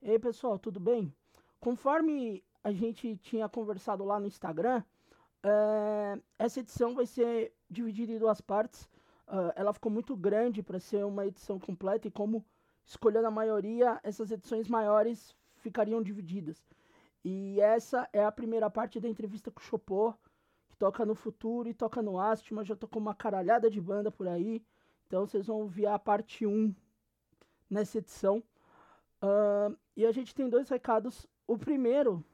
E aí, pessoal, tudo bem? Conforme a gente tinha conversado lá no Instagram, é, essa edição vai ser dividida em duas partes. Uh, ela ficou muito grande para ser uma edição completa e como escolhendo a maioria, essas edições maiores ficariam divididas. E essa é a primeira parte da entrevista com o Chopor, que toca no Futuro e toca no Astima, já tocou uma caralhada de banda por aí. Então vocês vão ouvir a parte 1 nessa edição. Uh, e a gente tem dois recados. O primeiro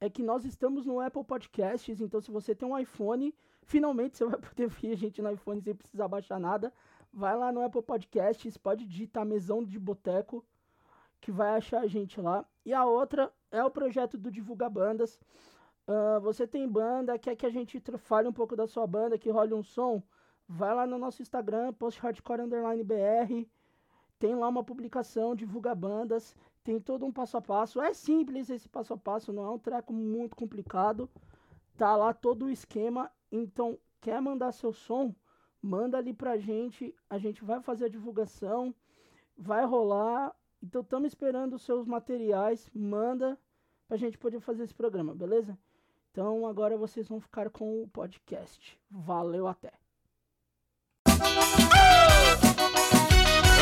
é que nós estamos no Apple Podcasts, então se você tem um iPhone, finalmente você vai poder ouvir a gente no iPhone sem precisar baixar nada. Vai lá no Apple Podcasts, pode digitar Mesão de Boteco, que vai achar a gente lá. E a outra é o projeto do Divulga Bandas. Uh, você tem banda, quer que a gente fale um pouco da sua banda, que role um som? Vai lá no nosso Instagram, post hardcore underline BR. Tem lá uma publicação, divulga bandas, tem todo um passo a passo. É simples esse passo a passo, não é um treco muito complicado. Tá lá todo o esquema. Então, quer mandar seu som? Manda ali pra gente. A gente vai fazer a divulgação. Vai rolar. Então, estamos esperando os seus materiais. Manda pra gente poder fazer esse programa, beleza? Então, agora vocês vão ficar com o podcast. Valeu, até!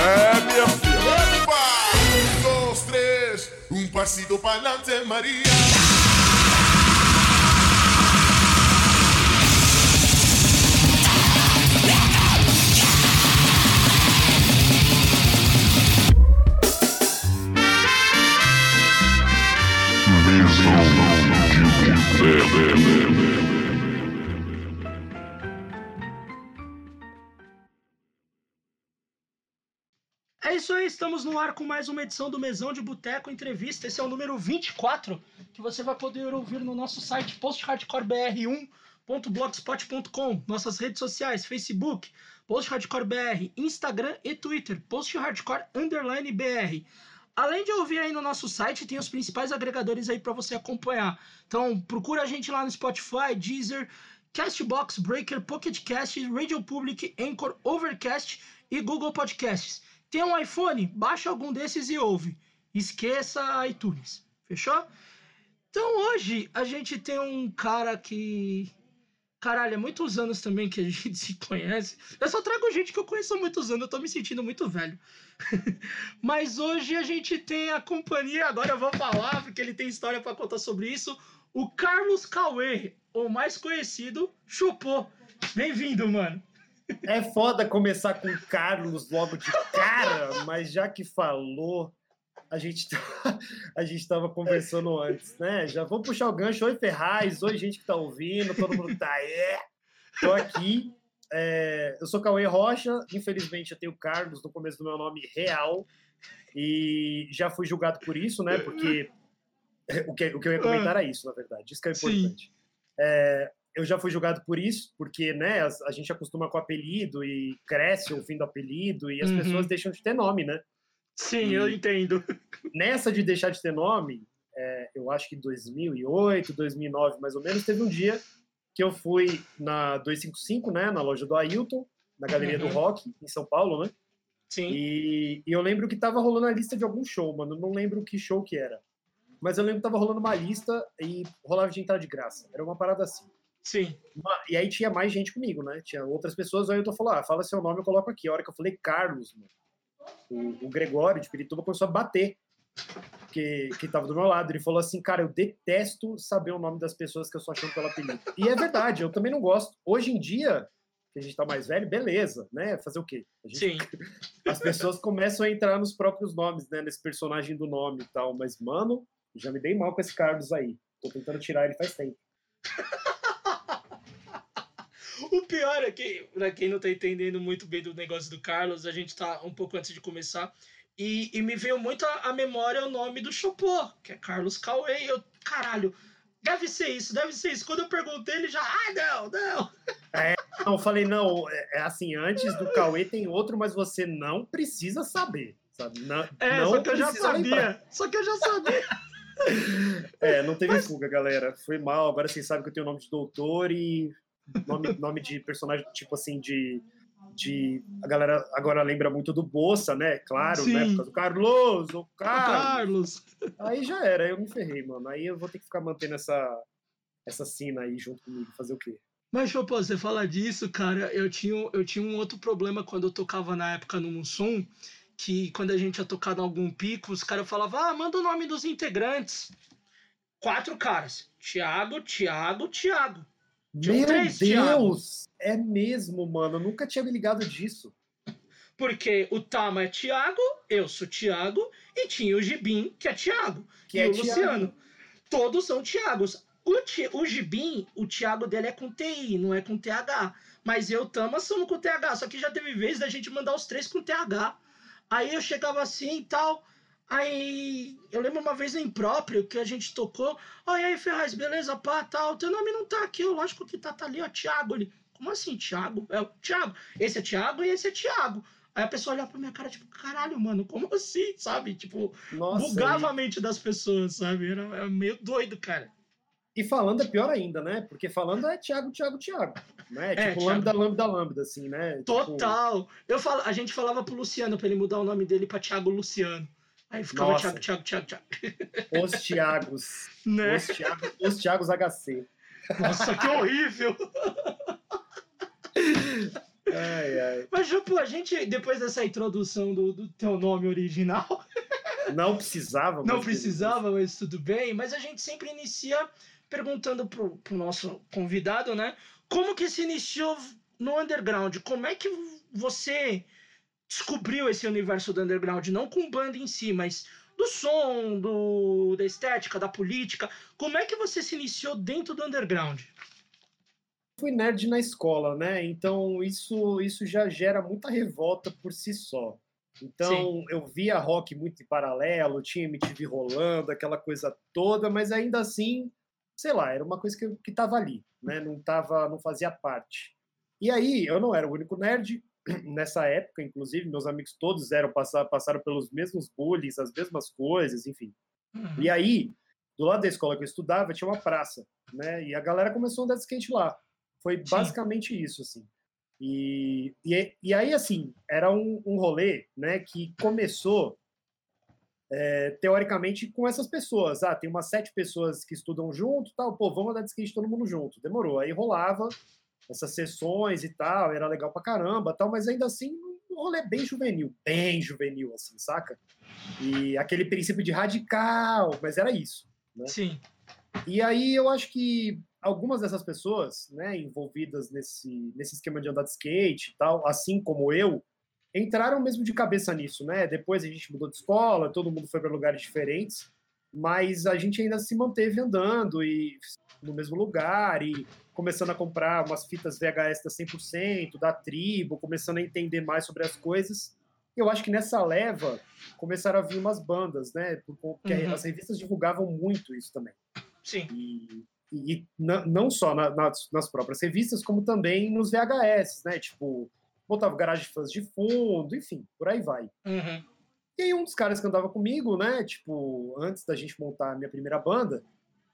É, minha filha. Um, dois, três. Um passito para adelante, Maria. É isso aí, estamos no ar com mais uma edição do Mesão de Boteco Entrevista. Esse é o número 24, que você vai poder ouvir no nosso site posthardcorebr1.blogspot.com, nossas redes sociais, Facebook, Post Hardcore BR, Instagram e Twitter, Post Hardcore Underline BR. Além de ouvir aí no nosso site, tem os principais agregadores aí para você acompanhar. Então, procura a gente lá no Spotify, Deezer, Castbox, Breaker, Pocket Cast, Radio Public, Anchor, Overcast e Google Podcasts. Tem um iPhone? Baixa algum desses e ouve. Esqueça iTunes. Fechou? Então hoje a gente tem um cara que. Caralho, é muitos anos também que a gente se conhece. Eu só trago gente que eu conheço há muitos anos, eu tô me sentindo muito velho. Mas hoje a gente tem a companhia, agora eu vou falar, porque ele tem história para contar sobre isso. O Carlos Cauê, ou mais conhecido, Chupô. Bem-vindo, mano. É foda começar com Carlos logo de cara, mas já que falou, a gente, tá, a gente tava conversando antes, né? Já vou puxar o gancho. Oi, Ferraz. Oi, gente que tá ouvindo. Todo mundo tá. É. Tô aqui. É, eu sou Cauê Rocha. Infelizmente, eu tenho Carlos no começo do meu nome real. E já fui julgado por isso, né? Porque o que, o que eu ia comentar era isso, na verdade. Isso que é importante. É, eu já fui julgado por isso, porque né, a, a, gente acostuma com apelido e cresce ouvindo apelido e as uhum. pessoas deixam de ter nome, né? Sim, e eu entendo. Nessa de deixar de ter nome, é, eu acho que 2008, 2009 mais ou menos, teve um dia que eu fui na 255, né, na loja do Ailton, na Galeria uhum. do Rock, em São Paulo, né? Sim. E, e, eu lembro que tava rolando a lista de algum show, mano. Não lembro que show que era. Mas eu lembro que tava rolando uma lista e rolava de entrada de graça. Era uma parada assim. Sim. E aí tinha mais gente comigo, né? Tinha outras pessoas, aí eu tô falando, ah, fala seu nome, eu coloco aqui. A hora que eu falei Carlos, mano, o, o Gregório de Pirituba começou a bater, que, que tava do meu lado. Ele falou assim, cara, eu detesto saber o nome das pessoas que eu sou achando pelo apelido. E é verdade, eu também não gosto. Hoje em dia, que a gente tá mais velho, beleza, né? Fazer o quê? Gente, Sim. As pessoas começam a entrar nos próprios nomes, né? Nesse personagem do nome e tal. Mas, mano, já me dei mal com esse Carlos aí. Tô tentando tirar ele faz tempo. O pior é que, pra quem não tá entendendo muito bem do negócio do Carlos, a gente tá um pouco antes de começar. E, e me veio muito a memória o nome do Chopô, que é Carlos Cauê. E eu, caralho, deve ser isso, deve ser isso. Quando eu perguntei, ele já, ah, não, não. É, não, eu falei, não, é, é assim, antes do Cauê tem outro, mas você não precisa saber, sabe? Não, é, não só que eu já sabia, lembrar. só que eu já sabia. É, não teve mas... fuga, galera. Foi mal. Agora vocês sabem que eu tenho o nome de doutor e nome, nome de personagem, tipo assim, de, de a galera agora lembra muito do Bolsa, né? Claro, Sim. né? Por causa do Carlos, o Carlos. Carlos. Aí já era, eu me ferrei, mano. Aí eu vou ter que ficar mantendo essa essa cena aí junto comigo, fazer o quê? Mas, Chopô, você fala disso, cara, eu tinha, eu tinha um outro problema quando eu tocava na época no Mussum, que quando a gente ia tocar em algum pico, os caras falavam, ah, manda o nome dos integrantes. Quatro caras. Tiago, Tiago, Tiago. Tinham Meu. Deus! É mesmo, mano. Eu nunca tinha me ligado disso. Porque o Tama é Tiago, eu sou Tiago, e tinha o Gibim, que é Tiago. Que e é o Thiago. Luciano. Todos são Tiagos. O, Ti- o Gibim, o Thiago dele é com TI, não é com TH. Mas eu e o Tama somos com TH. Só que já teve vez da gente mandar os três com TH. Aí eu chegava assim e tal. Aí eu lembro uma vez no impróprio que a gente tocou. Oi, aí, Ferraz, beleza? Pá, tal. Teu nome não tá aqui, ó. lógico que tá, tá ali, ó, Thiago. Ele, como assim, Thiago? É o Thiago. Esse é Thiago e esse é Thiago. Aí a pessoa olhava pra minha cara, tipo, caralho, mano, como assim, sabe? Tipo, Nossa. bugava a mente das pessoas, sabe? Era, era meio doido, cara. E, falando é pior ainda, né? Porque falando é Thiago, Thiago, Thiago. Né? É, tipo, Thiago. lambda, lambda, lambda, assim, né? Tipo, Total. Eu falo, a gente falava pro Luciano pra ele mudar o nome dele pra Thiago Luciano. Aí ficava Nossa. Thiago, Thiago, Thiago, Thiago. os Thiagos. Né? Os, Thiago, os Thiagos HC. Nossa, que horrível. Ai, ai. Mas, Jupu, a gente, depois dessa introdução do, do teu nome original, Não precisava. não mas- precisava, mas tudo bem. Mas a gente sempre inicia perguntando pro, pro nosso convidado, né? Como que se iniciou no underground? Como é que você descobriu esse universo do underground? Não com banda em si, mas do som, do, da estética, da política. Como é que você se iniciou dentro do underground? fui nerd na escola, né? Então isso, isso já gera muita revolta por si só. Então eu via rock muito em paralelo, tinha MTV rolando, aquela coisa toda, mas ainda assim, sei lá, era uma coisa que, que tava ali, né? Não tava, não fazia parte. E aí eu não era o único nerd nessa época, inclusive meus amigos todos eram passar, passaram pelos mesmos bullies, as mesmas coisas, enfim. Uhum. E aí, do lado da escola que eu estudava, tinha uma praça, né? E a galera começou a andar de skate lá. Foi basicamente isso, assim. E, e, e aí, assim, era um, um rolê, né, que começou, é, teoricamente, com essas pessoas. Ah, tem umas sete pessoas que estudam junto, tal, pô, vamos andar de skate todo mundo junto. Demorou. Aí rolava essas sessões e tal, era legal pra caramba, tal, mas ainda assim, um rolê bem juvenil, bem juvenil, assim, saca? E aquele princípio de radical, mas era isso. Sim. E aí eu acho que algumas dessas pessoas, né, envolvidas nesse, nesse esquema de andar de skate e tal, assim como eu, entraram mesmo de cabeça nisso, né? Depois a gente mudou de escola, todo mundo foi para lugares diferentes, mas a gente ainda se manteve andando e no mesmo lugar e começando a comprar umas fitas VHS da 100%, da tribo, começando a entender mais sobre as coisas. Eu acho que nessa leva começaram a vir umas bandas, né? Porque Uhum. as revistas divulgavam muito isso também. Sim. E, e na- não só na- nas, nas próprias revistas, como também nos VHS, né? Tipo, botava garagem de fãs de fundo, enfim, por aí vai. Uhum. E aí um dos caras que andava comigo, né? Tipo, antes da gente montar a minha primeira banda,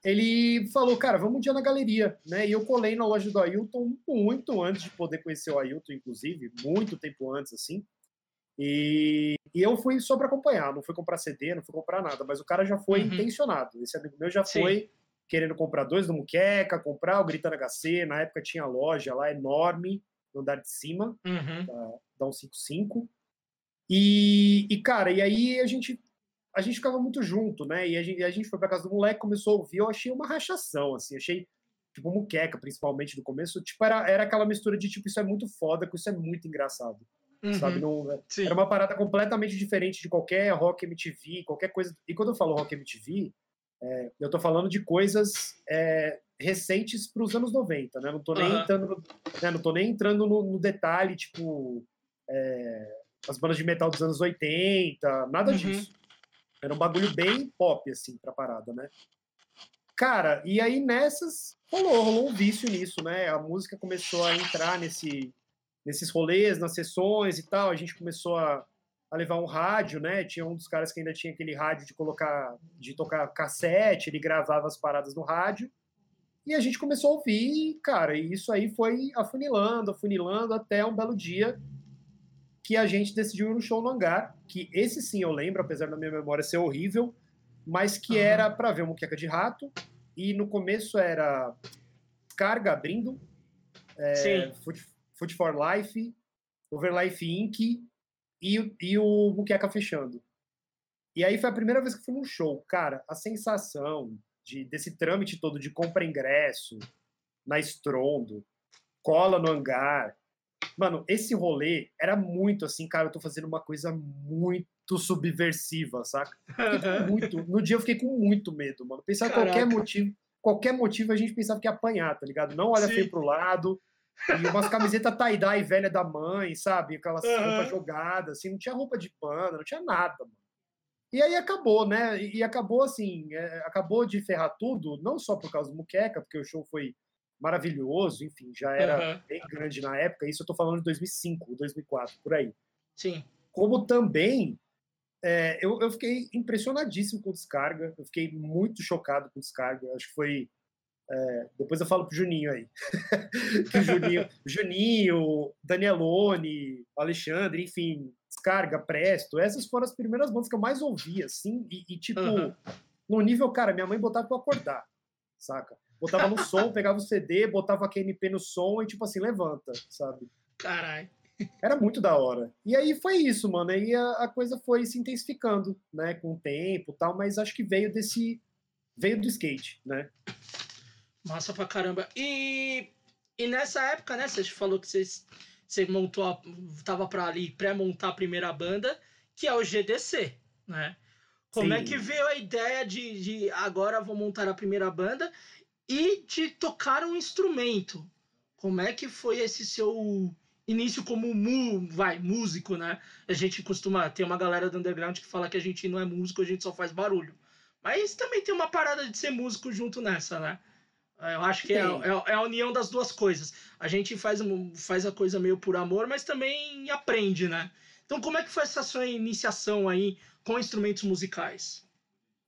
ele falou, cara, vamos um dia na galeria, né? E eu colei na loja do Ailton muito antes de poder conhecer o Ailton, inclusive, muito tempo antes, assim. E, e eu fui só para acompanhar, não fui comprar CD, não fui comprar nada, mas o cara já foi Uhum. intencionado. Esse amigo meu já Sim. foi querendo comprar dois do Muqueca, comprar o Gritando HC, na época tinha loja lá enorme, no andar de cima, Uhum. da 155. E, e, cara, e aí a gente a gente ficava muito junto, né? E a gente, a gente foi pra casa do moleque, começou a ouvir, eu achei uma rachação, assim, achei, tipo, muqueca, principalmente no começo, tipo, era, era aquela mistura de, tipo, isso é muito foda, com isso é muito engraçado, sabe? Uhum. Não, Sim. era uma parada completamente diferente de qualquer rock MTV, qualquer coisa. E quando eu falo rock MTV, é, eu tô falando de coisas é, recentes para os anos 90, né? Não tô nem Aham. entrando, no, né? não tô nem entrando no, no detalhe, tipo, é, as bandas de metal dos anos 80, nada Uhum. disso. Era um bagulho bem pop, assim, pra parada, né? Cara, e aí nessas rolou, rolou um vício nisso, né? A música começou a entrar nesse, nesses rolês, nas sessões e tal. A gente começou a, a levar um rádio, né? Tinha um dos caras que ainda tinha aquele rádio de colocar, de tocar cassete, ele gravava as paradas no rádio. E a gente começou a ouvir, cara, e isso aí foi afunilando, afunilando, até um belo dia que a gente decidiu ir no show no hangar, que esse sim eu lembro, apesar da minha memória ser horrível, mas que Aham. era para ver o Muqueca de Rato, e no começo era Carga abrindo, é. Food, Food for Life, Overlife Inc. e, o- e o Muqueca fechando. E aí foi a primeira vez que fui num show. Cara, a sensação de, desse trâmite todo de compra ingresso, na Estrondo, cola no hangar. Mano, esse rolê era muito assim, cara, eu tô fazendo uma coisa muito subversiva, saca? Muito, no dia eu fiquei com muito medo, mano. Pensava que qualquer motivo, qualquer motivo a gente pensava que ia apanhar, tá ligado? Não olha Sim. feio pro lado. E umas camisetas tie-dye velha da mãe, sabe? Aquelas Aham. roupas jogadas, assim, não tinha roupa de pano, não tinha nada, mano. E aí acabou, né? E e acabou assim, é, acabou de ferrar tudo, não só por causa do Muqueca, porque o show foi maravilhoso, enfim, já era Aham. bem grande na época, isso eu tô falando de 2005, 2004, por aí Sim. como também é, eu, eu fiquei impressionadíssimo com descarga, eu fiquei muito chocado com descarga, acho que foi. é, depois eu falo pro Juninho aí. que Juninho, Juninho, Danielone, Alexandre, enfim, descarga, Presto, essas foram as primeiras bandas que eu mais ouvi, assim, e, e, tipo, Aham. no nível, cara, minha mãe botava pra acordar, saca? Botava no som, pegava o CD, botava a QNP no som e, tipo assim, levanta, sabe? Caralho. Era muito da hora. E aí foi isso, mano. Aí a, a coisa foi se intensificando, né, com o tempo e tal, mas acho que veio desse. veio do skate, né? Massa pra caramba. E, e nessa época, né, você falou que vocês, você montou, a, tava pra ali pré-montar a primeira banda, que é o GDC, né? Como é Sim. que veio a ideia de, de agora vou montar a primeira banda e de tocar um instrumento? Como é que foi esse seu início como mu, vai, músico, né? A gente costuma ter uma galera do underground que fala que a gente não é músico, a gente só faz barulho. Mas também tem uma parada de ser músico junto nessa, né? Eu acho que é, Tem. é- é a união das duas coisas. A gente faz, faz a coisa meio por amor, mas também aprende, né? Então, como é que foi essa sua iniciação aí com instrumentos musicais?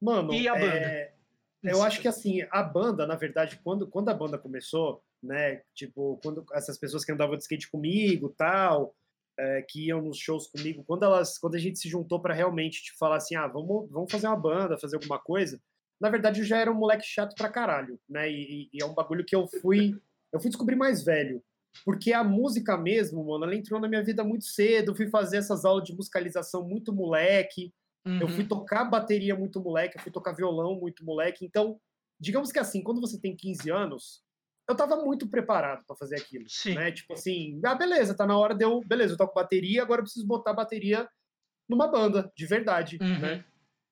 Mano, E a banda? é, eu acho que assim, a banda, na verdade, quando, quando a banda começou, né, tipo, quando essas pessoas que andavam de skate comigo, tal, é, que iam nos shows comigo, quando elas, quando a gente se juntou para realmente tipo, falar assim, ah, vamos, vamos fazer uma banda, fazer alguma coisa, na verdade eu já era um moleque chato pra caralho, né, e, e é um bagulho que eu fui, eu fui descobrir mais velho, porque a música mesmo, mano, ela entrou na minha vida muito cedo, eu fui fazer essas aulas de musicalização muito moleque, eu Uhum. fui tocar bateria muito moleque, eu fui tocar violão muito moleque. Então, digamos que assim, quando você tem 15 anos, eu tava muito preparado para fazer aquilo, Sim. né? Tipo assim, ah, beleza, tá na hora de eu, beleza, eu toco bateria, agora eu preciso botar a bateria numa banda, de verdade, Uhum. né?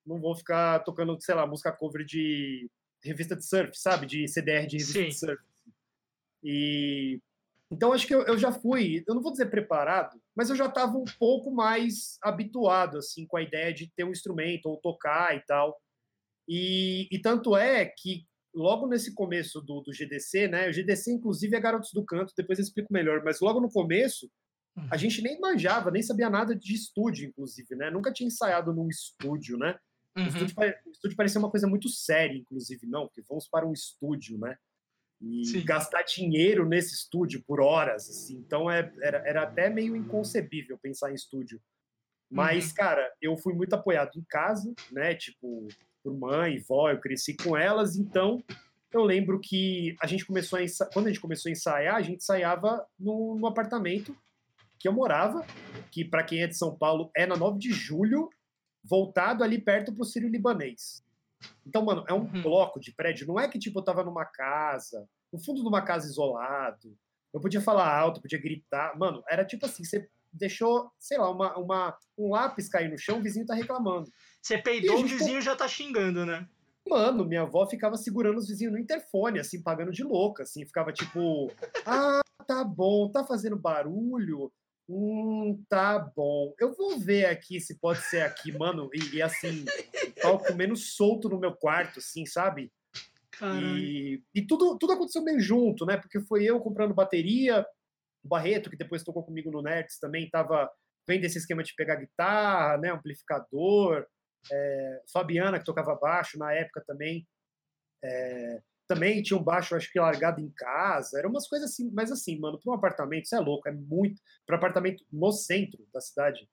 Não vou ficar tocando, sei lá, música cover de revista de surf, sabe? De CDR de revista Sim. de surf. E então acho que eu, eu já fui, eu não vou dizer preparado, mas eu já estava um pouco mais habituado assim com a ideia de ter um instrumento ou tocar e tal. E, e tanto é que logo nesse começo do, do GDC, né? O GDC inclusive é Garotos do Canto, depois eu explico melhor, mas logo no começo Uhum. a gente nem manjava, nem sabia nada de estúdio, inclusive, né? Nunca tinha ensaiado num estúdio, né? O Uhum. estúdio, pare- o estúdio parecia uma coisa muito séria, inclusive, não, porque vamos para um estúdio, né? E Sim. gastar dinheiro nesse estúdio por horas, assim. Então é, era, era até meio inconcebível pensar em estúdio. Mas, cara, eu fui muito apoiado em casa, né? Tipo, por mãe, vó, eu cresci com elas, então eu lembro que a gente começou a ensa... quando a gente começou a ensaiar, a gente ensaiava no, no apartamento que eu morava, que para quem é de São Paulo é na 9 de julho, voltado ali perto pro Sírio Libanês. Então, mano, é um Uhum. bloco de prédio, não é que tipo eu tava numa casa, no fundo de uma casa isolado. Eu podia falar alto, podia gritar, mano, era tipo assim, você deixou, sei lá, uma, uma, um lápis cair no chão, o vizinho tá reclamando. Você peidou, o vizinho já tá xingando, né? Mano, minha avó ficava segurando os vizinhos no interfone, assim, pagando de louca, assim, ficava tipo, ah, tá bom, tá fazendo barulho? Hum, tá bom. Eu vou ver aqui se pode ser aqui, mano, e, e assim, tava comendo solto no meu quarto, assim, sabe? Caralho. E, e tudo, tudo aconteceu meio junto, né? Porque foi eu comprando bateria, o Barreto, que depois tocou comigo no Nerds, também tava vendo esse esquema de pegar guitarra, né? Amplificador. é, Fabiana, que tocava baixo na época também. é, também tinha um baixo, acho que largado em casa. Eram umas coisas assim, mas assim, mano, para um apartamento, isso é louco, é muito. Para apartamento no centro da cidade,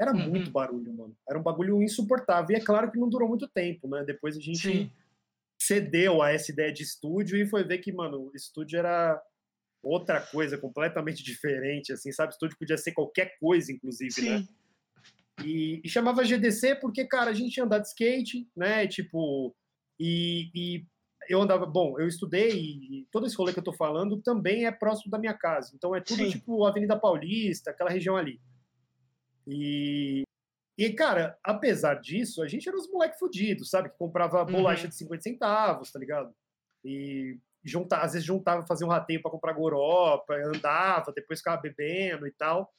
era Uhum. muito barulho, mano. Era um bagulho insuportável. E é claro que não durou muito tempo, né? Depois a gente Sim. cedeu a essa ideia de estúdio e foi ver que, mano, estúdio era outra coisa completamente diferente, assim, sabe? Estúdio podia ser qualquer coisa, inclusive, né? Sim. E, e chamava GDC porque, cara, a gente ia andar de skate, né? Tipo, e, e eu andava. Bom, eu estudei e todo esse rolê que eu tô falando também é próximo da minha casa. Então é tudo Sim. tipo Avenida Paulista, aquela região ali. E, e, cara, apesar disso, a gente era uns moleque fudidos, sabe? Que comprava bolacha Uhum. de 50 centavos, tá ligado? E junta, às vezes juntava, fazia um rateio para comprar goropa, andava, depois ficava bebendo e tal.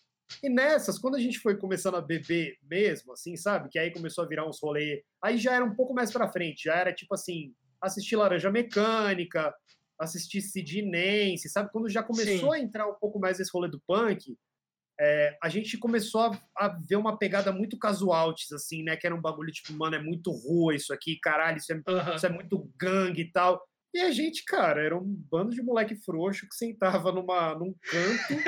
E nessas, quando a gente foi começando a beber mesmo, assim, sabe? Que aí começou a virar uns rolê. Aí já era um pouco mais pra frente, já era tipo assim, assistir Laranja Mecânica, assistir Sidnense, sabe? Quando já começou Sim. a entrar um pouco mais esse rolê do punk, é, a gente começou a, a ver uma pegada muito casualties, assim, né? Que era um bagulho tipo, mano, é muito rua isso aqui, caralho, isso é isso é muito gangue e tal. E a gente, cara, era um bando de moleque frouxo que sentava numa, num canto,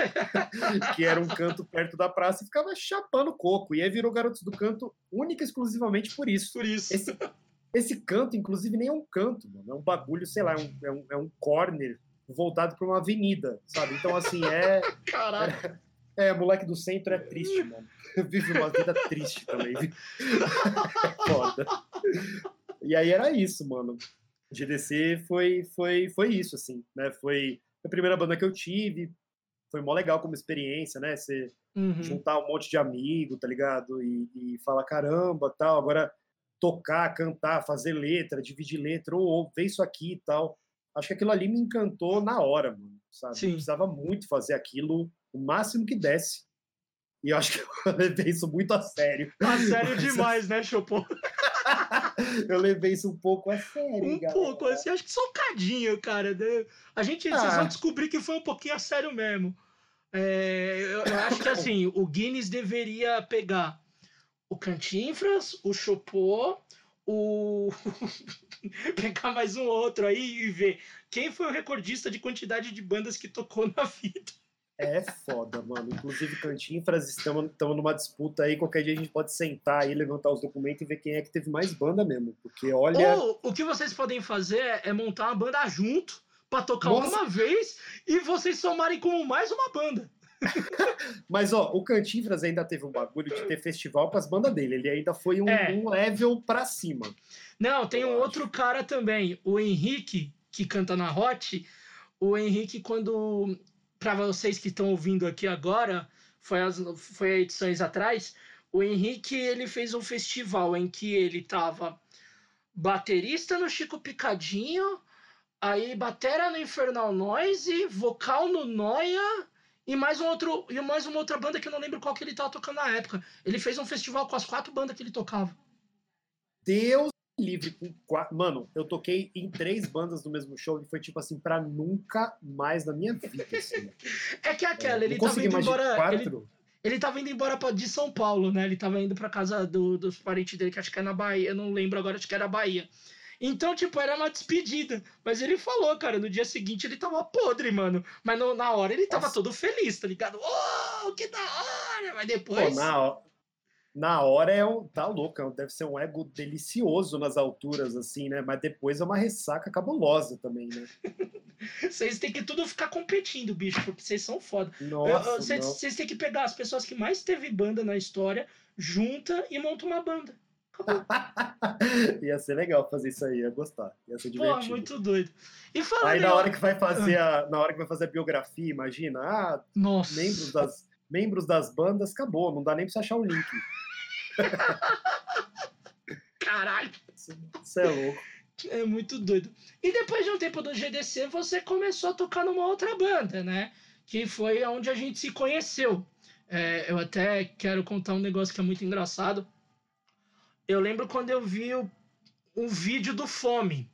que era um canto perto da praça, e ficava chapando coco. E aí virou Garotos do Canto única e exclusivamente por isso. Por isso. Esse, esse canto, inclusive, nem é um canto, mano. É um bagulho, sei lá, é um, é um, é um corner voltado para uma avenida, sabe? Então, assim, é. Caralho. É, moleque do centro é triste, mano. Vive uma vida triste também. É foda. E aí era isso, mano. GDC foi, foi, foi isso, assim, né? Foi a primeira banda que eu tive. Foi mó legal como experiência, né? Você Uhum. juntar um monte de amigo, tá ligado? E, e falar, caramba, tal. Agora tocar, cantar, fazer letra, dividir letra, ou, ou ver isso aqui e tal. Acho que aquilo ali me encantou na hora, mano, sabe? Sim. Eu precisava muito fazer aquilo o máximo que desse. E eu acho que eu levei isso muito a sério. Tá sério Mas, demais, né, Chopin? Eu levei isso um pouco a sério, Um galera. pouco, assim, acho que só um cadinho, cara. né? A gente, vocês Ah. vão descobrir que foi um pouquinho a sério mesmo. É, eu, eu acho que assim, o Guinness deveria pegar o Cantinfras, o Chopô, o. pegar mais um outro aí e ver quem foi o recordista de quantidade de bandas que tocou na vida. É foda, mano. Inclusive, Cantinfras, estamos numa disputa aí. Qualquer dia a gente pode sentar aí, levantar os documentos e ver quem é que teve mais banda mesmo. Porque, olha. Ou o que vocês podem fazer é montar uma banda junto pra tocar Nossa. uma vez e vocês somarem como mais uma banda. Mas, ó, o Cantinfras ainda teve um bagulho de ter festival pras bandas dele. Ele ainda foi um, É. um level pra cima. Não, tem um outro cara também, o Henrique, que canta na Hot. O Henrique, quando. Para vocês que estão ouvindo aqui agora, foi, as, foi edições atrás. O Henrique ele fez um festival em que ele tava baterista no Chico Picadinho, aí batera no Infernal Noise, vocal no Noia e mais um outro e mais uma outra banda que eu não lembro qual que ele tava tocando na época. Ele fez um festival com as quatro bandas que ele tocava. Deus livre com quatro. Mano, eu toquei em três bandas no mesmo show e foi tipo assim, pra nunca mais na minha vida. Assim. É que é aquela, ele Não tava indo embora. Ele, quatro. ele tava indo embora pra, de São Paulo, né? Ele tava indo pra casa do- dos parentes dele, que acho que é na Bahia. Eu não lembro agora, acho que era Bahia. Então, tipo, era uma despedida. Mas ele falou, cara, no dia seguinte ele tava podre, mano. Mas no- na hora ele tava Nossa. todo feliz, tá ligado? Oh, que da hora! Mas Pô, depois. na, ho- na hora é um. Tá louco, é deve ser um ego delicioso nas alturas, assim, né? Mas depois é uma ressaca cabulosa também, né? Vocês têm que tudo ficar competindo, bicho, porque vocês são foda. Nossa, Vocês vocês têm que pegar as pessoas que mais teve banda na história, junta e monta uma banda. Ia ser legal fazer isso aí, ia gostar. Ia ser Pô, divertido. muito doido. E falando Aí na hora que vai fazer a, na hora que vai fazer a biografia, imagina, ah, Nossa. membros das, membros das bandas, acabou, não dá nem pra você achar o link. Caralho, Isso é louco. é muito doido. E depois de um tempo do GDC, você começou a tocar numa outra banda, né? Que foi onde a gente se conheceu. É, eu até quero contar um negócio que é muito engraçado. Eu lembro quando eu vi o, um vídeo do Fome,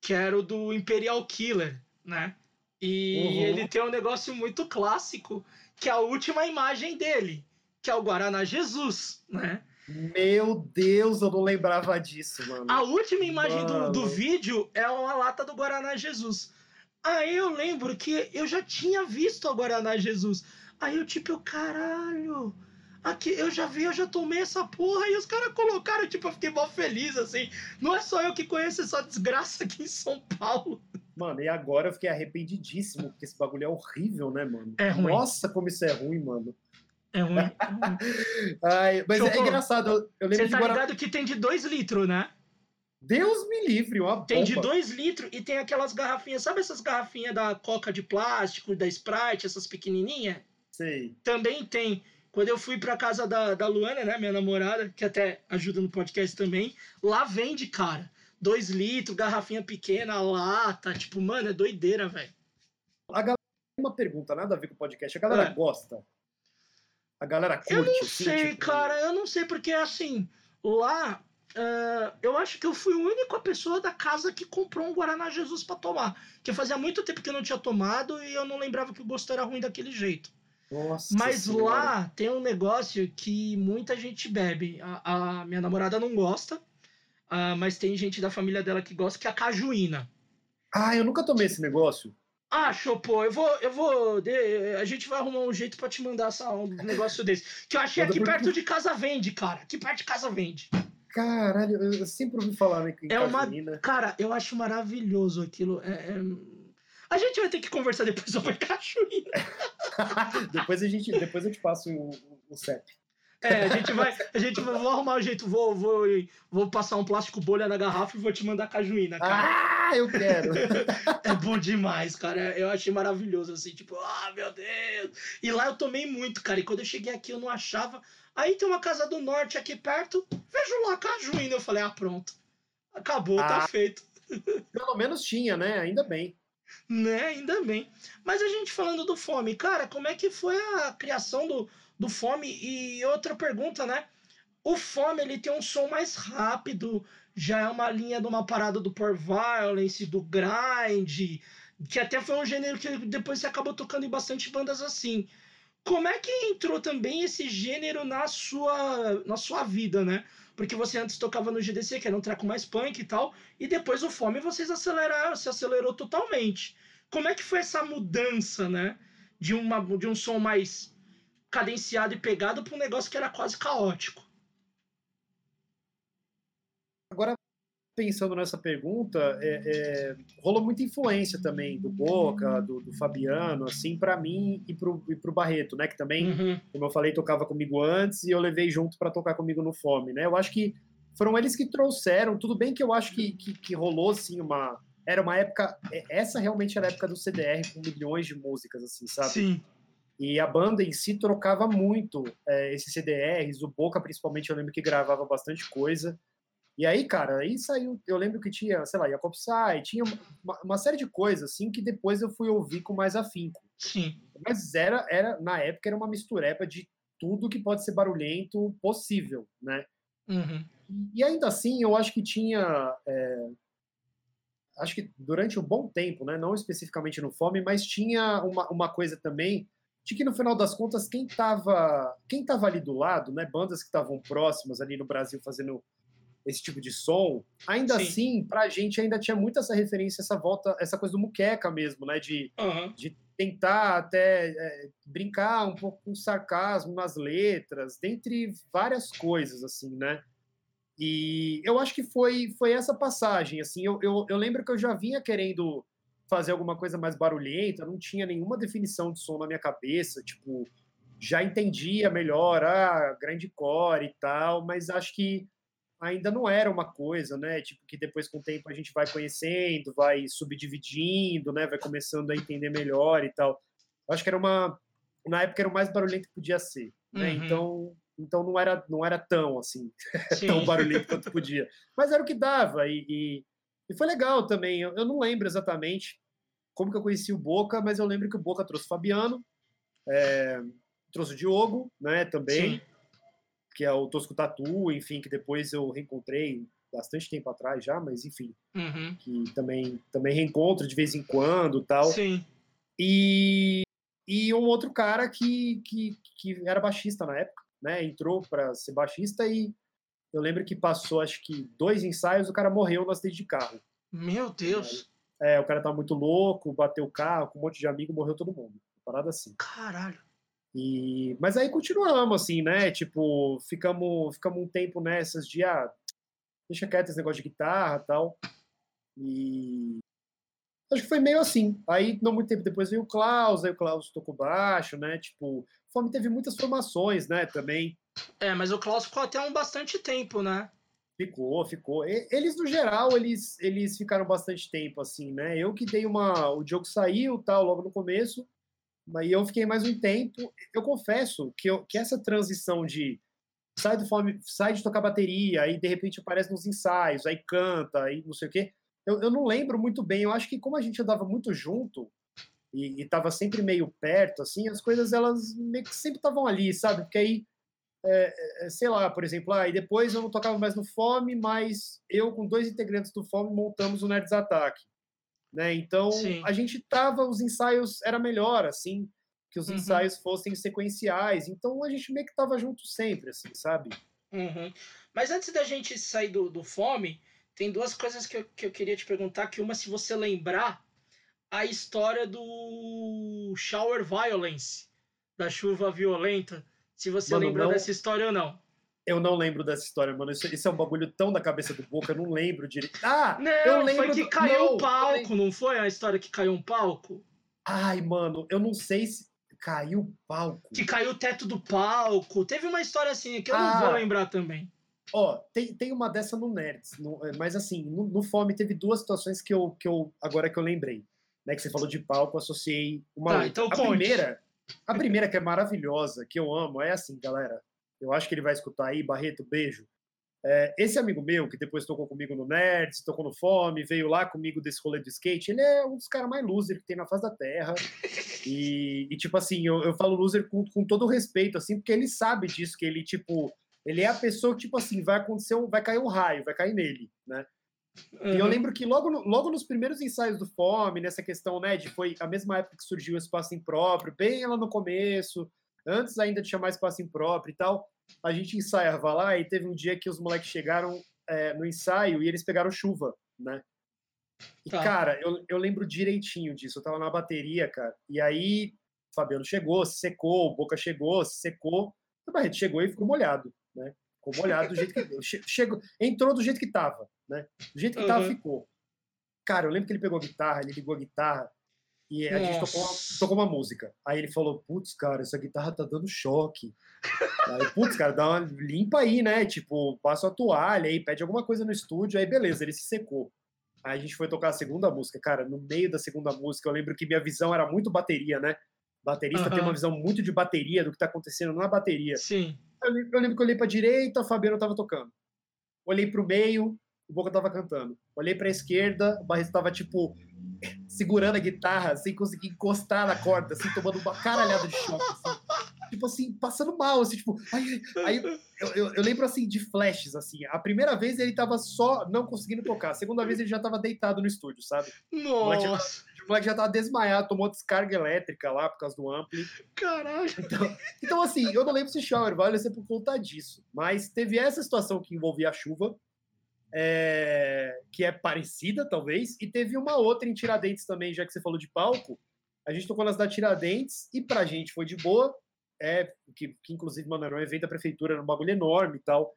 que era o do Imperial Killer, né? E Uhum. ele tem um negócio muito clássico, que é a última imagem dele, que é o Guaraná Jesus, né? Meu Deus, eu não lembrava disso, mano. A última imagem do, do vídeo é uma lata do Guaraná Jesus. Aí eu lembro que eu já tinha visto a Guaraná Jesus. Aí eu, tipo, caralho. Aqui, eu já vi, eu já tomei essa porra. E os caras colocaram, tipo, eu fiquei mó feliz, assim. Não é só eu que conheço essa desgraça aqui em São Paulo. Mano, e agora eu fiquei arrependidíssimo, porque esse bagulho é horrível, né, mano? É ruim. Nossa, como isso é ruim, mano. É ruim. é ruim. Ai, mas é Chocou. engraçado, eu, eu lembro Você tá ligado que tem de 2 litros, né? Deus me livre, uma Tem de bomba. 2 litros e tem aquelas garrafinhas, sabe essas garrafinhas da Coca de plástico, da Sprite, essas pequenininhas? Sei. Também tem. Quando eu fui pra casa da, da Luana, né, minha namorada, que até ajuda no podcast também, lá vende, cara. 2 litros, garrafinha pequena, lata. Tipo, mano, é doideira, velho. A galera uma pergunta, nada a ver com o podcast. A galera É. gosta. A galera curte. Eu não assim, sei, tipo, cara, eu não sei, porque assim, lá. ah, eu acho que eu fui a única pessoa da casa que comprou um Guaraná Jesus pra tomar. Que fazia muito tempo que eu não tinha tomado e eu não lembrava que o gosto era ruim daquele jeito. Nossa Mas Senhora. lá tem um negócio que muita gente bebe. A, a minha namorada não gosta, ah, mas tem gente da família dela que gosta, que é a cajuína. Ah, eu nunca tomei esse negócio. Ah, Chopô, eu vou, eu vou. de- a gente vai arrumar um jeito pra te mandar essa, um negócio desse. Que eu achei Manda aqui perto de casa vende, cara. Aqui perto de casa vende. Caralho, eu sempre ouvi falar né, É uma-. Cara, eu acho maravilhoso aquilo. É, é- A gente vai ter que conversar depois sobre cajuína. depois, a gente, depois eu te passo o, o- o CEP. É, a gente vai. A gente vai vou arrumar um jeito. Vou, vou, vou passar um plástico bolha na garrafa e vou te mandar cajuína, cara. Ah, eu quero. É bom demais, cara. Eu achei maravilhoso, assim, tipo, ah, meu Deus. E lá eu tomei muito, cara. E quando eu cheguei aqui, eu não achava. Aí tem uma casa do norte aqui perto. Vejo lá cajuína. Eu falei, ah, pronto. Acabou, tá Ah. feito. Pelo menos tinha, né? Ainda bem. Né, ainda bem. Mas a gente falando do Fome, cara, como é que foi a criação do, do Fome? E outra pergunta, né? O Fome, ele tem um som mais rápido, já é uma linha de uma parada do Power Violence, do Grind, que até foi um gênero que depois você acabou tocando em bastante bandas assim. Como é que entrou também esse gênero na sua, na sua vida, né? Porque você antes tocava no GDC, que era um treco mais punk e tal, e depois o Fome vocês aceleraram, se acelerou totalmente. Como é que foi essa mudança, né? De, uma, de um som mais cadenciado e pegado para um negócio que era quase caótico. Agora, pensando nessa pergunta, é, é, rolou muita influência também do Boca, do, do Fabiano, assim, para mim e pro, e pro Barreto, né? Que também, Uhum. como eu falei, tocava comigo antes e eu levei junto para tocar comigo no Fome, né? Eu acho que foram eles que trouxeram. Tudo bem que eu acho que, que, que rolou, assim, uma. Era uma época. é, Essa realmente era a época do CDR, com milhões de músicas, assim, sabe? Sim. E a banda em si trocava muito é, esses CDRs, o Boca principalmente, eu lembro que gravava bastante coisa. E aí, cara, aí saiu, eu lembro que tinha, sei lá, Jacob Sai, tinha uma, uma série de coisas, assim, que depois eu fui ouvir com mais afinco. Sim. Mas era, era na época, era uma mistureba de tudo que pode ser barulhento possível, né? Uhum. E ainda assim, eu acho que tinha. é, acho que durante um bom tempo, né, não especificamente no Fome, mas tinha uma, uma coisa também de que no final das contas, quem estava quem tava ali do lado, né, bandas que estavam próximas ali no Brasil fazendo esse tipo de som, ainda Sim. assim, pra gente ainda tinha muito essa referência, essa volta, essa coisa do muqueca mesmo, né, de Uhum. tentar até é, brincar um pouco com sarcasmo nas letras, dentre várias coisas, assim, né? E eu acho que foi, foi essa passagem, assim, eu, eu, eu lembro que eu já vinha querendo fazer alguma coisa mais barulhenta, não tinha nenhuma definição de som na minha cabeça, tipo, já entendia melhor, ah, grande core e tal, mas acho que ainda não era uma coisa, né? Tipo, que depois com o tempo a gente vai conhecendo, vai subdividindo, né? Vai começando a entender melhor e tal. Eu acho que era uma. Na época era o mais barulhento que podia ser, né? Uhum. Então, então não era, não era tão assim, Sim. tão barulhento quanto podia. Mas era o que dava e, e, e foi legal também. Eu, eu não lembro exatamente como que eu conheci o Boca, mas eu lembro que o Boca trouxe o Fabiano, é, trouxe o Diogo, né? Também Sim. Que é o Tosco Tatu, enfim, que depois eu reencontrei bastante tempo atrás já, mas enfim, Uhum. que também também reencontro de vez em quando, tal. Sim. E e um outro cara que, que, que era baixista na época, né? Entrou para ser baixista e eu lembro que passou, acho que dois ensaios, o cara morreu no acidente de carro. Meu Deus. É, o cara tava muito louco, bateu o carro, com um monte de amigo, morreu todo mundo. Parada assim. Caralho. E, mas aí continuamos, assim, né? Tipo, ficamos, ficamos um tempo nessas de, ah, deixa quieto esse negócio de guitarra tal. E acho que foi meio assim. Aí, não muito tempo depois veio o Klaus, aí o Klaus tocou baixo, né? Tipo, Fome teve muitas formações, né? Também. É, mas o Klaus ficou até um bastante tempo, né? Ficou, ficou. Eles, no geral, eles, eles ficaram bastante tempo, assim, né? Eu que dei uma. O Diogo saiu tal, logo no começo, mas eu fiquei mais um tempo. Eu confesso que, eu, que essa transição de sai do fome, sai de tocar bateria, aí de repente aparece nos ensaios, aí canta, aí não sei o quê. Eu, eu não lembro muito bem. Eu acho que como a gente andava muito junto e, e tava sempre meio perto, assim, as coisas elas meio que sempre estavam ali, sabe? Porque aí é, sei lá, por exemplo, ah, e depois eu não tocava mais no Fome, mas eu com dois integrantes do Fome montamos o Nerds Attack, né? Então Sim. a gente tava, os ensaios era melhor, assim, que os Uhum. ensaios fossem sequenciais. Então a gente meio que tava junto sempre, assim, sabe? Uhum. Mas antes da gente sair do, do fome, tem duas coisas que eu, que eu queria te perguntar. Que uma, se você lembrar a história do Shower Violence, da chuva violenta. Se você Mano, lembrou não- dessa história ou não. Eu não lembro dessa história, mano. Isso, isso é um bagulho tão da cabeça do Boca, eu não lembro direito. Ah, Não, eu lembro foi que do- caiu não, um palco, não foi a história que caiu um palco? Ai, mano, eu não sei se caiu o palco. Que caiu o teto do palco. Teve uma história assim que eu Ah. não vou lembrar também. Ó, tem, tem uma dessa no Nerds, no- é, mas assim, no, no Fome teve duas situações que eu, que eu agora que eu lembrei. Né, que você falou de palco, associei uma Tá, outra. então a conte. primeira, a primeira que é maravilhosa, que eu amo, é assim, galera. Eu acho que ele vai escutar aí, Barreto, beijo. É, esse amigo meu, que depois tocou comigo no Nerds, tocou no Fome, veio lá comigo desse rolê do skate, ele é um dos caras mais loser que tem na face da Terra. E, e, tipo assim, eu, eu falo loser com, com todo o respeito, assim, porque ele sabe disso, que ele, tipo, ele é a pessoa que, tipo assim, vai acontecer, um- vai cair um raio, vai cair nele, né? E eu Uhum. lembro que logo, no- logo nos primeiros ensaios do Fome, nessa questão, né, de foi a mesma época que surgiu o Espaço Impróprio, bem lá no começo, antes ainda de chamar Espaço Impróprio e tal, a gente ensaiava lá e teve um dia que os moleques chegaram é, no ensaio e eles pegaram chuva, né? E, Tá. cara, eu, eu lembro direitinho disso, eu tava na bateria, cara, e aí o Fabiano chegou, se secou, Boca chegou, se secou, o Barreto chegou e ficou molhado, né? Ficou molhado do jeito que... che- Chegou, entrou do jeito que tava, né? Do jeito que tava, Uhum. ficou. Cara, eu lembro que ele pegou a guitarra, ele ligou a guitarra e a gente tocou uma, Nossa. tocou uma música. Aí ele falou, putz, cara, essa guitarra tá dando choque. Aí, putz, cara, dá uma limpa aí, né? Tipo, passa a toalha aí, pede alguma coisa no estúdio, aí beleza, ele se secou. Aí a gente foi tocar a segunda música. Cara, no meio da segunda música, eu lembro que minha visão era muito bateria, né? Baterista tem Aham. uma visão muito de bateria, do que tá acontecendo na bateria. Sim. Eu lembro, eu lembro que eu olhei pra direita, o Fabiano tava tocando. Olhei pro meio, o Boca tava cantando. Olhei pra esquerda, o Barreto tava, tipo, segurando a guitarra, sem conseguir encostar na corda, assim, tomando uma caralhada de choque, assim. Tipo assim, passando mal, assim, tipo... Aí, aí eu, eu- eu lembro, assim, de flashes, assim. A primeira vez ele tava só não conseguindo tocar. A segunda vez ele já tava deitado no estúdio, sabe? Nossa, O moleque já tava desmaiado, tomou descarga elétrica lá por causa do ampli. caralho. Então, então, assim, eu não lembro se Shower Valley ser por conta disso, mas teve essa situação que envolvia a chuva, é, que é parecida, talvez, e teve uma outra em Tiradentes também, já que você falou de palco. A gente tocou nas da Tiradentes e pra gente foi de boa, é, que, que inclusive, mano, era um evento da prefeitura, era um bagulho enorme e tal.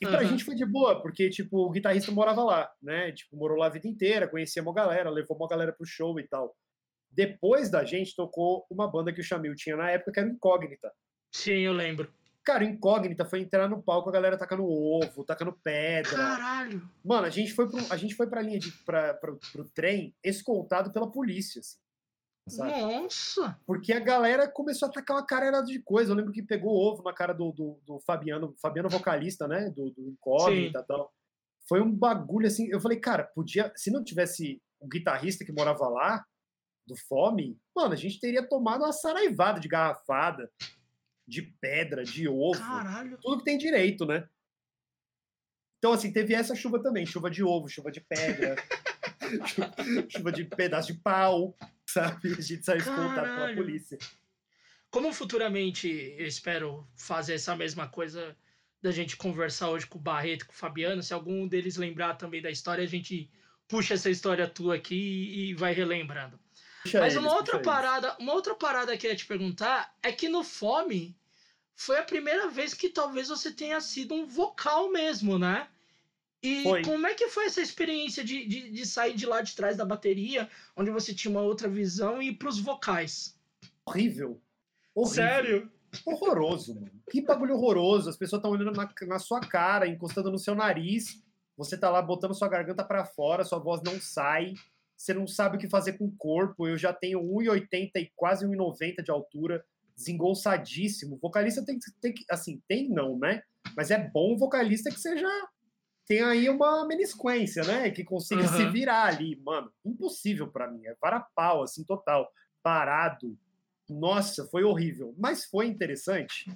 E pra Aham. gente foi de boa, porque, tipo, o guitarrista morava lá, né? Tipo, morou lá a vida inteira, conhecia uma galera, levou uma galera pro show e tal. Depois da gente, tocou uma banda que o Chamil tinha na época, que era Incógnita. Sim, eu lembro. Cara, o Incógnita foi entrar no palco, a galera tacando ovo, tacando pedra. Caralho. Mano, a gente foi, pro, a gente foi pra linha de. Pra, pra, pro trem escoltado pela polícia, assim. Sabe? Nossa. Porque a galera começou a tacar uma caralhada de coisa. Eu lembro que pegou ovo na cara do, do, do Fabiano, Fabiano vocalista, né? Do, do Incógnita e tal. Foi um bagulho assim. Eu falei, cara, podia. Se não tivesse o guitarrista que morava lá, do Fome, mano, a gente teria tomado uma saraivada de garrafada, de pedra, de ovo Caralho. tudo que tem direito, né? Então, assim, teve essa chuva também, chuva de ovo, chuva de pedra, chu- chuva de pedaço de pau, sabe? A gente saiu escoltado pela Caralho. polícia. como futuramente eu espero fazer essa mesma coisa da gente conversar hoje com o Barreto e com o Fabiano, se algum deles lembrar também da história, a gente puxa essa história tua aqui e vai relembrando. Puxa Mas eles, uma outra puxa eles. parada, uma outra parada que eu ia te perguntar é que no Fome foi a primeira vez que talvez você tenha sido um vocal mesmo, né? E Foi. como é que foi essa experiência de, de, de sair de lá de trás da bateria, onde você tinha uma outra visão, e ir pros vocais? Horrível. Horrível. Sério? Horroroso, mano. Que bagulho horroroso. As pessoas estão olhando na, na sua cara, encostando no seu nariz. Você tá lá botando sua garganta pra fora, sua voz não sai. Você não sabe o que fazer com o corpo. Eu já tenho 1,80 e quase 1,90 de altura, desengolçadíssimo. Vocalista tem que, tem que. Assim, tem não, né? Mas é bom vocalista que seja. Tem aí uma menisquência, né? Que consiga se Aham. virar ali. Mano, impossível pra mim. É para pau, assim, total. Parado. Nossa, foi horrível. Mas foi interessante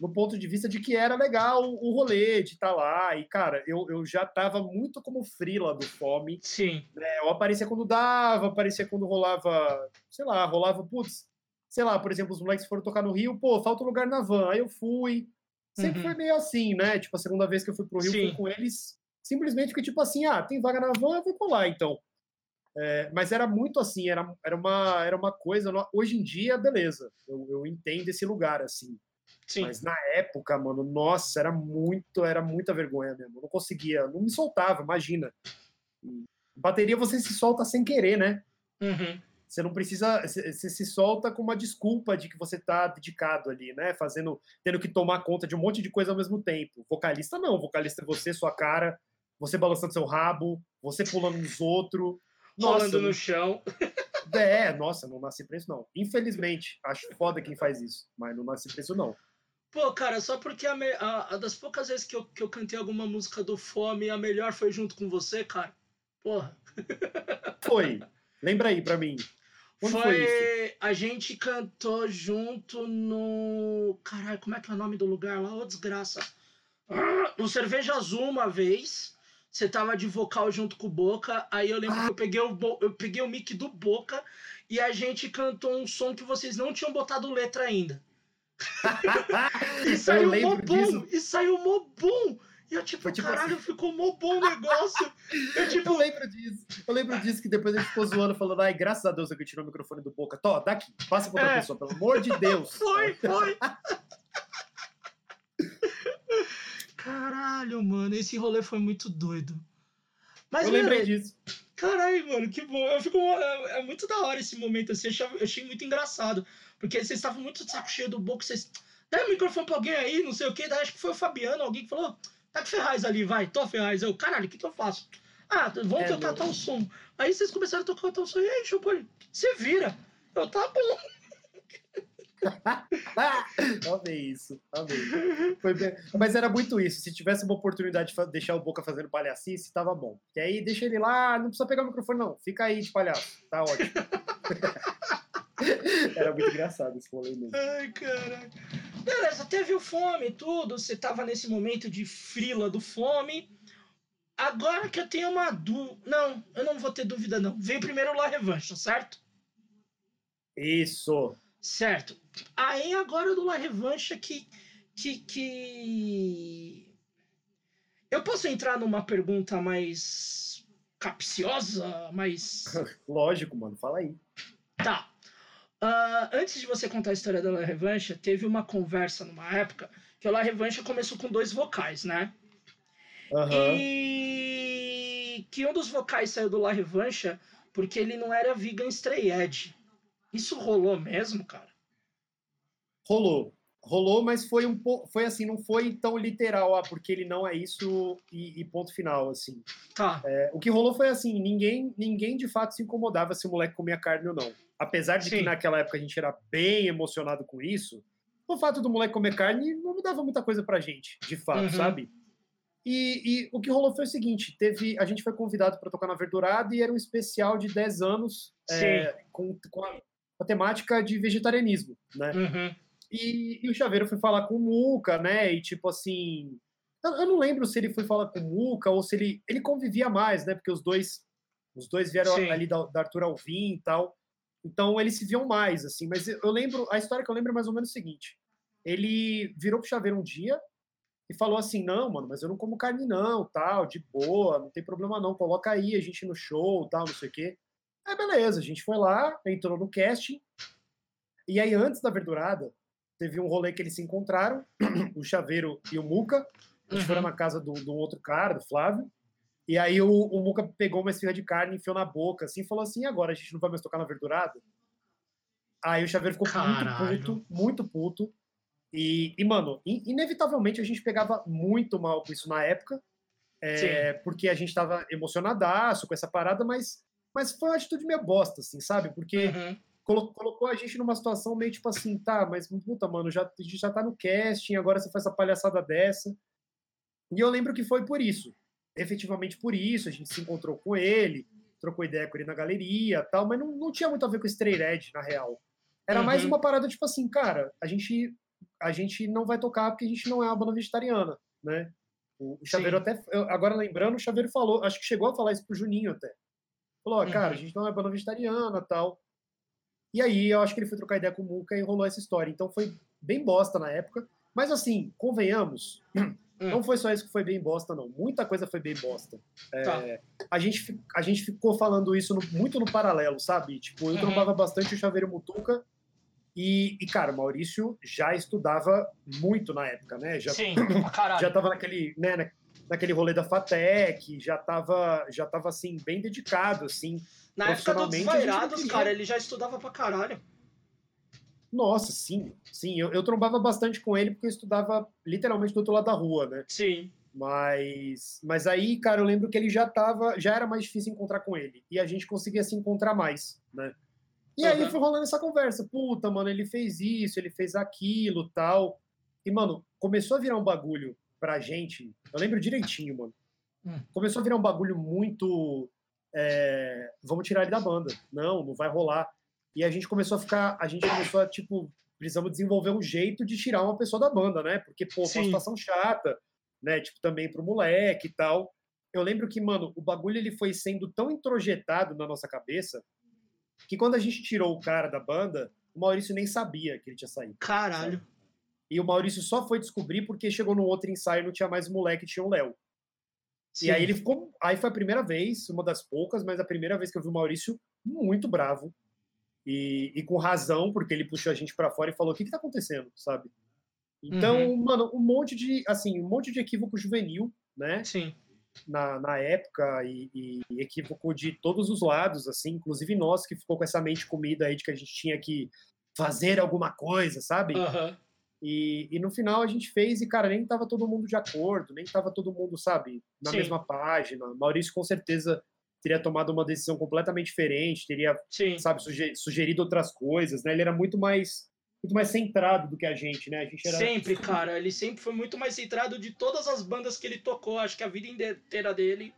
no ponto de vista de que era legal o rolê de estar lá. E, cara, eu, eu já tava muito como frila do Fome. Sim. né? Eu aparecia quando dava, aparecia quando rolava, sei lá, rolava, putz, sei lá, por exemplo, os moleques foram tocar no Rio, pô, falta lugar na van. Aí eu fui. Sempre Uhum. foi meio assim, né? Tipo, a segunda vez que eu fui pro Rio, Sim. fui com eles, simplesmente porque, tipo assim, ah, tem vaga na van, eu vou colar, então. É, mas era muito assim, era, era, uma, era uma coisa. Hoje em dia, beleza, eu, eu entendo esse lugar, assim. Sim. Mas na época, mano, nossa, era muito, era muita vergonha mesmo. Eu não conseguia, não me soltava, imagina. Bateria você se solta sem querer, né? Uhum. Você não precisa, você você se solta com uma desculpa de que você tá dedicado ali, né? Fazendo, tendo que tomar conta de um monte de coisa ao mesmo tempo. Vocalista não, vocalista é você, sua cara, você balançando seu rabo, você pulando nos outros. Rolando Nossa, no chão. é, nossa, não nasci pra isso não. Infelizmente, acho foda quem faz isso, mas não nasci pra isso não. Pô, cara, só porque a, me- a- a das poucas vezes que eu, que eu cantei alguma música do Fome, a melhor foi junto com você, cara. Porra. Foi. Lembra aí pra mim. Quando foi, foi isso? A gente cantou junto no. Caralho, como é que é o nome do lugar lá? Ô, desgraça. Ah, No Cerveja Azul uma vez. Você tava de vocal junto com o Boca. Aí eu lembro Ah. que eu peguei, o eu peguei o mic do Boca e a gente cantou um som que vocês não tinham botado letra ainda. E eu saiu mó bom! E saiu mó bom! E eu, tipo, Foi tipo caralho, ficou mó bom o negócio. Eu, Eu tipo, lembro disso. Eu lembro disso que depois a gente ficou zoando, falando, ai, graças a Deus eu tirou o microfone do boca. Tó, daqui, passa pra outra É. pessoa, pelo amor de Deus. foi, foi. Caralho, mano, esse rolê foi muito doido. Mas, Eu lembrei mano, disso. caralho, mano, que bom. Eu fico, é, é muito da hora esse momento, assim, eu achei, eu achei muito engraçado. Porque vocês estavam muito de saco cheio do boco, vocês. Dá o microfone pra alguém aí, não sei o quê. Daí acho que foi o Fabiano, alguém que falou, tá com Ferraz ali, vai, tô Ferraz. Eu, caralho, o que que eu faço? Ah, vamos É, tocar tal som. Aí vocês começaram a tocar tal som, e aí, Chupoli, você vira. Eu, tá bom. Amei isso, amei. Foi bem- Mas era muito isso. Se tivesse uma oportunidade de deixar o Boca fazendo palhacice, tava bom. E aí deixa ele lá, não precisa pegar o microfone, não. Fica aí de palhaço. Tá ótimo. era muito engraçado esse rolê mesmo. Ai. Beleza, teve o fome e tudo. Você tava nesse momento de frila do fome. Agora que eu tenho uma dúvida. Não, eu não vou ter dúvida, não. Veio primeiro La Revanche, certo? Isso. Certo. Aí agora do La Revanche que. que. que. Eu posso entrar numa pergunta mais capciosa, mais. Lógico, mano. Fala aí. Tá. Ah, antes de você contar a história da La Revanche, teve uma conversa numa época que a La Revanche começou com dois vocais, né? Aham. E que um dos vocais saiu do La Revanche porque ele não era vegan stray edge. Isso rolou mesmo, cara? Rolou. Rolou, mas foi um pouco. Foi assim, não foi tão literal, ah, porque ele não é isso e, e ponto final, assim. Tá. É, o que rolou foi assim, ninguém, ninguém de fato se incomodava se o moleque comia carne ou não. Apesar de Sim. que naquela época a gente era bem emocionado com isso, o fato do moleque comer carne não mudava muita coisa pra gente, de fato, Uhum. sabe? E, e o que rolou foi o seguinte: teve, a gente foi convidado para tocar na Verdurada e era um especial de 10 anos é, com, com, a, com a temática de vegetarianismo, né? Uhum. E, e o Chaveiro foi falar com o Muca, né? E tipo assim. Eu, eu não lembro se ele foi falar com o Muca ou se ele. Ele convivia mais, né? Porque os dois. Os dois vieram Sim. ali da, da Arthur Alvim e tal. Então eles se viam mais, assim. Mas eu lembro, a história que eu lembro é mais ou menos o seguinte: ele virou pro chaveiro um dia e falou assim: não, mano, mas eu não como carne, não, tal, de boa, não tem problema não, coloca aí a gente no show, tal, não sei o quê. Aí beleza, a gente foi lá, entrou no casting. E aí, antes da verdurada, teve um rolê que eles se encontraram, o Chaveiro e o Muca. Eles foram Uhum. na casa do, do outro cara, do Flávio. E aí o, o Muca pegou uma esfirra de carne, enfiou na boca, assim, e falou assim: "E agora a gente não vai mais tocar na verdurada? Aí o Chaveiro ficou Caralho. muito puto, muito puto. E, e, mano, in- inevitavelmente a gente pegava muito mal com isso na época, é, porque a gente tava emocionadaço com essa parada, mas, mas foi uma atitude meio bosta, assim, sabe? Porque Uhum. Colo- colocou a gente numa situação meio tipo assim, tá, mas puta, mano, já, a gente já tá no casting, agora você faz essa palhaçada dessa. E eu lembro que foi por isso. Efetivamente por isso, a gente se encontrou com ele, trocou ideia com ele na galeria tal, mas não, não tinha muito a ver com Stray Edge, na real. Era mais Uhum. uma parada tipo assim, cara, a gente, a gente não vai tocar porque a gente não é uma banda vegetariana, né? O, o Chaveiro Sim. até, agora lembrando, o Chaveiro falou, acho que chegou a falar isso pro Juninho até. Falou, ó, cara, a Uhum. gente não é banda vegetariana tal. E aí eu acho que ele foi trocar ideia com o Muca e rolou essa história. Então foi bem bosta na época. Mas assim, convenhamos, Hum. não foi só isso que foi bem bosta, não. Muita coisa foi bem bosta. É, Tá. a, gente, a gente ficou falando isso no- muito no paralelo, sabe? Tipo, eu Uhum. trombava bastante o Chaveiro Mutuca. E, e, cara, o Maurício já estudava muito na época, né? Já, Sim, caralho. já tava naquele, né, na- naquele rolê da FATEC, já tava, já tava assim, bem dedicado, assim. Na época dos profissionalmente, a gente não Vairados, queria. cara, ele já estudava pra caralho. Nossa, sim, sim. Eu, eu trombava bastante com ele porque eu estudava literalmente do outro lado da rua, né? Sim. Mas, mas aí, cara, eu lembro que ele já tava, já era mais difícil encontrar com ele. E a gente conseguia se encontrar mais, né? E aí Uhum. foi rolando essa conversa. Puta, mano, ele fez isso, ele fez aquilo, tal. E, mano, começou a virar um bagulho pra gente. Eu lembro direitinho, mano. Hum. Começou a virar um bagulho muito. É, vamos tirar ele da banda. Não, não vai rolar. E a gente começou a ficar. A gente começou a, tipo, precisamos desenvolver um jeito de tirar uma pessoa da banda, né? Porque, pô, foi Sim. uma situação chata, né? Tipo, também pro moleque e tal. Eu lembro que, mano, o bagulho ele foi sendo tão introjetado na nossa cabeça que quando a gente tirou o cara da banda, o Maurício nem sabia que ele tinha saído. Caralho. E o Maurício só foi descobrir porque chegou no outro ensaio e não tinha mais o moleque, tinha o Léo. Sim. E aí ele ficou. Aí foi a primeira vez, uma das poucas, mas a primeira vez que eu vi o Maurício muito bravo. E, e com razão, porque ele puxou a gente pra fora e falou: o que, que tá acontecendo, sabe? Então, Uhum. mano, um monte de. Assim, um monte de equívoco juvenil, né? Sim. Na, na época, e, e equívoco de todos os lados, assim, inclusive nós que ficou com essa mente comida aí de que a gente tinha que fazer alguma coisa, sabe? Aham. E, e no final a gente fez e, cara, nem tava todo mundo de acordo, nem tava todo mundo, sabe, na Sim. mesma página. Maurício com certeza teria tomado uma decisão completamente diferente, teria, Sim. sabe, suge- sugerido outras coisas, né? Ele era muito mais muito mais centrado do que a gente, né? A gente era Sempre, cara. Ele sempre foi muito mais centrado de todas as bandas que ele tocou. Acho que a vida inteira dele.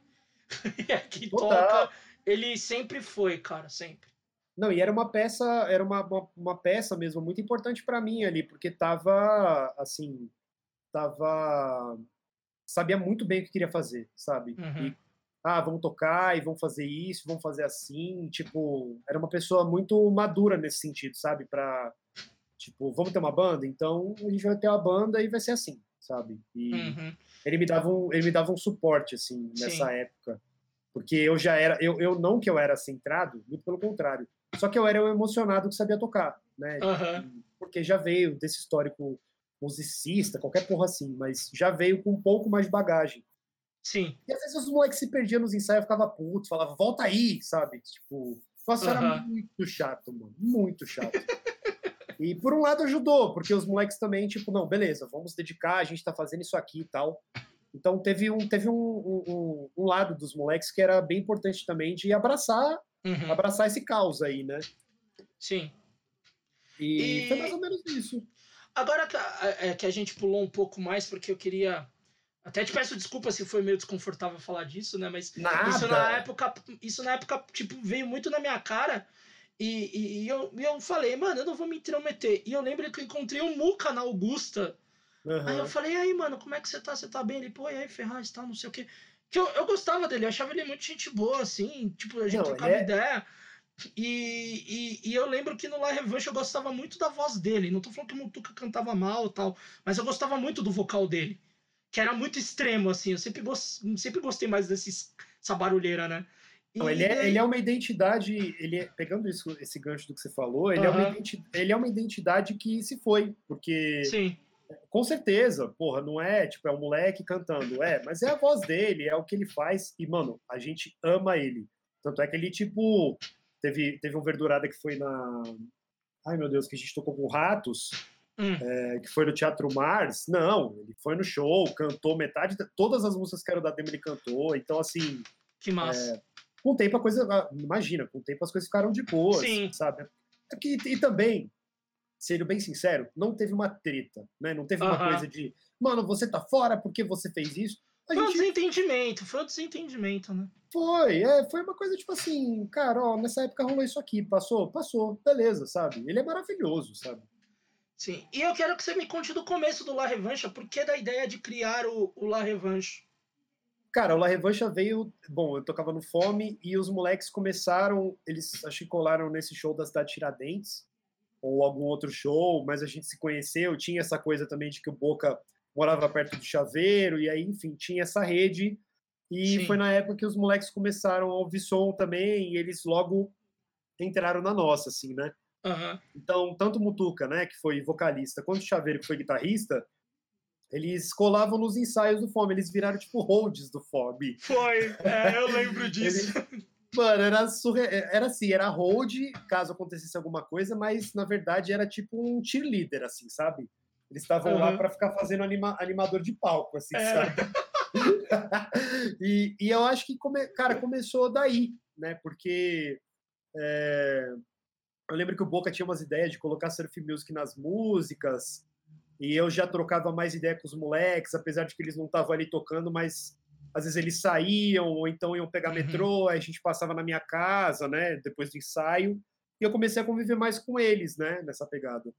que Total. toca, ele sempre foi, cara. Sempre. Não, e era uma peça, era uma, uma, uma peça mesmo muito importante para mim ali, porque tava assim, tava sabia muito bem o que queria fazer, sabe? Uhum. E, ah, vamos tocar e vamos fazer isso, vamos fazer assim, tipo, era uma pessoa muito madura nesse sentido, sabe? Para tipo, vamos ter uma banda, então a gente vai ter uma banda e vai ser assim, sabe? E Uhum. ele me dava um, ele me dava um suporte assim nessa época, porque eu já era, eu, eu não que eu era centrado, muito pelo contrário, só que eu era um emocionado que sabia tocar, né? Aham. Porque já veio desse histórico musicista, qualquer porra assim, mas já veio com um pouco mais de bagagem. Sim. E às vezes os moleques se perdiam nos ensaios, ficava puto, falava, volta aí, sabe? Tipo, nossa, era Aham. muito chato, mano, muito chato. e por um lado ajudou, porque os moleques também, tipo, não, beleza, vamos dedicar, a gente tá fazendo isso aqui e tal. Então teve um, teve um, um, um- um lado dos moleques que era bem importante também de abraçar, Uhum. abraçar esse caos aí, né? Sim. E, E- foi mais ou menos isso. Agora que a, é, que a gente pulou um pouco mais, porque eu queria. Até te peço desculpa se foi meio desconfortável falar disso, né? Mas Nada. isso na época, isso na época, tipo, veio muito na minha cara. E, e, e eu, eu falei, mano, eu não vou me intrometer. E eu lembro que eu encontrei um Muca na Augusta. Aham. Aí eu falei, e aí, mano, como é que você tá? Você tá bem? Ele, pô, e aí, Ferraz, tal, não sei o quê. Que eu, eu gostava dele, eu achava ele muito gente boa, assim, tipo, a gente Não, trocava é- ideia. E, e, e, eu lembro que no La Revanche eu gostava muito da voz dele. Não tô falando que o Mutuca cantava mal tal, mas eu gostava muito do vocal dele. Que era muito extremo, assim. Eu sempre, gost, sempre gostei mais desse, dessa barulheira, né? Não, ele, é, ele é uma identidade, ele é, pegando isso, esse gancho do que você falou, ele, é uma ele é uma identidade que se foi, porque Sim. Com certeza, porra, não é tipo, é um moleque cantando, é, mas é a voz dele, é o que ele faz, e, mano, a gente ama ele. Tanto é que ele, tipo, teve, teve um verdurada que foi na. Ai meu Deus, que a gente tocou com ratos. Hum. É, que foi no Teatro Mars. Não, ele foi no show, cantou metade, todas as músicas que eram da demo ele cantou. Então, assim. Que massa. É, com o tempo a coisa. Imagina, com o tempo as coisas ficaram de boa, sabe? Aqui, e também, sendo bem sincero, não teve uma treta, né? Não teve uma coisa de, mano, você tá fora porque você fez isso. A foi gente... um desentendimento, foi um desentendimento, né? Foi, é, foi uma coisa tipo assim, cara, ó, nessa época rolou isso aqui, passou, passou, beleza, sabe? Ele é maravilhoso, sabe? Sim, e eu quero que você me conte do começo do La Revanche, por que da ideia de criar o, o La Revanche? Cara, o La Revancha veio. Bom, eu tocava no Fome e os moleques começaram. Eles acho que colaram nesse show da cidade Tiradentes, ou algum outro show, mas a gente se conheceu. Tinha essa coisa também de que o Boca morava perto do Chaveiro, e aí, enfim, tinha essa rede. E Sim. foi na época que os moleques começaram a ouvir som também, e eles logo entraram na nossa, assim, né? Uhum. Então, tanto o Mutuca, né, que foi vocalista, quanto o Chaveiro, que foi guitarrista, eles colavam nos ensaios do Fome, eles viraram tipo holds do Fome. Foi, é, eu lembro disso. Mano, era, surre... era assim, era hold caso acontecesse alguma coisa, mas na verdade era tipo um cheerleader, assim, sabe? Eles estavam uhum. lá para ficar fazendo anima... animador de palco, assim, é. sabe? e, e eu acho que, come... cara, começou daí, né? Porque é... eu lembro que o Boca tinha umas ideias de colocar surf music nas músicas, e eu já trocava mais ideia com os moleques, apesar de que eles não estavam ali tocando, mas às vezes eles saíam, ou então iam pegar uhum. metrô, aí a gente passava na minha casa, né, depois do ensaio, e eu comecei a conviver mais com eles, né, nessa pegada.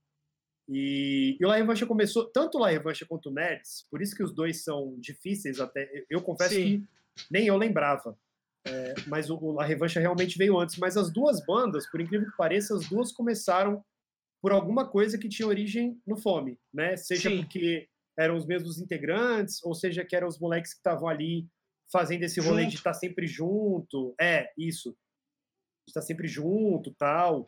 E, e o La Revancha começou, tanto o La Revancha quanto o Nerds, por isso que os dois são difíceis até, eu confesso Sim. que nem eu lembrava, é, mas o, o La Revancha realmente veio antes, mas as duas bandas, por incrível que pareça, as duas começaram por alguma coisa que tinha origem no Fome, né? Seja Sim. porque eram os mesmos integrantes, ou seja que eram os moleques que estavam ali fazendo esse rolê junto. de estar sempre junto. É, isso. Estar sempre junto, tal.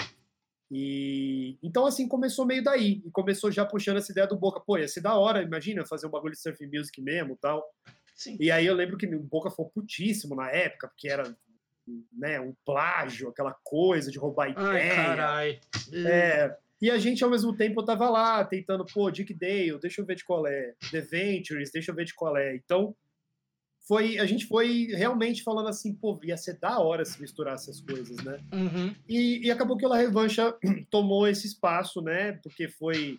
E então assim começou meio daí e começou já puxando essa ideia do Boca, pô, ia ser da hora, imagina fazer um bagulho de surf music mesmo, tal. Sim. E aí eu lembro que o Boca foi putíssimo na época, porque era né, um plágio, aquela coisa de roubar ideia. Ai, carai. É, e a gente, ao mesmo tempo, eu tava lá tentando, pô, Dick Dale, deixa eu ver de qual é. The Ventures, deixa eu ver de qual é. Então, foi, a gente foi realmente falando assim, pô, ia ser da hora se misturar essas coisas, né? Uhum. E, e, acabou que o La Revancha tomou esse espaço, né? Porque foi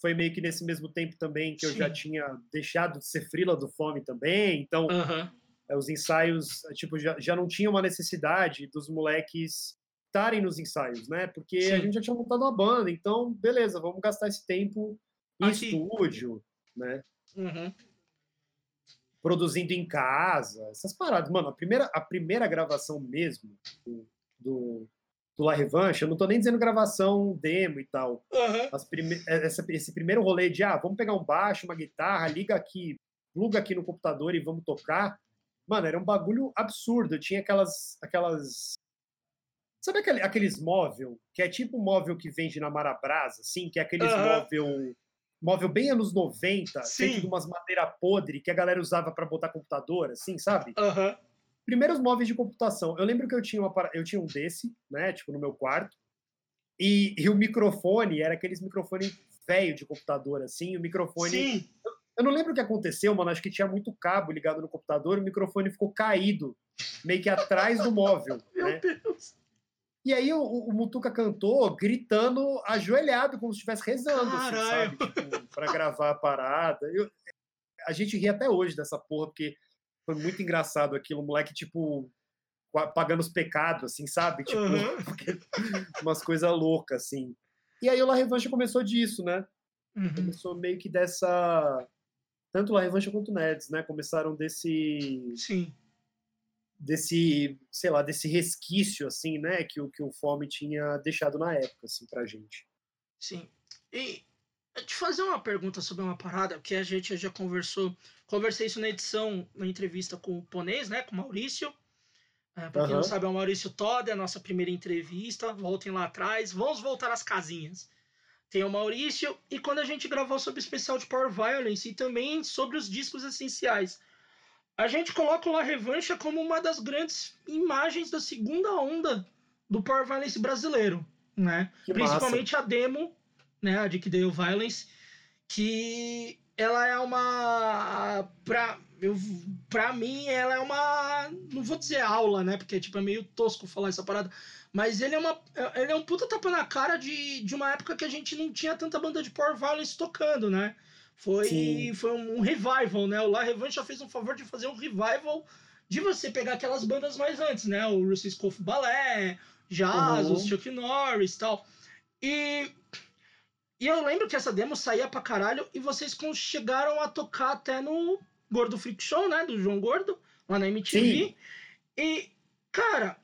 foi meio que nesse mesmo tempo também que eu já tinha deixado de ser frila do Fome também. Então, uhum. os ensaios, tipo, já, já não tinha uma necessidade dos moleques estarem nos ensaios, né? Porque Sim. a gente já tinha montado uma banda, então, beleza, vamos gastar esse tempo em Aqui. estúdio, né? Uhum. Produzindo em casa, essas paradas. Mano, a primeira, a primeira gravação mesmo do, do, do La Revanche, eu não tô nem dizendo gravação demo e tal. Uhum. Prime, essa, esse primeiro rolê de, ah, vamos pegar um baixo, uma guitarra, liga aqui, pluga aqui no computador e vamos tocar. Mano, era um bagulho absurdo. Eu tinha aquelas, aquelas Sabe aquele, aqueles móvel, que é tipo móvel que vende na Marabras, assim, que é aqueles uhum. móvel móvel bem anos 90, Sim. feito de umas madeira podre que a galera usava para botar computador, assim, sabe? Uhum. Primeiros móveis de computação. Eu lembro que eu tinha, uma, eu tinha um desse, né, tipo, no meu quarto, e, e o microfone era aqueles microfone velho de computador, assim, o microfone... Sim. Eu, eu não lembro o que aconteceu, mano, acho que tinha muito cabo ligado no computador, o microfone ficou caído, meio que atrás do móvel, Meu né? Deus. E aí o, o Mutuca cantou gritando ajoelhado, como se estivesse rezando, assim, sabe? Tipo, pra gravar a parada. Eu, a gente ri até hoje dessa porra, porque foi muito engraçado aquilo, o moleque, tipo, pagando os pecados, assim, sabe? Tipo, uhum. umas coisas loucas, assim. E aí o La Revanche começou disso, né? Uhum. Começou meio que dessa. Tanto La Revanche quanto o Neds, né? Começaram desse. Sim desse, sei lá, desse resquício, assim, né, que o, que o Fome tinha deixado na época, assim, pra gente. Sim. E eu te fazer uma pergunta sobre uma parada que a gente já conversou. Conversei isso na edição, na entrevista com o Ponês, né? Com o Maurício. É, pra quem não Aham. sabe, é o Maurício Todd, é a nossa primeira entrevista. Voltem lá atrás. Vamos voltar às casinhas. Tem o Maurício, e quando a gente gravou sobre o especial de Power Violence e também sobre os discos essenciais, a gente coloca o La Revancha como uma das grandes imagens da segunda onda do Power Violence brasileiro, né? Que Principalmente a demo, né, a Dick Dale Violence, que ela é uma pra, eu, pra mim ela é uma não vou dizer aula, né, porque tipo é meio tosco falar essa parada, mas ele é uma ele é um puta tapa na cara de, de uma época que a gente não tinha tanta banda de Power Violence tocando, né? Foi, Sim. foi um revival, né? O La Revanche fez um favor de fazer um revival de você pegar aquelas bandas mais antes, né? O Russell Scoff Ballet, Jazz, Uhum. os Chuck Norris e tal. E, e eu lembro que essa demo saía pra caralho e vocês chegaram a tocar até no Gordo Freak Show, né? Do João Gordo, lá na MTV. Sim. E, cara,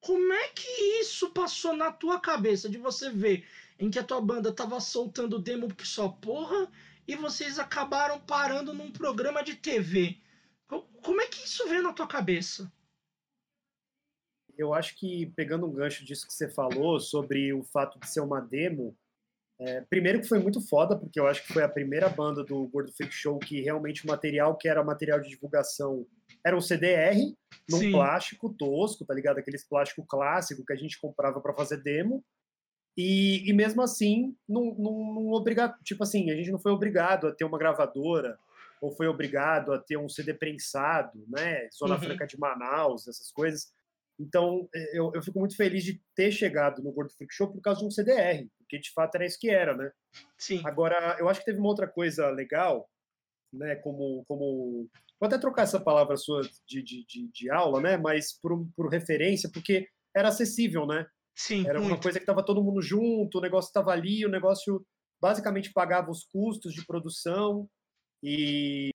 como é que isso passou na tua cabeça de você ver em que a tua banda tava soltando demo que só porra e vocês acabaram parando num programa de TV? Co- Como é que isso veio na tua cabeça? Eu acho que, pegando um gancho disso que você falou, sobre o fato de ser uma demo, é, primeiro que foi muito foda, porque eu acho que foi a primeira banda do Gordo Freak Show que realmente o material que era material de divulgação era um CDR, num Sim. plástico tosco, tá ligado? Aqueles plástico clássico que a gente comprava para fazer demo. E, e mesmo assim, não, não, não obriga, tipo assim, a gente não foi obrigado a ter uma gravadora ou foi obrigado a ter um CD prensado, né? Zona Uhum. Franca de Manaus, essas coisas. Então, eh, eu, eu fico muito feliz de ter chegado no Gordo Freak Show por causa de um CDR, porque de fato era isso que era, né? Sim. Agora, eu acho que teve uma outra coisa legal, né? Como, como vou até trocar essa palavra sua de, de, de, de aula, né? Mas por, por referência, porque era acessível, né? Sim, Era uma muito. coisa que estava todo mundo junto, o negócio estava ali, o negócio basicamente pagava os custos de produção e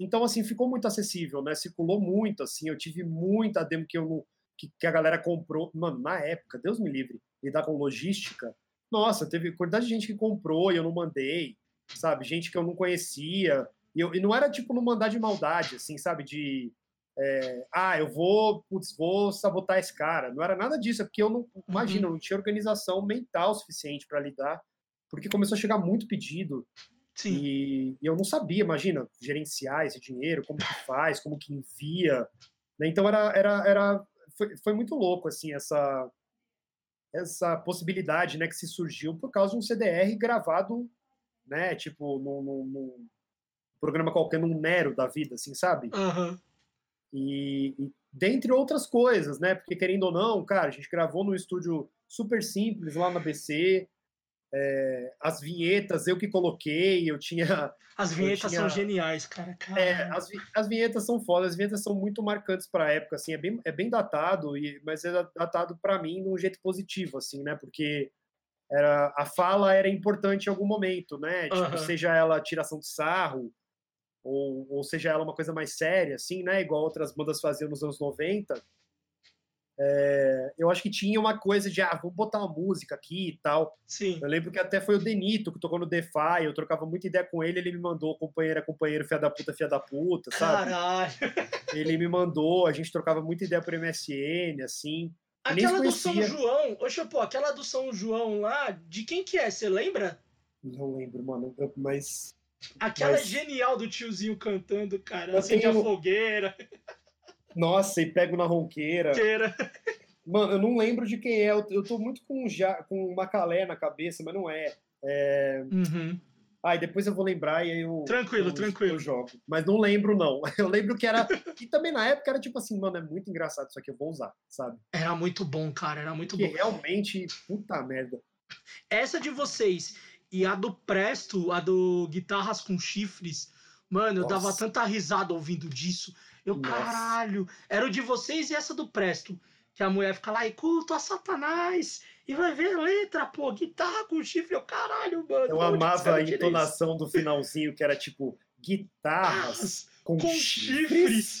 então assim ficou muito acessível, né? Circulou muito, assim. Eu tive muita demo que eu não que, que a galera comprou, mano, na época, Deus me livre, lidar com logística. Nossa, teve quantidade de gente que comprou e eu não mandei, sabe? Gente que eu não conhecia e, eu, e não era tipo não mandar de maldade, assim, sabe? De é, ah, eu vou, putz, vou sabotar esse cara. Não era nada disso, é porque eu não, imagina, eu não tinha organização mental suficiente para lidar, porque começou a chegar muito pedido Sim. e, e eu não sabia, imagina, gerenciar esse dinheiro, como que faz, como que envia. né? Então era, era, era foi, foi muito louco assim essa essa possibilidade, né, que se surgiu por causa de um CDR gravado, né, tipo num, num- num programa qualquer, num Nero da vida, assim, sabe? Aham. E, e dentre outras coisas, né? Porque querendo ou não, cara, a gente gravou num estúdio super simples lá na BC. é, as vinhetas eu que coloquei, eu tinha. As vinhetas tinha- são geniais, cara. é, as, as vinhetas são fodas, as vinhetas são muito marcantes para a época, assim, é bem, é bem datado, e, mas é datado para mim de um jeito positivo, assim, né? Porque era, a fala era importante em algum momento, né? Tipo, Aham. seja ela tiração de sarro, ou, ou seja ela uma coisa mais séria, assim, né? Igual outras bandas faziam nos anos 90. É, eu acho que tinha uma coisa de, ah, vamos botar uma música aqui e tal. Sim. Eu lembro que até foi o Denito que tocou no Defy, eu trocava muita ideia com ele, ele me mandou companheiro é companheiro, fia da puta, fia da puta, sabe? Caralho. Ele me mandou, a gente trocava muita ideia por MSN, assim. Aquela do São. João, ô pô, aquela do São João lá, de quem que é? Você lembra? Não lembro, mano, mas Aquela Mas- é genial do tiozinho cantando, cara. Acende a tenho- fogueira. nossa, e pego na ronqueira. Queira. Mano, eu não lembro de quem é, eu, tô muito com ja, com Macalé na cabeça, mas não é. é... Uhum. Ai, depois eu vou lembrar e aí eu. Tranquilo, eu, tranquilo. Eu jogo. Mas não lembro, não. Eu lembro que era. E também na época era tipo assim, mano, é muito engraçado isso aqui, eu vou usar, sabe? Era muito bom, cara, era muito Porque bom. realmente, puta merda. Essa de vocês e a do Presto, a do Guitarras com Chifres, mano, eu dava tanta risada ouvindo disso. Eu, Nossa. caralho, era o de vocês e essa do Presto. Que a mulher fica lá e culto a Satanás. E vai ver a letra, pô, guitarra com chifre. Eu, caralho, mano. Eu amava a entonação do finalzinho, que era tipo, guitarras Com, Com chifres. chifres.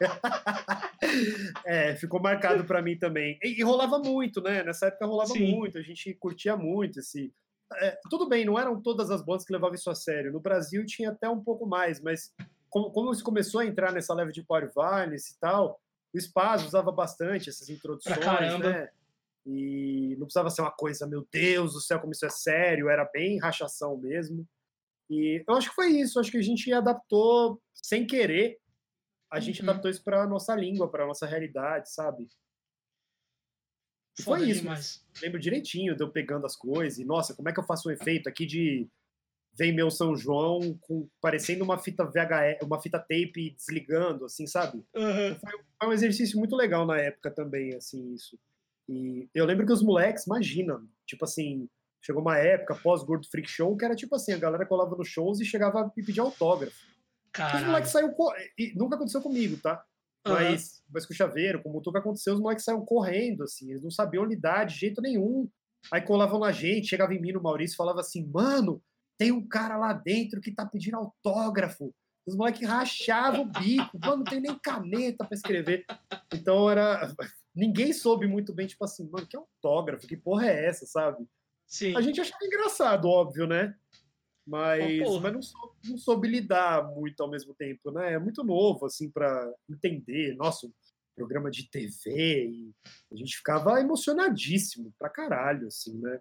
É, ficou marcado pra mim também. E, e rolava muito, né? Nessa época rolava Sim. muito, a gente curtia muito esse. É, tudo bem, não eram todas as bandas que levavam isso a sério. No Brasil tinha até um pouco mais, mas como, como isso começou a entrar nessa leve de Power Violence e tal, o Spaz usava bastante essas introduções, né? E não precisava ser uma coisa, meu Deus do céu, como isso é sério, era bem rachação mesmo. E eu acho que foi isso, acho que a gente adaptou sem querer, a gente Uhum. adaptou isso para nossa língua, para nossa realidade, sabe? Foda foi isso, demais. lembro direitinho de eu pegando as coisas e nossa, como é que eu faço um efeito aqui de vem meu São João com parecendo uma fita VHS, uma fita tape desligando, assim, sabe? Aham. Foi um exercício muito legal na época também, assim, isso. E eu lembro que os moleques, imagina, tipo assim, chegou uma época pós Gordo Freak Show que era tipo assim, a galera colava nos shows e chegava e pedia autógrafo. Os Caralho. moleques saíram co- e nunca aconteceu comigo, tá? Mas, mas com o Chaveiro, com o Mutuca aconteceu, os moleques saíram correndo, assim, eles não sabiam lidar de jeito nenhum. Aí colavam na gente, chegava em mim no Maurício e falava assim, mano, tem um cara lá dentro que tá pedindo autógrafo. Os moleques rachavam o bico, mano, não tem nem caneta pra escrever. Então era. Ninguém soube muito bem, tipo assim, mano, que autógrafo? Que porra é essa, sabe? Sim. A gente achava engraçado, óbvio, né? Mas, porra. mas não, soube, não soube lidar muito ao mesmo tempo, né? É muito novo, assim, para entender. Nossa, um programa de TV. E a gente ficava emocionadíssimo pra caralho, assim, né?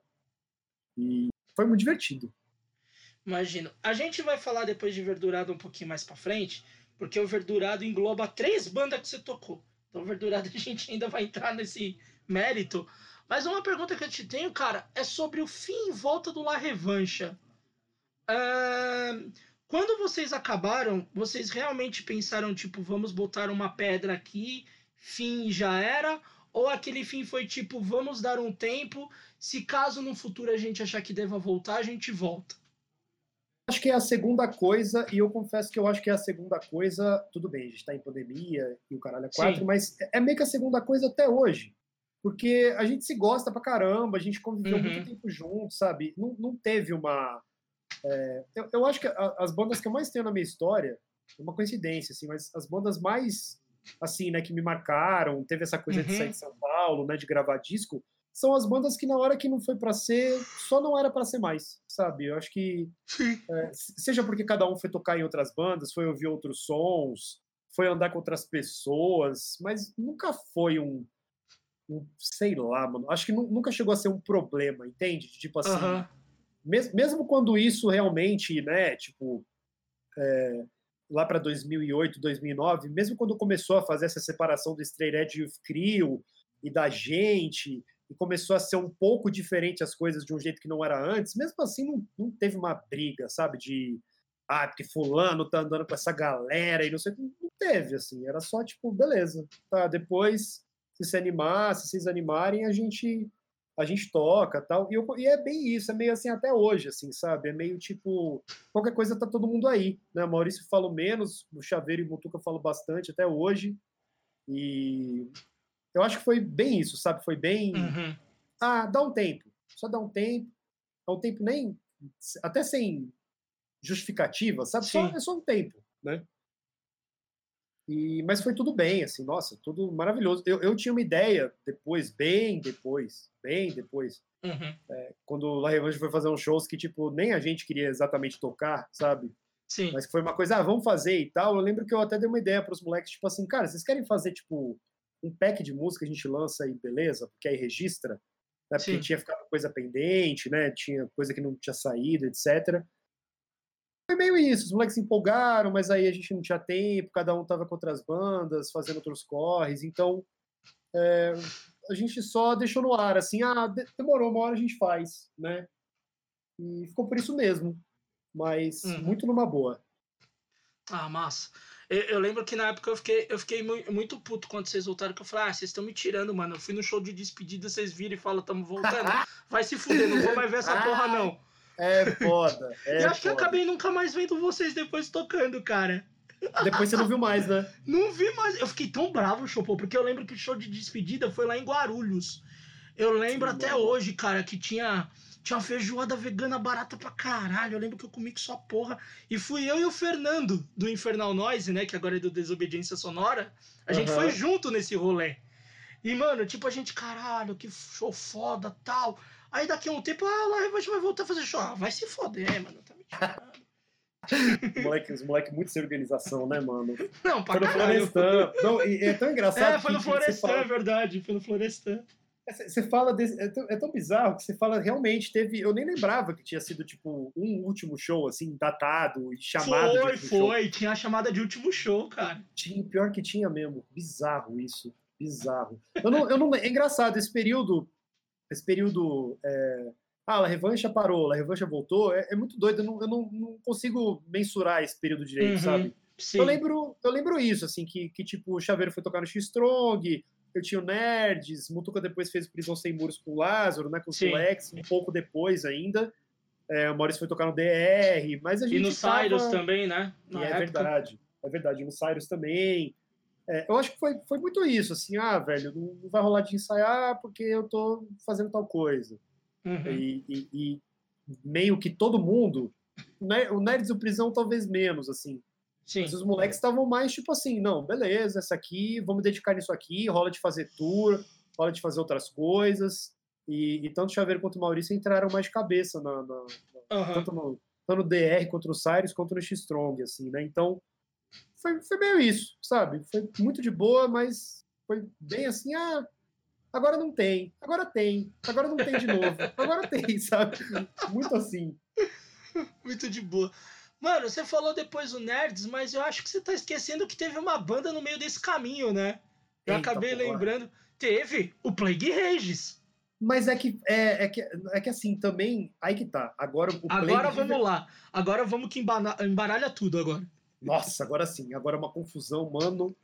E foi muito divertido. Imagino. A gente vai falar depois de Verdurado um pouquinho mais pra frente, porque o Verdurado engloba três bandas que você tocou. Então, o Verdurado a gente ainda vai entrar nesse mérito. Mas uma pergunta que eu te tenho, cara, é sobre o fim e volta do La Revancha. Quando vocês acabaram, vocês realmente pensaram, tipo, vamos botar uma pedra aqui, fim já era? Ou aquele fim foi tipo, vamos dar um tempo, se caso no futuro a gente achar que deva voltar, a gente volta? Acho que é a segunda coisa, e eu confesso que eu acho que é a segunda coisa. Tudo bem, a gente tá em pandemia e o caralho é quatro, Sim. mas é meio que a segunda coisa até hoje. Porque a gente se gosta pra caramba, a gente conviveu Uhum. muito tempo junto, sabe? Não, não teve uma. É, eu, eu acho que a- as bandas que eu mais tenho na minha história, é uma coincidência, assim, mas as bandas mais, assim, né, que me marcaram, teve essa coisa de Uhum. sair de São Paulo, né, de gravar disco, são as bandas que na hora que não foi pra ser, só não era pra ser mais, sabe? Eu acho que Sim. é, seja porque cada um foi tocar em outras bandas, foi ouvir outros sons, foi andar com outras pessoas, mas nunca foi um, um sei lá, mano. Acho que nu- nunca chegou a ser um problema, entende? Tipo assim, Aham. Mes- mesmo quando isso realmente, né, tipo, é, lá para 2008, 2009, mesmo quando começou a fazer essa separação do Stray Edge e o Creel e da gente, e começou a ser um pouco diferente as coisas de um jeito que não era antes, mesmo assim não, não teve uma briga, sabe, de ah, porque fulano tá andando com essa galera e não sei, o não teve, assim, era só tipo, beleza, tá, depois se se animar, se vocês animarem, a gente a gente toca tal. E, eu- e é bem isso, é meio assim até hoje, assim, sabe? É meio tipo, qualquer coisa tá todo mundo aí, né? Maurício falo menos, o Chaveiro e o Mutuca falo bastante até hoje. E eu acho que foi bem isso, sabe? Foi bem. Uhum. Ah, dá um tempo. Só dá um tempo. Dá um tempo nem. Até sem justificativa, sabe? Só, é só um tempo, né? E, mas foi tudo bem, assim, nossa, tudo maravilhoso. Eu, eu tinha uma ideia depois, bem depois, bem depois, Uhum. quando o La Revanche foi fazer uns shows que, tipo, nem a gente queria exatamente tocar, sabe? Sim. Mas foi uma coisa, ah, vamos fazer e tal. Eu lembro que eu até dei uma ideia para os moleques, tipo assim, cara, vocês querem fazer, tipo, um pack de música que a gente lança e beleza? Porque aí registra, né? Porque Sim. tinha ficado coisa pendente, né? Tinha coisa que não tinha saído, etc. Foi meio isso, os moleques se empolgaram, mas aí a gente não tinha tempo, cada um tava com outras bandas, fazendo outros corres, então é, a gente só deixou no ar, assim, ah, de- demorou, uma hora a gente faz, né? E ficou por isso mesmo, mas Uhum. muito numa boa. Ah, massa. Eu, eu lembro que na época eu fiquei, eu fiquei mui- muito puto quando vocês voltaram, que eu falei, ah, vocês estão me tirando, mano. Eu fui no show de despedida, vocês viram e falam, tamo voltando. Vai se fuder, não vou mais ver essa porra, não. É foda. É e acho que eu foda. acabei nunca mais vendo vocês depois tocando, cara. Depois você não viu mais, né? Não vi mais. Eu fiquei tão bravo, Chopô, porque eu lembro que o show de despedida foi lá em Guarulhos. Eu lembro Sim, até mano. hoje, cara, que tinha Tinha uma feijoada vegana barata pra caralho. Eu lembro que eu comi com sua porra. E fui eu e o Fernando, do Infernal Noise, né? Que agora é do Desobediência Sonora. A gente Aham. foi junto nesse rolê. E, mano, tipo, a gente, caralho, que show foda tal. Aí daqui a um tempo, ah, lá a gente vai voltar a fazer show. Ah, vai se foder, mano. Tá me tirando. Os moleque, os moleque muito sem organização, né, mano? Não, pra Foi no caralho. Florestan. Não, é tão engraçado É, foi no Florestan, fala- é verdade. Foi no Florestan. Você você fala desse. É tão, é tão bizarro que você fala realmente teve. Eu nem lembrava que tinha sido, tipo, um último show, assim, datado e chamado. de Foi, último show. foi. Tinha a chamada de último show, cara. Tinha, pior que tinha mesmo. Bizarro isso. Bizarro. Eu não, eu não, é engraçado, esse período. Esse período. é, ah, a revancha parou, a revancha voltou. É, é muito doido. Eu, não, eu não, não consigo mensurar esse período direito, Uhum, sabe? Sim. Eu lembro, eu lembro isso, assim, que, que tipo, o Chaveiro foi tocar no X-Strong, eu tinha o Nerds, Mutuca depois fez Prisão Sem Muros com o Lázaro, né, com o Sim. Sulex, um pouco depois ainda. É, o Maurício foi tocar no DR, mas a gente E no tava- Cyrus também, né? É época. verdade, é verdade, no Cyrus também. É, eu acho que foi, foi muito isso, assim, ah, velho, não, não vai rolar de ensaiar porque eu tô fazendo tal coisa. Uhum. E, e- e meio que todo mundo, né, o Nerds e o Prisão talvez menos, assim, Sim. mas os moleques estavam mais tipo assim, não, beleza, essa aqui, vamos dedicar nisso aqui, rola de fazer tour, rola de fazer outras coisas. E, e tanto o Chaveiro quanto o Maurício entraram mais de cabeça, na, na- Aham. tanto, no, tanto no DR, quanto no Cyrus, quanto no X-Strong, assim, né? Então, foi, foi meio isso, sabe? Foi muito de boa, mas foi bem assim, ah, agora não tem, agora tem, agora não tem de novo, agora tem, sabe? Muito assim. Muito de boa. Mano, você falou depois o Nerds, mas eu acho que você tá esquecendo que teve uma banda no meio desse caminho, né? Eu Eita, acabei porra. lembrando. Teve o Plague Regis. Mas é que, é, é que, é que assim, também, aí que tá. Agora o Agora vamos lá. Agora vamos que embaralha tudo agora. Nossa, agora sim, agora é uma confusão, mano.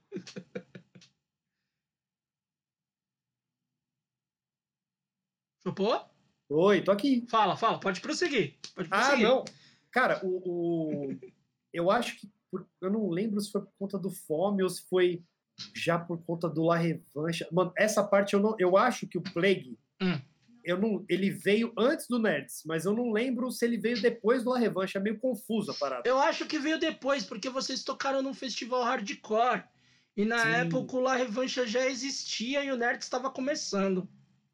Chupou? Oi, tô aqui. Fala, fala. Pode prosseguir. Pode Ah, prosseguir. não. Cara, o, o- eu acho que. por- eu não lembro se foi por conta do Fome ou se foi já por conta do La Revancha. Mano, essa parte eu não. Eu acho que o Plague. Hum. Eu não, ele veio antes do Nerds, mas eu não lembro se ele veio depois do La Revancha. É meio confuso a parada. Eu acho que veio depois, porque vocês tocaram num festival hardcore. E na Sim. época o La Revancha já existia e o Nerd estava começando.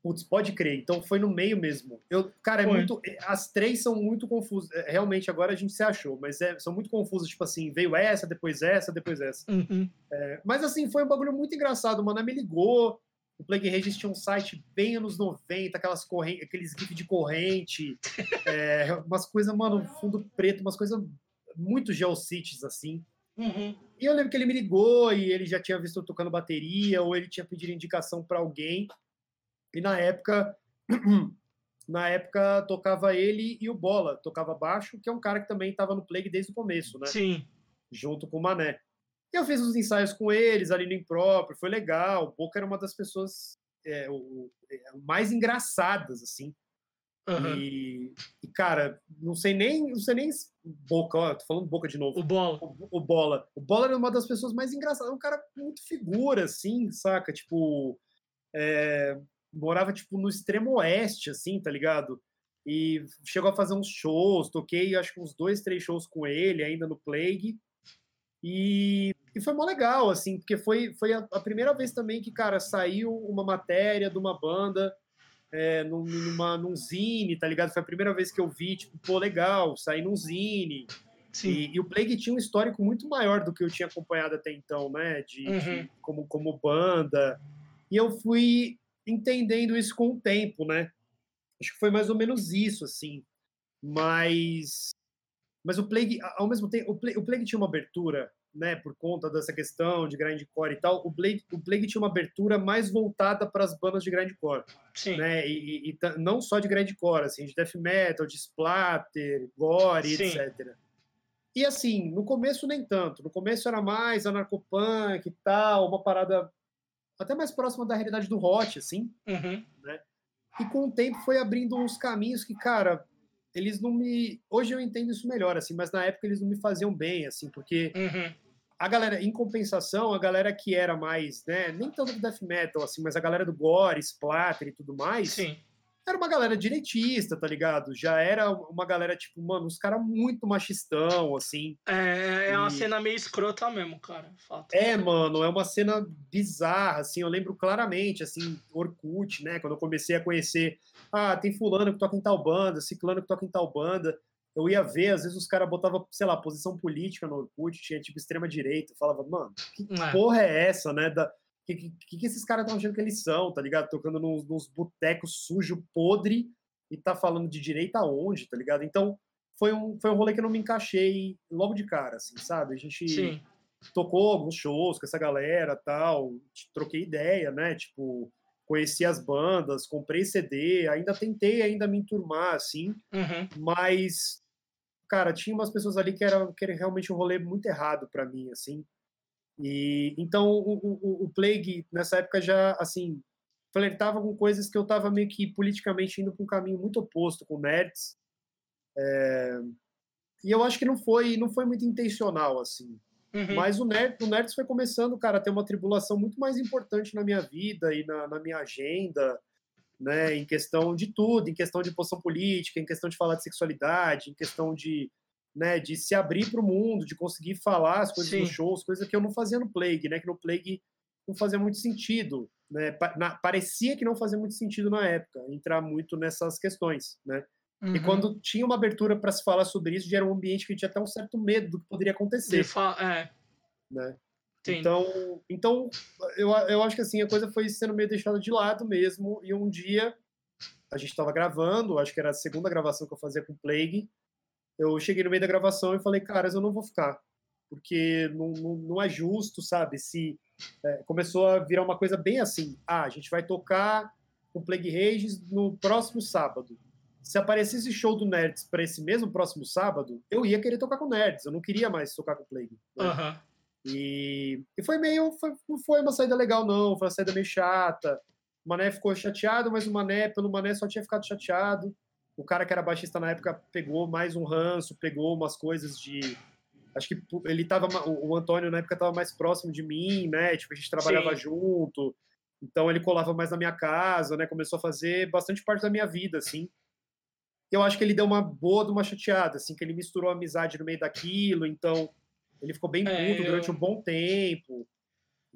Putz, pode crer. Então foi no meio mesmo. Eu, cara, é Foi. muito. As três são muito confusas. É, Realmente, agora a gente se achou, mas é- são muito confusas. Tipo assim, veio essa, depois essa, depois essa. Uhum. Mas assim, foi um bagulho muito engraçado. O Mané me ligou. O Plague Regis tinha um site bem anos 90, aquelas correntes, aqueles GIF de corrente, é, umas coisas, mano, fundo preto, umas coisas muito Geocities, assim. Uhum. E eu lembro que ele me ligou e ele já tinha visto eu tocando bateria, ou ele tinha pedido indicação para alguém. E na época, na época tocava ele e o Bola, tocava baixo, que é um cara que também estava no Plague desde o começo, né? Sim. junto com o Mané. E eu fiz uns ensaios com eles ali no impróprio, foi legal. O Boca era uma das pessoas é, o- é, mais engraçadas, assim. Uhum. E, e, cara, não sei nem, não sei nem Boca, ó, tô falando Boca de novo. O Bola. O, o Bola. O Bola era uma das pessoas mais engraçadas. Um cara muito figura, assim, saca? Tipo, é, morava, tipo, no extremo oeste, assim, tá ligado? E chegou a fazer uns shows, toquei, acho que uns dois, três shows com ele, ainda no Plague. E, e foi mó legal, assim, porque foi, foi a, a primeira vez também que, cara, saiu uma matéria de uma banda é, num, numa, num zine, tá ligado? Foi a primeira vez que eu vi, tipo, pô, legal, sair num zine. Sim. E, e o Plague tinha um histórico muito maior do que eu tinha acompanhado até então, né? De, de- Uhum. como, como banda. E eu fui entendendo isso com o tempo, né? Acho que foi mais ou menos isso, assim. Mas, mas o Plague, ao mesmo tempo, o Plague, o Plague tinha uma abertura, né? Por conta dessa questão de grindcore e tal. O Plague, o Plague tinha uma abertura mais voltada para as bandas de grindcore Sim. né? E, e- e não só de grindcore, assim, de death metal, de splatter, gore, Sim. etc. E assim, no começo nem tanto. No começo era mais anarcopunk e tal, uma parada até mais próxima da realidade do hot, assim. Uhum. E com o tempo foi abrindo uns caminhos que, cara, eles não me. Hoje eu entendo isso melhor, assim, mas na época eles não me faziam bem, assim, porque Uhum. A galera, em compensação, a galera que era mais, né, nem tanto do death metal, assim, mas a galera do gore, splatter e tudo mais, Sim. era uma galera direitista, tá ligado? Já era uma galera, tipo, mano, uns caras muito machistão, assim. É, é uma E- cena meio escrota mesmo, cara. Fato. É, mano, é uma cena bizarra, assim, eu lembro claramente, assim, Orkut, né, quando eu comecei a conhecer, ah, tem fulano que toca em tal banda, ciclano que toca em tal banda, eu ia ver, às vezes os caras botavam, sei lá, posição política no Orkut, tinha, tipo, extrema-direita, falava, mano, que É. porra é essa, né, da... Que, que, que esses caras estão achando que eles são, tá ligado? Tocando nos, nos botecos sujo, podre, e tá falando de direita aonde, tá ligado? Então, foi um, foi um rolê que eu não me encaixei logo de cara, assim, sabe? A gente Sim. tocou alguns shows com essa galera tal, troquei ideia, né? Tipo, conheci as bandas, comprei CD, ainda tentei ainda me enturmar, assim, Uhum. mas, cara, tinha umas pessoas ali que era, que era realmente um rolê muito errado para mim, assim. E então o, o, o Plague nessa época já, assim, flertava com coisas que eu tava meio que politicamente indo para um caminho muito oposto com nerds. É, E eu acho que não foi, não foi muito intencional, assim. Uhum. Mas o, Nerd, o Nerds foi começando, cara, a ter uma tribulação muito mais importante na minha vida e na, na minha agenda, né? Em questão de tudo, em questão de posição política, em questão de falar de sexualidade, em questão de, né, de se abrir para o mundo, de conseguir falar as coisas Sim. nos shows, coisa que eu não fazia no Plague, né? Que no Plague não fazia muito sentido, né? Pa- na- parecia que não fazia muito sentido na época entrar muito nessas questões, né? E Uhum. quando tinha uma abertura para se falar sobre isso, já era um ambiente que tinha até um certo medo do que poderia acontecer É, né? Então, então eu, eu acho que assim, a coisa foi sendo meio deixada de lado mesmo. E um dia a gente estava gravando, acho que era a segunda gravação que eu fazia com o Plague. Eu cheguei no meio da gravação e falei, caras, eu não vou ficar, porque não, não, não é justo, sabe? Se é, começou a virar uma coisa bem assim, ah, a gente vai tocar com Plague Rages no próximo sábado. Se aparecesse show do Nerds para esse mesmo próximo sábado, eu ia querer tocar com Nerds, eu não queria mais tocar com Plague. né? E, e foi meio. Foi, não foi uma saída legal, não. Foi uma saída meio chata. O Mané ficou chateado, mas o Mané, pelo Mané, só tinha ficado chateado. O cara que era baixista na época pegou mais um ranço, pegou umas coisas de. Acho que ele tava. O Antônio na época estava mais próximo de mim, né? Tipo, a gente trabalhava Sim. junto. Então ele colava mais na minha casa, né? Começou a fazer bastante parte da minha vida, assim. Eu acho que ele deu uma boa de uma chateada, assim, que ele misturou amizade no meio daquilo, então ele ficou bem É, puto durante eu- um bom tempo.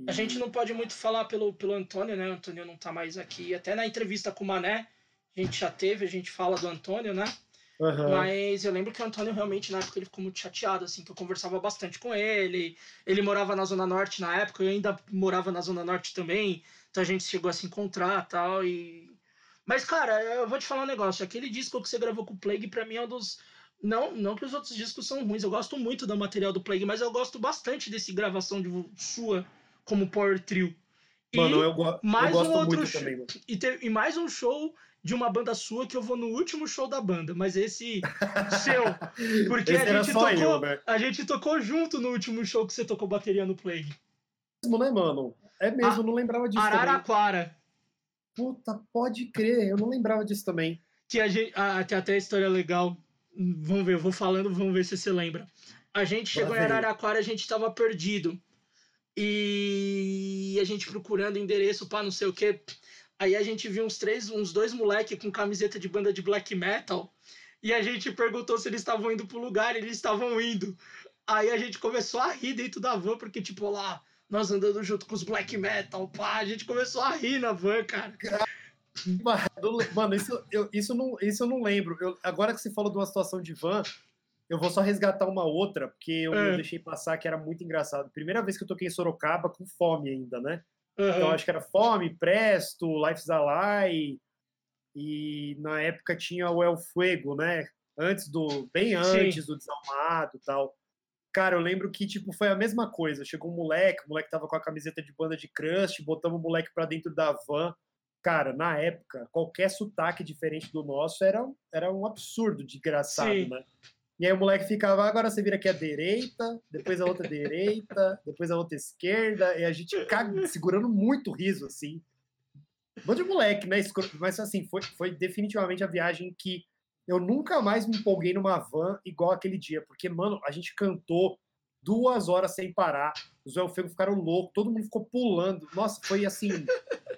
A gente não pode muito falar pelo, pelo Antônio, né? O Antônio não tá mais aqui. Até na entrevista com o Mané, a gente já teve, a gente fala do Antônio, né? Aham. Mas eu lembro que o Antônio realmente, na época, ele ficou muito chateado, assim, que eu conversava bastante com ele. Ele morava na Zona Norte na época, eu ainda morava na Zona Norte também. Então a gente chegou a se encontrar tal, e Mas, cara, eu vou te falar um negócio. Aquele disco que você gravou com o Plague, pra mim, é um dos. Não, não que os outros discos são ruins, eu gosto muito do material do Plague, mas eu gosto bastante desse gravação de sua como Power Trio. E- Mano, eu, go- mais eu gosto um outro muito também, mano. e, te- e mais um show de uma banda sua que eu vou no último show da banda, mas esse seu. Porque Esse a gente, tocou, eu, né? a gente tocou junto no último show que você tocou bateria no Plague. Mesmo, né, mano? É mesmo, A- eu não lembrava disso também. Araraquara. Puta, pode crer, eu não lembrava disso também. Que a gente. Ah, tem até a história legal. Vamos ver, eu vou falando, vamos ver se você lembra. A gente chegou em. Araraquara, a gente tava perdido. E a gente procurando endereço pra não sei o quê. Aí a gente viu uns três, uns dois moleque com camiseta de banda de black metal. E a gente perguntou se eles estavam indo pro lugar, e eles estavam indo. Aí a gente começou a rir dentro da van, porque, tipo, lá, nós andando junto com os black metal, pá, a gente começou a rir na van, cara. Mano, isso eu, isso não, isso eu não lembro. Eu- agora que você falou de uma situação de van, eu vou só resgatar uma outra, porque eu, eu É. deixei passar que era muito engraçado. Primeira vez que eu toquei em Sorocaba com fome ainda, né? Então Aham. acho que era Fome, Presto, Life's Alive, e na época tinha o El Fuego, né? Antes do. Bem antes do Desalmado e tal. Cara, eu lembro que, tipo, foi a mesma coisa. Chegou um moleque, o moleque tava com a camiseta de banda de crush, botamos o moleque pra dentro da van. Cara, na época, qualquer sotaque diferente do nosso era, era um absurdo de engraçado, Sim. né? E aí o moleque ficava, agora você vira aqui à direita, depois a outra direita, depois a outra esquerda, e a gente caga- segurando muito riso, assim. Um monte de moleque, né? Mas assim, foi, foi definitivamente a viagem que eu nunca mais me empolguei numa van igual aquele dia, porque, mano, a gente cantou duas horas sem parar, os Elfegos ficaram loucos, todo mundo ficou pulando. Nossa, foi assim,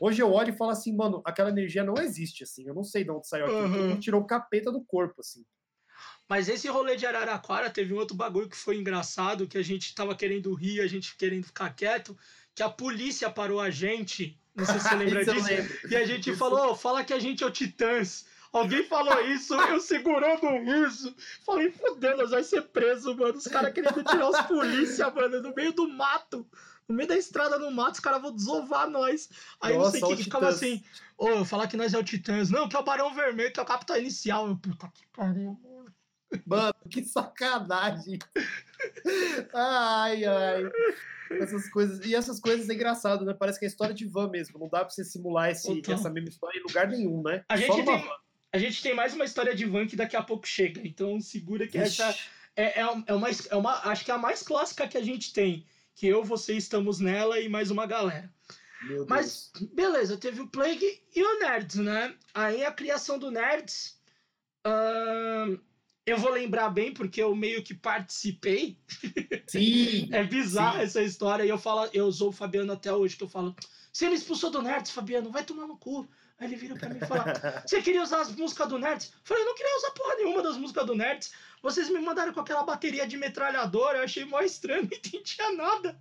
Hoje eu olho e falo assim, mano, aquela energia não existe, assim. Eu não sei de onde saiu aquilo. Uhum. Tirou o capeta do corpo, assim. Mas esse rolê de Araraquara teve um outro bagulho que foi engraçado, que a gente tava querendo rir, a gente querendo ficar quieto, que a polícia parou a gente. Não sei se você lembra disso. E a gente Isso. falou, "Ô, fala que a gente é o Titãs. Alguém falou isso, eu segurando o riso. Falei, fudeu, nós vai ser preso, mano. Os caras querendo tirar os polícia, mano, no meio do mato. No meio da estrada no mato, os caras vão desovar nós. Aí não sei Nossa, quem o que ficava assim, ô, falar que nós é o Titãs. Não, que é o Barão Vermelho, que é o Capitão Inicial. Eu, puta que pariu. Mano, que sacanagem. Ai, ai. Essas coisas. E essas coisas é engraçado, né? Parece que é história de van mesmo. Não dá pra você simular esse, Total. essa mesma história em lugar nenhum, né? A gente, tem, a gente tem mais uma história de van que daqui a pouco chega. Então segura que van. essa Ixi, é, é, é, uma, é uma. Acho que é a mais clássica que a gente tem. Que eu, você estamos nela e mais uma galera. Mas, beleza, teve o Plague e o Nerds, né? Aí a criação do Nerds. ahn, eu vou lembrar bem porque eu meio que participei. Sim! É bizarra Sim. essa história. E eu falo, eu sou o Fabiano até hoje, que eu falo, você me expulsou do Nerds, Fabiano, vai tomar no cu. Aí ele vira pra mim e fala, você queria usar as músicas do Nerds? Eu falei, eu não queria usar porra nenhuma das músicas do Nerds. Vocês me mandaram com aquela bateria de metralhadora, eu achei mó estranho, não entendia nada.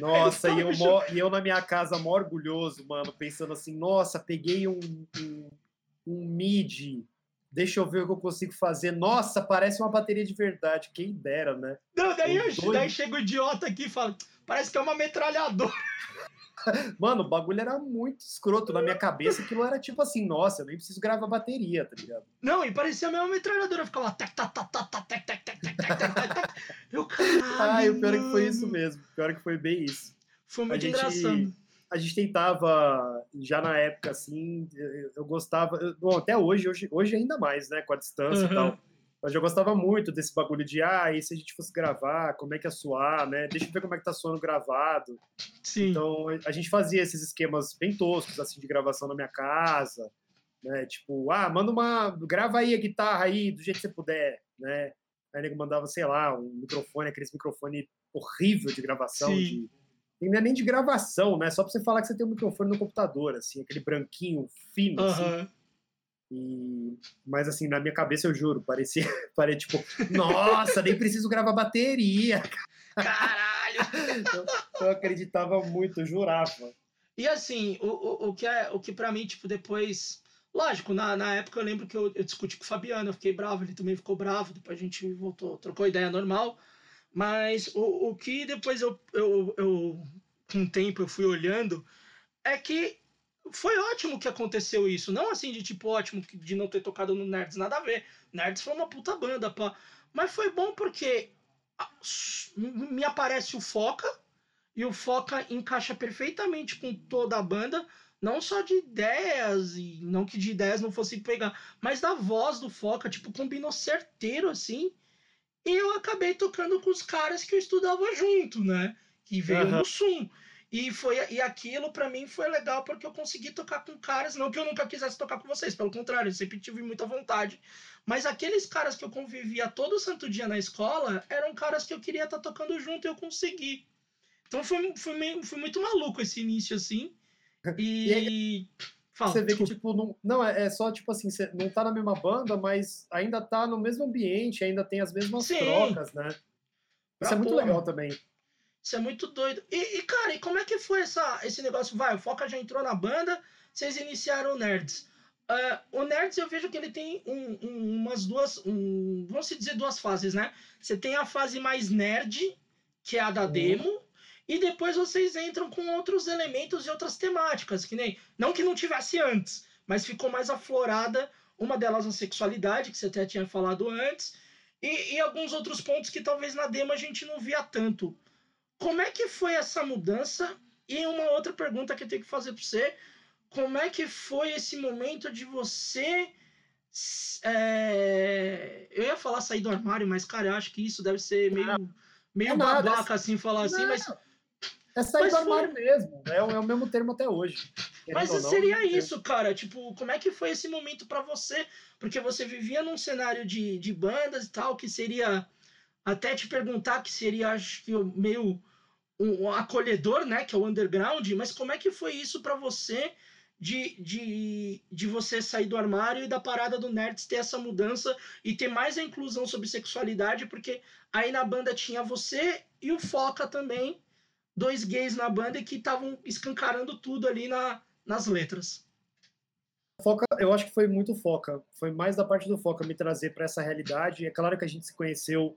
Nossa, e eu, mó- e eu na minha casa, mó orgulhoso, mano, pensando assim, nossa, peguei um, um, um MIDI, deixa eu ver o que eu consigo fazer. Nossa, parece uma bateria de verdade, quem dera, né? Não, daí, eu- daí chega o idiota aqui e fala, parece que é uma metralhadora. Mano, o bagulho era muito escroto. Na minha cabeça, aquilo era tipo assim, nossa, eu nem preciso gravar bateria, tá ligado? Não, e parecia mesmo uma metralhadora, ficava tac, tac, tac, tac, tac, tac, tac, tac, tac, tac, tac, tac. Eu, caralho, Ai, o pior é que foi isso mesmo. O pior é que foi bem isso. Foi muito gente- engraçado. a gente tentava, já na época, assim, eu, eu gostava, eu- bom, até hoje, hoje, hoje ainda mais, né, com a distância Uhum. e tal, mas eu gostava muito desse bagulho de, ah, e se a gente fosse gravar, como é que ia soar, né, deixa eu ver como é que tá soando gravado, Sim. então a gente fazia esses esquemas bem toscos, assim, de gravação na minha casa, né, tipo, ah, manda uma, grava aí a guitarra aí, do jeito que você puder, né, aí nego mandava, sei lá, um microfone, aqueles microfone horrível de gravação, Sim. de e não é nem de gravação, né? Só pra você falar que você tem um microfone no computador, assim, aquele branquinho fino, assim. E... Mas assim, na minha cabeça, eu juro, parecia, parecia tipo, nossa, nem preciso gravar bateria. Caralho! Eu, eu acreditava muito, eu jurava. E assim, o, o, o que é o que para mim, tipo, depois. Lógico, na, na época eu lembro que eu, eu discuti com o Fabiano, eu fiquei bravo, ele também ficou bravo, depois a gente voltou, trocou ideia normal. Mas o, o que depois eu, eu, eu, com o tempo, eu fui olhando, é que foi ótimo que aconteceu isso. Não assim de tipo ótimo de não ter tocado no Nerds, nada a ver. Nerds foi uma puta banda, pá. Mas foi bom porque me aparece o Foca, e o Foca encaixa perfeitamente com toda a banda, não só de ideias, e não que de ideias não fosse pegar, mas da voz do Foca, tipo, combinou certeiro assim. E eu acabei tocando com os caras que eu estudava junto, né? Que veio Aham. no Sum. E, foi, e aquilo pra mim foi legal porque eu consegui tocar com caras, não que eu nunca quisesse tocar com vocês, pelo contrário, eu sempre tive muita vontade. Mas aqueles caras que eu convivia todo santo dia na escola eram caras que eu queria estar tocando junto e eu consegui. Então foi, foi, meio, foi muito maluco esse início assim. E. Fala, você vê que, tipo, não, não é, é só, tipo assim, você não tá na mesma banda, mas ainda tá no mesmo ambiente, ainda tem as mesmas Sim. trocas, né? Isso Pra é muito porra. legal também. Isso é muito doido. E, e, cara, e como é que foi essa, esse negócio? Vai, o Foca já entrou na banda, vocês iniciaram o Nerds. Ah, o Nerds eu vejo que ele tem um- um- umas duas. Um, vamos se dizer duas fases, né? Você tem a fase mais nerd, que é a da Uhum. demo, e depois vocês entram com outros elementos e outras temáticas, que nem. Não que não tivesse antes, mas ficou mais aflorada. Uma delas a sexualidade, que você até tinha falado antes, e, e alguns outros pontos que talvez na demo a gente não via tanto. Como é que foi essa mudança? E uma outra pergunta que eu tenho que fazer para você: como é que foi esse momento de você. é, Eu ia falar sair do armário, mas, cara, eu acho que isso deve ser meio, meio é nada, babaca, assim, falar assim, Não, mas, É sair Mas do foi- armário mesmo. É, o- é o mesmo termo até hoje. Mas não, seria é mesmo isso, cara. Tipo, como é que foi esse momento para você? Porque você vivia num cenário de, de bandas e tal, que seria. Até te perguntar, que seria, acho que, meio um, acolhedor, né? Que é o underground. Mas como é que foi isso para você de, de, de você sair do armário e da parada do Nerds ter essa mudança e ter mais a inclusão sobre sexualidade, porque aí na banda tinha você e o Foca também, dois gays na banda que estavam escancarando tudo ali na, nas letras. Foca, eu acho que foi muito Foca, foi mais da parte do Foca me trazer para essa realidade. É claro que a gente se conheceu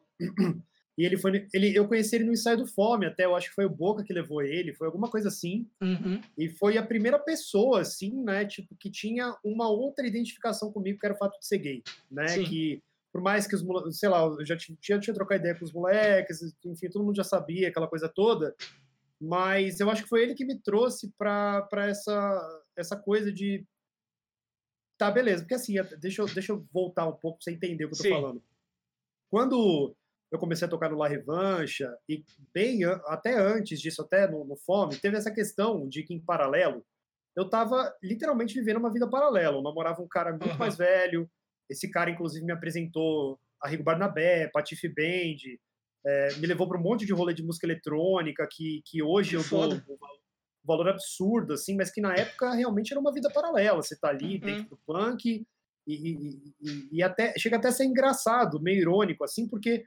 e ele foi, ele, eu conheci ele no ensaio do Fome, até eu acho que foi o Boca que levou ele, foi alguma coisa assim. Uhum. E foi a primeira pessoa, assim, né, tipo, que tinha uma outra identificação comigo, que era o fato de ser gay, né, Sim. que por mais que os, mole- sei lá, eu já tinha, tinha, tinha trocado ideia com os moleques, enfim, todo mundo já sabia aquela coisa toda, mas eu acho que foi ele que me trouxe para essa, essa coisa de tá, beleza, porque assim, deixa eu, deixa eu voltar um pouco pra você entender o que eu tô Sim. falando. Quando eu comecei a tocar no La Revancha, e bem até antes disso, até no, no Fome, teve essa questão de que em paralelo, eu estava literalmente vivendo uma vida paralela. Eu namorava um cara muito Aham. mais velho, esse cara, inclusive, me apresentou a Rigo Barnabé, Patife Band, é, me levou para um monte de rolê de música eletrônica, que, que hoje Que eu foda. dou um val- valor absurdo, assim, mas que na época realmente era uma vida paralela. Você tá ali Uhum. dentro do punk e, e- e- e até chega até a ser engraçado, meio irônico, assim, porque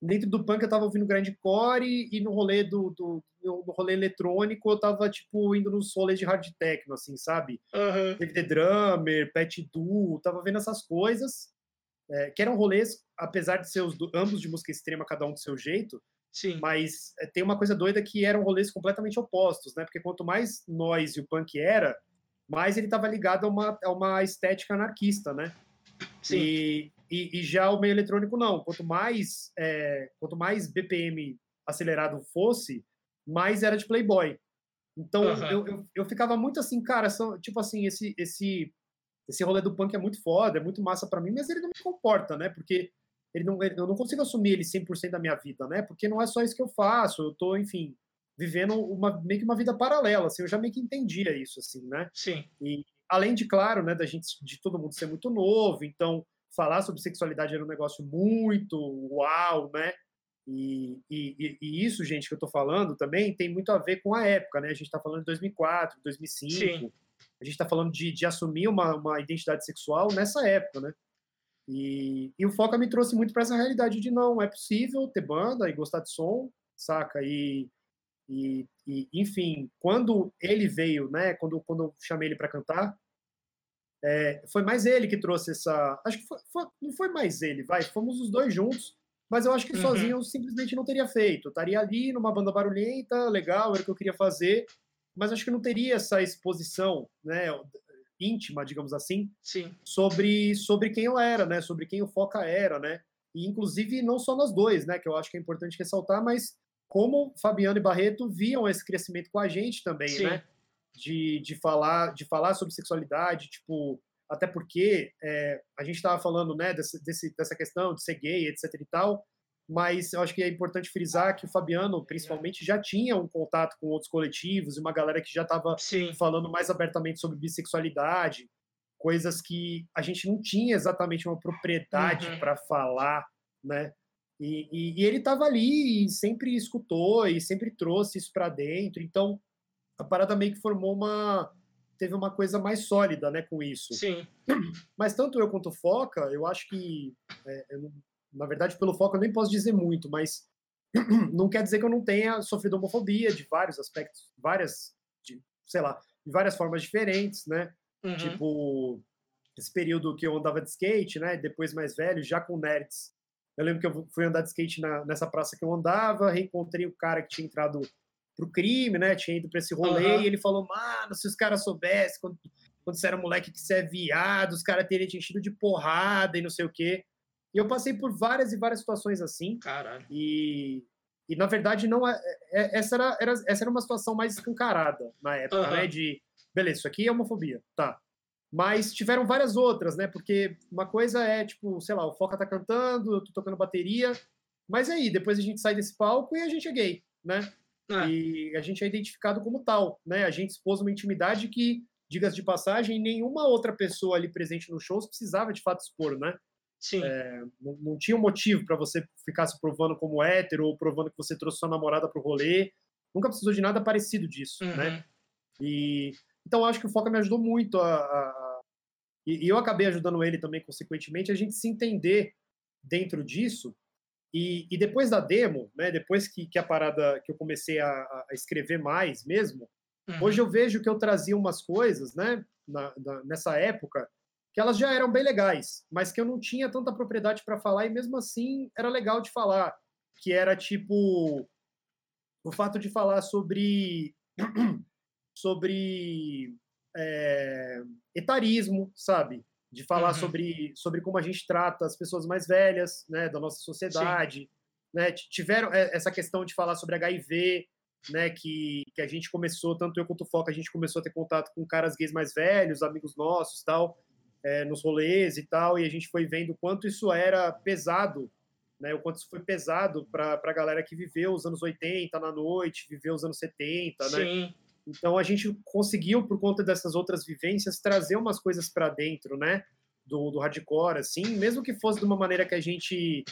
dentro do punk eu tava ouvindo grindcore e no rolê do, do no rolê eletrônico eu tava tipo indo nos rolês de hard techno assim, sabe? Teve The Drummer, Pet Du, tava vendo essas coisas, é, que eram rolês, apesar de ser os ambos de música extrema, cada um do seu jeito, Sim. mas é, tem uma coisa doida que eram rolês completamente opostos, né? Porque quanto mais noise o punk era, mais ele estava ligado a uma, a uma estética anarquista, né? Sim. E, e, e já o meio eletrônico não. Quanto mais é, quanto mais BPM acelerado fosse, mais era de Playboy. Então Aham. eu, eu, eu ficava muito assim, cara, são, tipo assim, esse esse esse rolê do punk é muito foda, é muito massa pra mim, mas ele não me comporta, né? Porque ele não, ele- eu não consigo assumir ele 100% da minha vida, né? Porque não é só isso que eu faço, eu tô, enfim, vivendo uma meio que uma vida paralela, assim, eu já meio que entendia isso assim, né? Sim. E além de, claro, né, da gente, de todo mundo ser muito novo, então falar sobre sexualidade era um negócio muito uau, né? E, e, e- isso, gente, que eu tô falando também tem muito a ver com a época, né? A gente tá falando de 2004, 2005. Sim. A gente tá falando de, de assumir uma, uma identidade sexual nessa época, né? E, e o Foca me trouxe muito para essa realidade de não, é possível ter banda e gostar de som, saca? E, e, e, enfim, quando ele veio, né? Quando, quando eu chamei ele para cantar, é, foi mais ele que trouxe essa. Acho que foi, foi- não foi mais ele, vai, fomos os dois juntos, mas eu acho que Uhum. sozinho eu simplesmente não teria feito. Eu estaria ali numa banda barulhenta, legal, era o que eu queria fazer, mas acho que não teria essa exposição, né? íntima, digamos assim, Sim. sobre, sobre quem eu era, né? Sobre quem o Foca era, né? E inclusive não só nós dois, né? Que eu acho que é importante ressaltar, mas como Fabiano e Barreto viam esse crescimento com a gente também, Sim. né? De, de falar de falar sobre sexualidade, tipo até porque é, a gente estava falando, né? Desse, desse, dessa questão de ser gay, etc. E tal. Mas eu acho que é importante frisar que o Fabiano, principalmente, já tinha um contato com outros coletivos e uma galera que já estava falando mais abertamente sobre bissexualidade, coisas que a gente não tinha exatamente uma propriedade Uhum. para falar, né? E, e- e ele estava ali e sempre escutou e sempre trouxe isso para dentro. Então, a parada meio que formou uma teve uma coisa mais sólida, né, com isso. Sim. Mas tanto eu quanto o Foca, eu acho que, é, eu na verdade, pelo Foca eu nem posso dizer muito, mas não quer dizer que eu não tenha sofrido homofobia de vários aspectos, várias, de, sei lá, de várias formas diferentes, né? Uhum. Tipo, esse período que eu andava de skate, né? Depois mais velho, já com nerds. Eu lembro que eu fui andar de skate na- nessa praça que eu andava, reencontrei o cara que tinha entrado pro crime, né? Tinha ido pra esse rolê Aham. e ele falou: Mano, se os caras soubessem quando, quando você era moleque que você é viado, os caras teriam te enchido de porrada e não sei o quê. E eu passei por várias e várias situações assim. Caralho. E, e na verdade, não é, é- essa, era, era- essa era uma situação mais escancarada na época, Aham. né? De, beleza, isso aqui é homofobia, tá. Mas tiveram várias outras, né? Porque uma coisa é, tipo, sei lá, o Foca tá cantando, eu tô tocando bateria, mas aí, depois a gente sai desse palco e a gente é gay, né? É. E a gente é identificado como tal, né? A gente expôs uma intimidade que, diga-se de passagem, nenhuma outra pessoa ali presente no show precisava de fato expor, né? Sim. não, não tinha um motivo para você ficar se provando como hétero ou provando que você trouxe sua namorada pro rolê. Nunca precisou de nada parecido disso, Uhum. né? E, Então acho que o Foca me ajudou muito a, a e, e eu acabei ajudando ele também, consequentemente, a gente se entender dentro disso. E, e depois da demo, né, depois que, que a parada que eu comecei a, a escrever mais mesmo, uhum. hoje eu vejo que eu trazia umas coisas, né, na, na, nessa época, que elas já eram bem legais, mas que eu não tinha tanta propriedade para falar e mesmo assim era legal de falar, que era tipo o fato de falar sobre sobre é, etarismo, sabe? De falar uhum. sobre, sobre como a gente trata as pessoas mais velhas, né, da nossa sociedade, né? Tiveram essa questão de falar sobre HIV, né, que, que a gente começou, tanto eu quanto o Foca, a gente começou a ter contato com caras gays mais velhos, amigos nossos, tal, é, nos rolês e tal, e a gente foi vendo o quanto isso era pesado, né, o quanto isso foi pesado para a galera que viveu os anos 80 na noite, viveu os anos 70, né? Sim. né? Então a gente conseguiu, por conta dessas outras vivências, trazer umas coisas para dentro, né? Do, do hardcore, assim, mesmo que fosse de uma maneira que a gente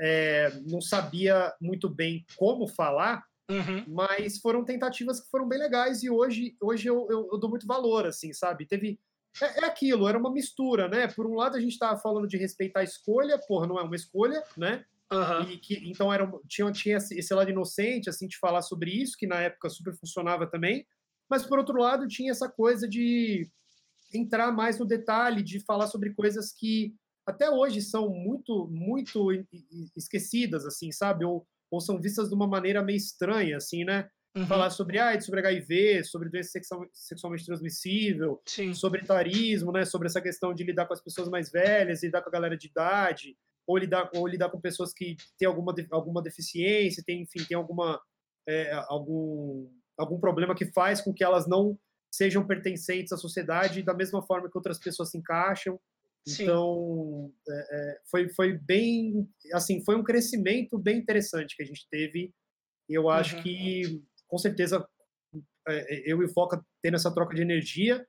é, não sabia muito bem como falar, uhum. mas foram tentativas que foram bem legais e hoje, hoje eu, eu, eu dou muito valor, assim, sabe? Teve é, é, aquilo, era uma mistura, né? Por um lado a gente estava falando de respeitar a escolha, porra, não é uma escolha, né? Uhum. E que, então era, tinha, tinha esse lado inocente, assim, de falar sobre isso, que na época super funcionava também. Mas, por outro lado, tinha essa coisa de entrar mais no detalhe, de falar sobre coisas que até hoje são muito, muito esquecidas, assim, sabe? Ou, ou são vistas de uma maneira meio estranha, assim, né? Uhum. Falar sobre AIDS, sobre HIV, sobre doença sexual, sexualmente transmissível, Sim. sobre tarismo, né? Sobre essa questão de lidar com as pessoas mais velhas, lidar com a galera de idade ou lidar, ou lidar com pessoas que têm alguma, alguma deficiência, tem, enfim, tem alguma, é, algum, algum problema que faz com que elas não sejam pertencentes à sociedade da mesma forma que outras pessoas se encaixam. Sim. Então, é, é, foi, foi bem, assim, foi um crescimento bem interessante que a gente teve. E eu acho uhum. que, com certeza, é, eu e o Foca tendo essa troca de energia,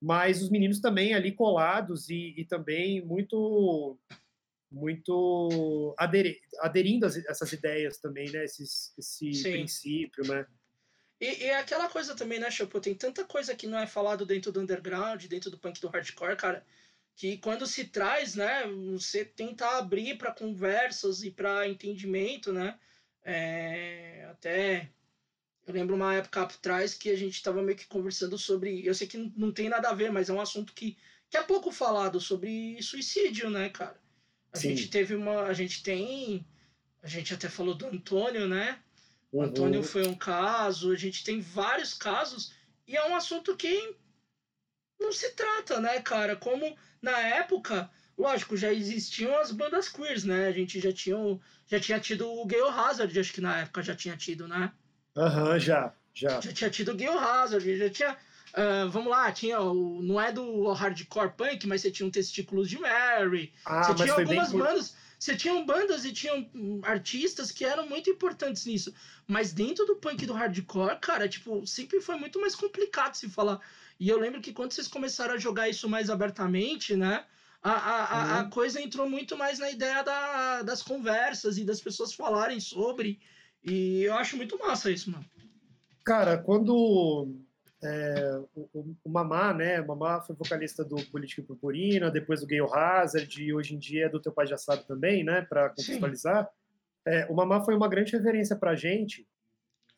mas os meninos também ali colados e, e também muito muito aderi aderindo a essas ideias também, né? Esses, esse Sim. princípio, né? E, e é aquela coisa também, né, Chopo? Tem tanta coisa que não é falado dentro do underground, dentro do punk do hardcore, cara, que quando se traz, né, você tenta abrir para conversas e para entendimento, né? É, até eu lembro uma época atrás que a gente estava meio que conversando sobre. Eu sei que não tem nada a ver, mas é um assunto que, que é pouco falado sobre suicídio, né, cara? A Sim. gente teve uma. A gente tem. A gente até falou do Antônio, né? O uhum. Antônio foi um caso, a gente tem vários casos, e é um assunto que não se trata, né, cara? Como na época, lógico, já existiam as bandas queers, né? A gente já tinha, já tinha tido o Gale Hazard, acho que na época já tinha tido, né? Aham, uhum, já, já. Já tinha tido o Gale Hazard, já tinha Uh, vamos lá, tinha o, não é do hardcore punk, mas você tinha um Testículos de Mary. Ah, você tinha algumas bandas. Você tinha bandas e tinham artistas que eram muito importantes nisso. Mas dentro do punk do hardcore, cara, tipo, sempre foi muito mais complicado se falar. E eu lembro que quando vocês começaram a jogar isso mais abertamente, né? A, a, a, a uhum. coisa entrou muito mais na ideia da, das conversas e das pessoas falarem sobre. E eu acho muito massa isso, mano. Cara, quando é, o, o, Mamá, né? O Mamá foi vocalista do Política Purpurina, depois do Gale Hazard, e hoje em dia é do Teu Pai Já Sabe também, né? Para contextualizar. É, o Mamá foi uma grande referência para a gente,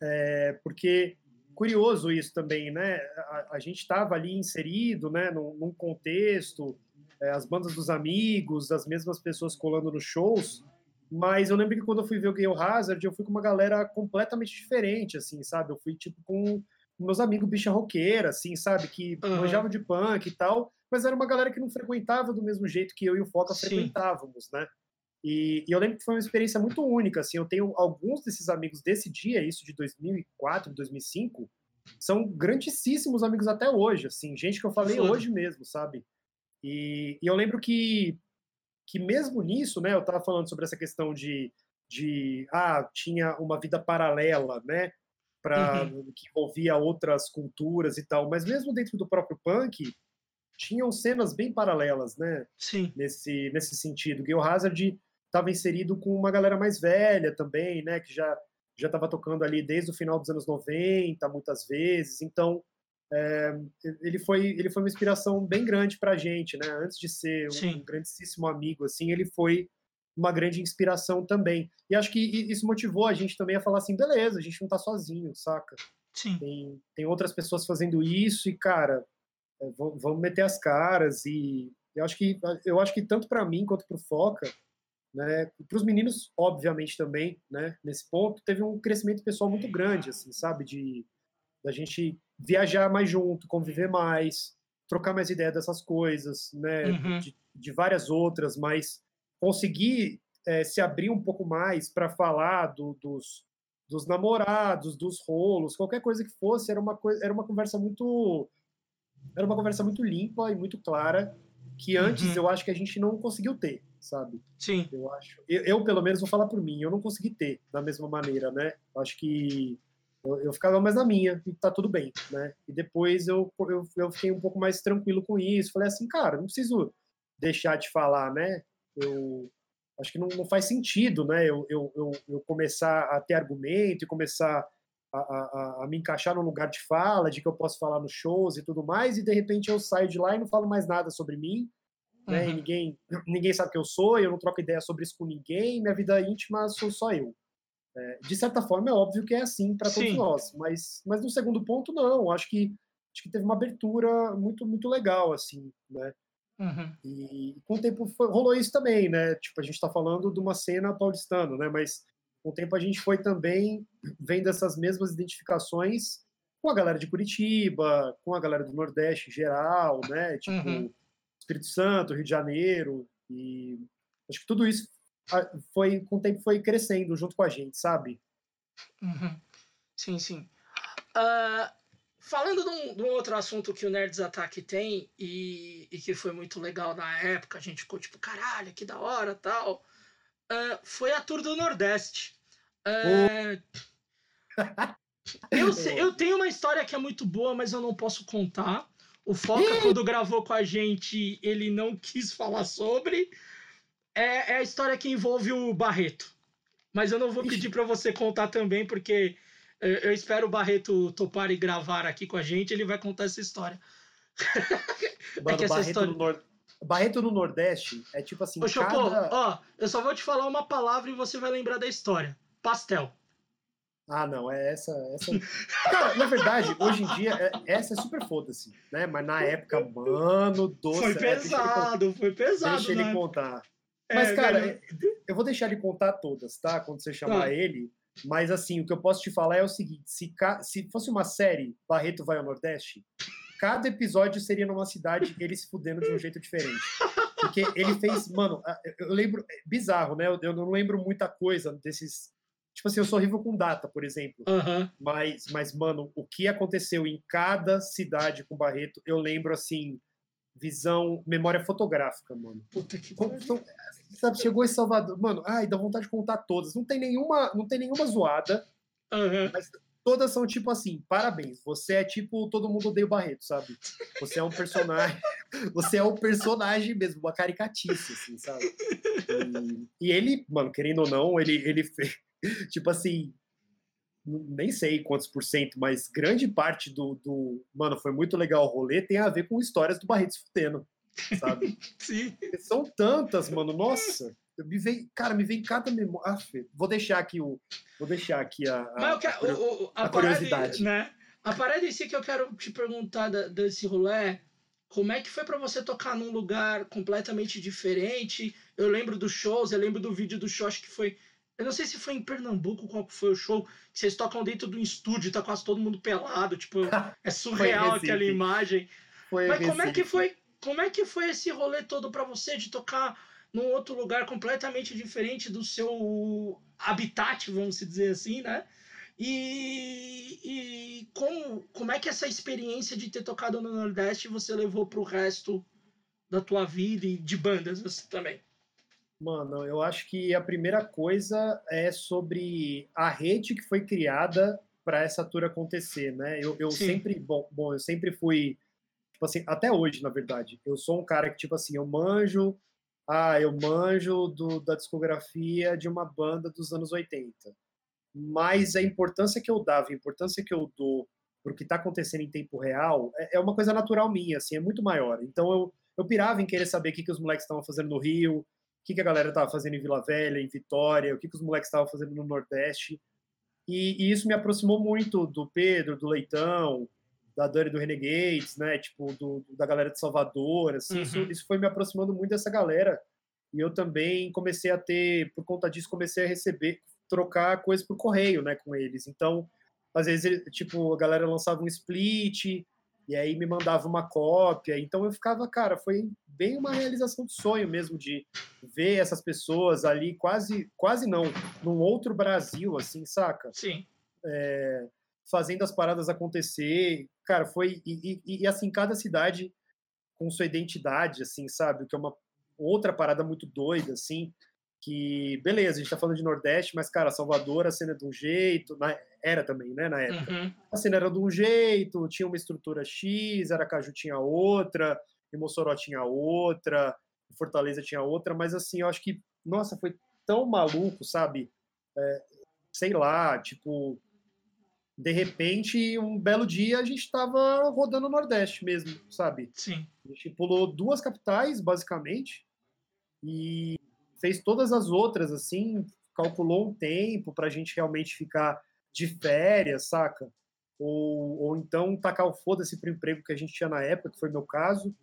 é, porque curioso isso também, né? A, a gente estava ali inserido, né? Num, num contexto, é, as bandas dos amigos, as mesmas pessoas colando nos shows, mas eu lembro que quando eu fui ver o Gale Hazard, eu fui com uma galera completamente diferente, assim, sabe? Eu fui tipo com meus amigos bicha roqueira, assim, sabe? Que uhum. manjavam de punk e tal, mas era uma galera que não frequentava do mesmo jeito que eu e o Foca Sim. frequentávamos, né? E, e, eu lembro que foi uma experiência muito única, assim, eu tenho alguns desses amigos desse dia, isso de 2004, 2005, são grandíssimos amigos até hoje, assim, gente que eu falei Foda. hoje mesmo, sabe? E, e, eu lembro que, que mesmo nisso, né, eu tava falando sobre essa questão de, de ah, tinha uma vida paralela, né? Para uhum. que envolvia outras culturas e tal, mas mesmo dentro do próprio punk tinham cenas bem paralelas, né? Sim. Nesse nesse sentido, Gil Hazard estava inserido com uma galera mais velha também, né? Que já já estava tocando ali desde o final dos anos 90, muitas vezes. Então é, ele foi ele foi uma inspiração bem grande para a gente, né? Antes de ser um, um grandíssimo amigo, assim, ele foi uma grande inspiração também. E acho que isso motivou a gente também a falar assim, beleza, a gente não tá sozinho, saca? Sim. Tem, tem outras pessoas fazendo isso e, cara, é, vamos, meter as caras e eu acho que eu acho que tanto para mim quanto para o Foca, né, para os meninos obviamente também, né, nesse ponto teve um crescimento pessoal muito grande, assim, sabe, de da gente viajar mais junto, conviver mais, trocar mais ideia dessas coisas, né, Uhum. de, de várias outras, mas conseguir eh, se abrir um pouco mais para falar do- dos, dos namorados, dos rolos, qualquer coisa que fosse, era uma coisa, era uma conversa muito era uma conversa muito limpa e muito clara que antes Uhum. eu acho que a gente não conseguiu ter, sabe? Sim. Eu acho. Eu, eu, pelo menos vou falar por mim, eu não consegui ter da mesma maneira, né? Eu acho que eu, eu ficava mais na minha e tá tudo bem, né? E depois eu, eu, eu fiquei um pouco mais tranquilo com isso. Falei assim, cara, não preciso deixar de falar, né? Eu acho que não, não faz sentido, né? Eu, eu, eu, eu começar a ter argumento e começar a, a, a me encaixar num lugar de fala, de que eu posso falar nos shows e tudo mais, e de repente eu saio de lá e não falo mais nada sobre mim, né? Uhum. ninguém, ninguém sabe quem eu sou, eu não troco ideia sobre isso com ninguém, minha vida íntima sou só eu. É, de certa forma, é óbvio que é assim para todos Sim. nós, mas, mas no segundo ponto, não. Acho que, acho que teve uma abertura muito, muito legal, assim, né? Uhum. E com o tempo foi- rolou isso também, né? Tipo, a gente está falando de uma cena paulistana, né? Mas com o tempo a gente foi também vendo essas mesmas identificações com a galera de Curitiba, com a galera do Nordeste em geral, né? Tipo, Uhum. Espírito Santo, Rio de Janeiro, e acho que tudo isso foi com o tempo foi crescendo junto com a gente, sabe? Uhum. Sim, sim. Ah, falando de um, de um outro assunto que o Nerds Attack tem e, e que foi muito legal na época, a gente ficou tipo, caralho, que da hora tal. ah, foi a Tour do Nordeste. Ah, eu, eu tenho uma história que é muito boa, mas eu não posso contar. O Foca, quando gravou com a gente, ele não quis falar sobre. É, é a história que envolve o Barreto. Mas eu não vou pedir para você contar também, porque eu, espero o Barreto topar e gravar aqui com a gente, ele vai contar essa história. Mano, que essa Barreto, história- no Barreto no Nordeste é tipo assim, Ô, Chopô, cada... ó, eu só vou te falar uma palavra e você vai lembrar da história. Pastel. Ah, não, é essa, essa. Cara, na verdade, hoje em dia, é- essa é super foda-se, né? Mas na época, mano, doce. foi é, ele pesado, foi pesado, Deixa ele né? contar. É, Mas, cara, velho, eu vou deixar ele contar todas, tá? Quando você chamar Ah. ele. Mas, assim, o que eu posso te falar é o seguinte: se, ca- se fosse uma série, Barreto vai ao Nordeste, cada episódio seria numa cidade ele se fudendo de um jeito diferente. Porque ele fez, mano, eu lembro, é bizarro, né? Eu, não lembro muita coisa desses. Tipo assim, eu sou horrível com data, por exemplo. Aham. Mas, mas, mano, o que aconteceu em cada cidade com Barreto, eu lembro, assim, visão, memória fotográfica, mano. Puta que então, sabe, chegou em Salvador, mano, ai, dá vontade de contar todas. Não tem nenhuma, não tem nenhuma zoada, Aham. mas todas são tipo assim, parabéns, você é tipo todo mundo odeia o Barreto, sabe? Você é um personagem, você é um personagem mesmo, uma caricatice, assim, sabe? E, e ele, mano, querendo ou não, ele, ele fez, tipo assim, nem sei quantos por cento, mas grande parte do, do, mano, foi muito legal o rolê, tem a ver com histórias do Barreto se fudendo, sabe? Sim. São tantas, mano. Nossa, eu me vem, cara, me vem cada memória. Ah, vou deixar aqui o, vou deixar aqui a, a- quero, a- o- o- a, a curiosidade. né? A parada em si que eu quero te perguntar da- desse rolê, como é que foi pra você tocar num lugar completamente diferente? Eu lembro dos shows, eu lembro do vídeo do show, acho que foi. Eu não sei se foi em Pernambuco, qual foi o show, que vocês tocam dentro do estúdio, tá quase todo mundo pelado, tipo, é surreal aquela imagem. Foi Mas como é que foi, como é que foi esse rolê todo pra você de tocar num outro lugar completamente diferente do seu habitat, vamos dizer assim, né? E, e como, como é que essa experiência de ter tocado no Nordeste você levou pro resto da tua vida e de bandas assim, também? Mano, eu acho que a primeira coisa é sobre a rede que foi criada para essa tour acontecer, né? Eu, eu Sim. sempre, bom, bom, eu sempre fui, tipo assim, até hoje, na verdade, eu sou um cara que, tipo assim, eu manjo, ah, eu manjo do, da discografia de uma banda dos anos 80. Mas a importância que eu dava, a importância que eu dou para o que está acontecendo em tempo real, é, é, uma coisa natural minha, assim, é muito maior. Então eu, eu pirava em querer saber o que, que os moleques estavam fazendo no Rio, que, que a galera estava fazendo em Vila Velha, em Vitória, o que, que os moleques estavam fazendo no Nordeste. E, e, isso me aproximou muito do Pedro, do Leitão, da Dani do Renegades, né? Tipo, do, da galera de Salvador, assim. Uhum. Isso, isso foi me aproximando muito dessa galera. E eu também comecei a ter, por conta disso, comecei a receber, trocar coisas por correio, né, com eles. Então, às vezes, tipo, a galera lançava um split e aí me mandava uma cópia. Então eu ficava, cara, foi bem uma realização de sonho mesmo de ver essas pessoas ali quase, quase não, num outro Brasil, assim, saca? Sim. É, fazendo as paradas acontecer. Cara, foi e, e, e assim cada cidade com sua identidade, assim, sabe? Que é uma outra parada muito doida, assim que, beleza, a gente tá falando de Nordeste, mas, cara, Salvador, a cena é de um jeito, na, era também, né, na época. Uhum. A cena era de um jeito, tinha uma estrutura X, Aracaju tinha outra, e Mossoró tinha outra, Fortaleza tinha outra, mas, assim, eu acho que, nossa, foi tão maluco, sabe? É, sei lá, tipo, de repente, um belo dia, a gente estava rodando o Nordeste mesmo, sabe? Sim. A gente pulou duas capitais, basicamente, e fez todas as outras, assim, calculou um tempo para a gente realmente ficar de férias, saca? Ou, ou então tacar o foda-se pro emprego que a gente tinha na época, que foi meu caso.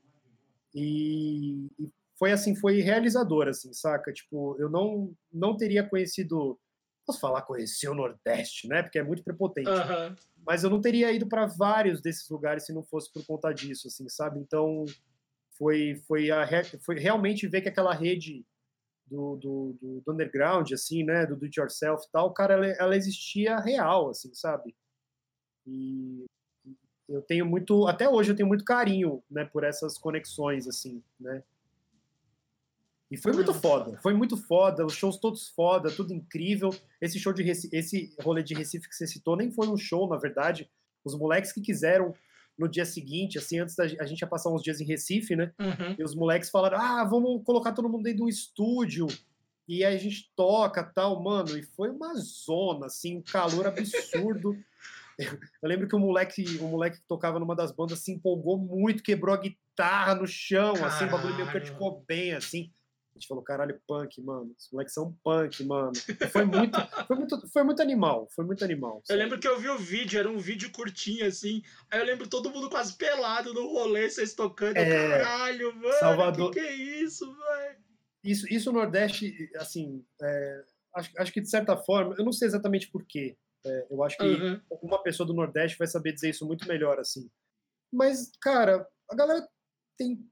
E, e, foi assim, foi realizador, assim, saca? Tipo, eu não, não teria conhecido. Posso falar conhecer o Nordeste, né? Porque é muito prepotente. Uhum. Mas eu não teria ido para vários desses lugares se não fosse por conta disso, assim, sabe? Então, foi, foi, a, foi realmente ver que aquela rede do, do, do, do underground, assim, né, do do it yourself e tal, cara, ela, ela existia real, assim, sabe? E eu tenho muito, até hoje eu tenho muito carinho, né, por essas conexões, assim, né? E foi muito foda, foi muito foda, os shows todos foda, tudo incrível. Esse show de Recife, esse rolê de Recife que você citou nem foi um show, na verdade. Os moleques que quiseram no dia seguinte, assim, antes da a gente ia passar uns dias em Recife, né? Uhum. E os moleques falaram: ah, vamos colocar todo mundo dentro de um estúdio. E aí a gente toca tal, mano. E foi uma zona, assim, um calor absurdo. Eu lembro que o moleque, o moleque que tocava numa das bandas se empolgou muito, quebrou a guitarra no chão, Caralho. assim, o bagulho meio que ficou bem, assim. A gente falou, caralho, punk, mano. Os moleques são punk, mano. Foi muito, foi muito, foi muito animal. Foi muito animal. Sabe? Eu lembro que eu vi o vídeo, era um vídeo curtinho, assim. Aí eu lembro todo mundo quase pelado no rolê, vocês tocando. É, caralho, mano. Salvador... Que que é isso, velho? Isso, isso no Nordeste, assim, é, acho, acho que de certa forma, eu não sei exatamente porquê. É, eu acho que uhum. uma pessoa do Nordeste vai saber dizer isso muito melhor, assim. Mas, cara, a galera tem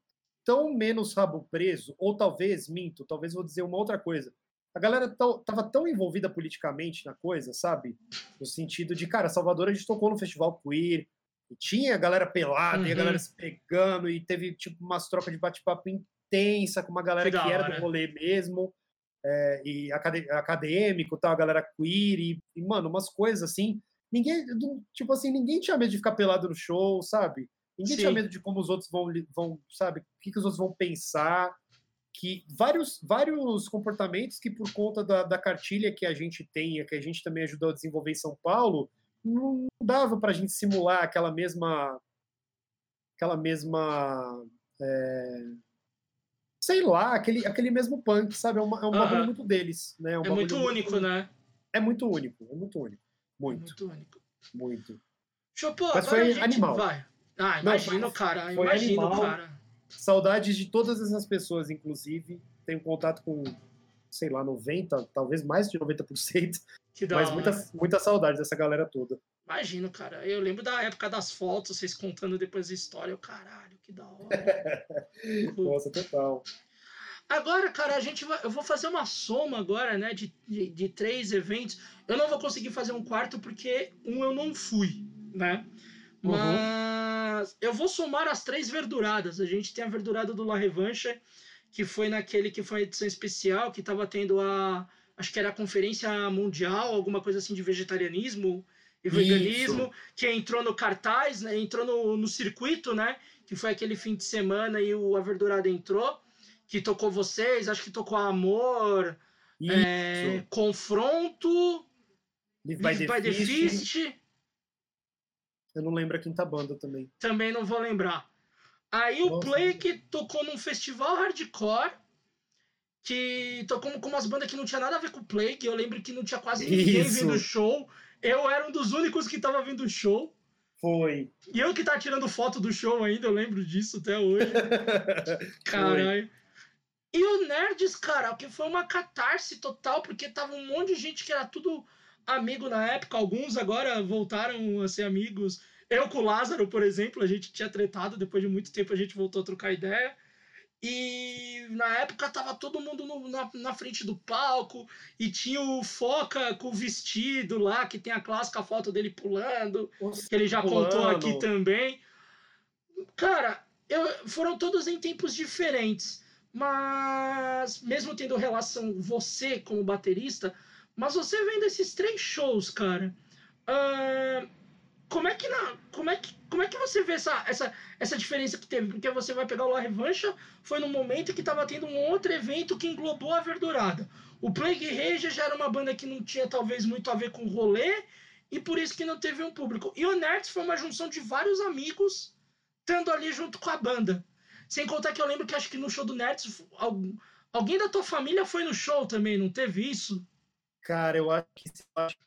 tão menos rabo preso, ou talvez, minto, talvez vou dizer uma outra coisa. A galera tava tão envolvida politicamente na coisa, sabe? No sentido de, cara, Salvador a gente tocou no festival queer, e tinha a galera pelada, uhum. e a galera se pegando, e teve tipo umas trocas de bate-papo intensa com uma galera que, que era do rolê mesmo, é, e acadêmico, tal, a galera queer, e, e, mano, umas coisas assim. Ninguém, tipo assim, ninguém tinha medo de ficar pelado no show, sabe? Ninguém Sim. tinha medo de como os outros vão, vão sabe, o que, que os outros vão pensar. Que vários, vários comportamentos que, por conta da, da cartilha que a gente tem, que a gente também ajudou a desenvolver em São Paulo, não dava para a gente simular aquela mesma. aquela mesma. É, sei lá, aquele, aquele mesmo punk, sabe? É, uma, é um bagulho muito deles. Né? É, um é muito único, muito, né? É muito único, é muito único. Muito. É muito único. Muito. Chopô, Mas foi animal. Vai. Ah, imagino, Não, cara. Imagino, animal. cara. Saudades de todas essas pessoas, inclusive. Tenho contato com, sei lá, 90, talvez mais de 90%. Que da mas muita, muita saudade dessa galera toda. Imagino, cara. Eu lembro da época das fotos, vocês contando depois a história. Eu, caralho, que da hora. Nossa, total. Agora, cara, a gente vai, eu vou fazer uma soma agora, né, de, de, de, três eventos. Eu não vou conseguir fazer um quarto porque um eu não fui, né? Uhum. Mas eu vou somar as três verduradas. A gente tem a verdurada do La Revanche, que foi naquele que foi a edição especial, que estava tendo a. Acho que era a Conferência Mundial, alguma coisa assim de vegetarianismo e veganismo, Isso. que entrou no cartaz, né, entrou no, no circuito, né? Que foi aquele fim de semana e o A Verdurada entrou, que tocou vocês, acho que tocou Amor, é, Confronto, Live by, the, by the Fist. Eu não lembro a quinta banda também. Também não vou lembrar. Aí o Nossa. Plague tocou num festival hardcore que tocou com umas bandas que não tinha nada a ver com o Plague. Eu lembro que não tinha quase ninguém Isso. vindo o show. Eu era um dos únicos que tava vindo o show. Foi. E eu que tava tirando foto do show ainda, eu lembro disso até hoje. Caralho. E o Nerds, cara, que foi uma catarse total, porque tava um monte de gente que era tudo amigo na época. Alguns agora voltaram a ser amigos. Eu com o Lázaro, por exemplo, a gente tinha tretado, depois de muito tempo a gente voltou a trocar ideia. E na época tava todo mundo no- na, na frente do palco e tinha o Foca com o vestido lá, que tem a clássica foto dele pulando que ele já contou Pulando. aqui também. Cara, eu- foram todos em tempos diferentes, mas mesmo tendo relação você como baterista, mas você vendo esses três shows, cara, ah, como é que na, como é que como é que você vê essa, essa, essa diferença que teve? Porque você vai pegar o La Revancha, foi no momento que estava tendo um outro evento que englobou a Verdurada. O Plague Rage já era uma banda que não tinha talvez muito a ver com rolê, e por isso que não teve um público. E o Nerds foi uma junção de vários amigos estando ali junto com a banda. Sem contar que eu lembro que acho que no show do Nerds, alguém da tua família foi no show também, não teve isso? Cara, eu acho que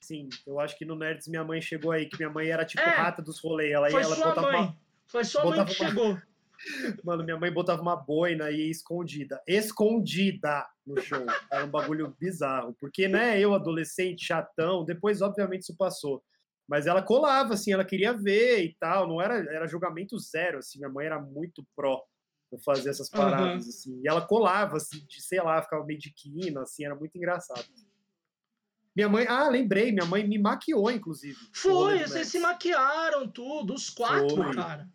sim, eu acho que no Nerds minha mãe chegou aí, que minha mãe era tipo É. rata dos rolês. Ela, Foi ela sua botava mãe. uma. Foi sua mãe que uma- chegou. Mano, minha mãe botava uma boina ia escondida. Escondida no show. Era um bagulho bizarro. Porque, né, eu, adolescente, chatão, depois, obviamente, isso passou. Mas ela colava, assim, ela queria ver e tal. Não era, era julgamento zero, assim. Minha mãe era muito pró pra fazer essas paradas, assim. E ela colava, assim, de, sei lá, ficava meio de quina, assim, era muito engraçado. Minha mãe, ah, lembrei, minha mãe me maquiou, inclusive. Foi, vocês Nerds. se maquiaram tudo, os quatro, Foi. cara.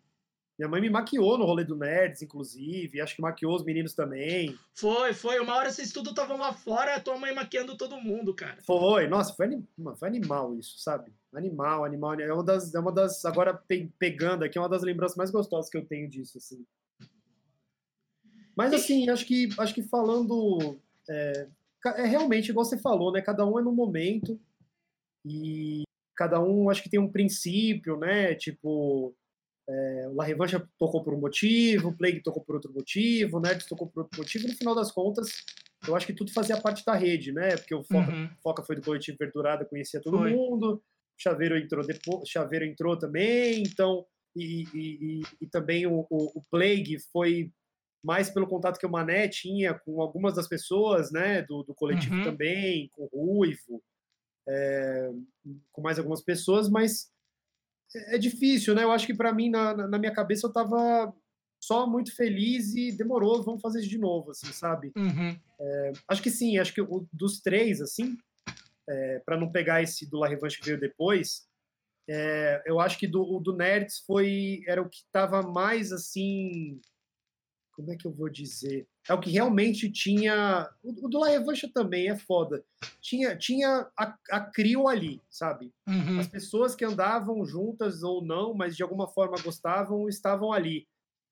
Minha mãe me maquiou no rolê do Nerds, inclusive. Acho que maquiou os meninos também. Foi, foi. Uma hora vocês tudo estavam lá fora, tua mãe maquiando todo mundo, cara. Foi, nossa, foi, anim- foi animal isso, sabe? Animal, animal. É uma das, é uma das agora pe- pegando aqui, é uma das lembranças mais gostosas que eu tenho disso, assim. Mas assim, acho que, acho que falando, é, é realmente igual você falou, né? Cada um é no momento e cada um acho que tem um princípio, né? Tipo, é, La Revancha tocou por um motivo, o Plague tocou por outro motivo, o Nerds tocou por outro motivo. No final das contas, eu acho que tudo fazia parte da rede, né? Porque o Foca Uhum. Foca foi do coletivo Verdurada, conhecia todo Foi. mundo. Chaveiro entrou depois, Chaveiro entrou também, então e, e, e, e também o, o, o Plague foi mais pelo contato que o Mané tinha com algumas das pessoas, né, do, do coletivo Uhum. também, com o Ruivo, é, com mais algumas pessoas, mas é é difícil, né? Eu acho que para mim na, na- minha cabeça eu tava só muito feliz e demorou, vamos fazer isso de novo, assim, sabe? Uhum. Acho que sim, acho que o, dos três, assim, para não pegar esse do La Revanche que veio depois, é, eu acho que do, o do Nerds foi era o que estava mais assim. Como é que eu vou dizer? É o que realmente tinha. O, o do La Revanche também é foda. Tinha, tinha a, a Crio ali, sabe? Uhum. As pessoas que andavam juntas ou não, mas de alguma forma gostavam, estavam ali.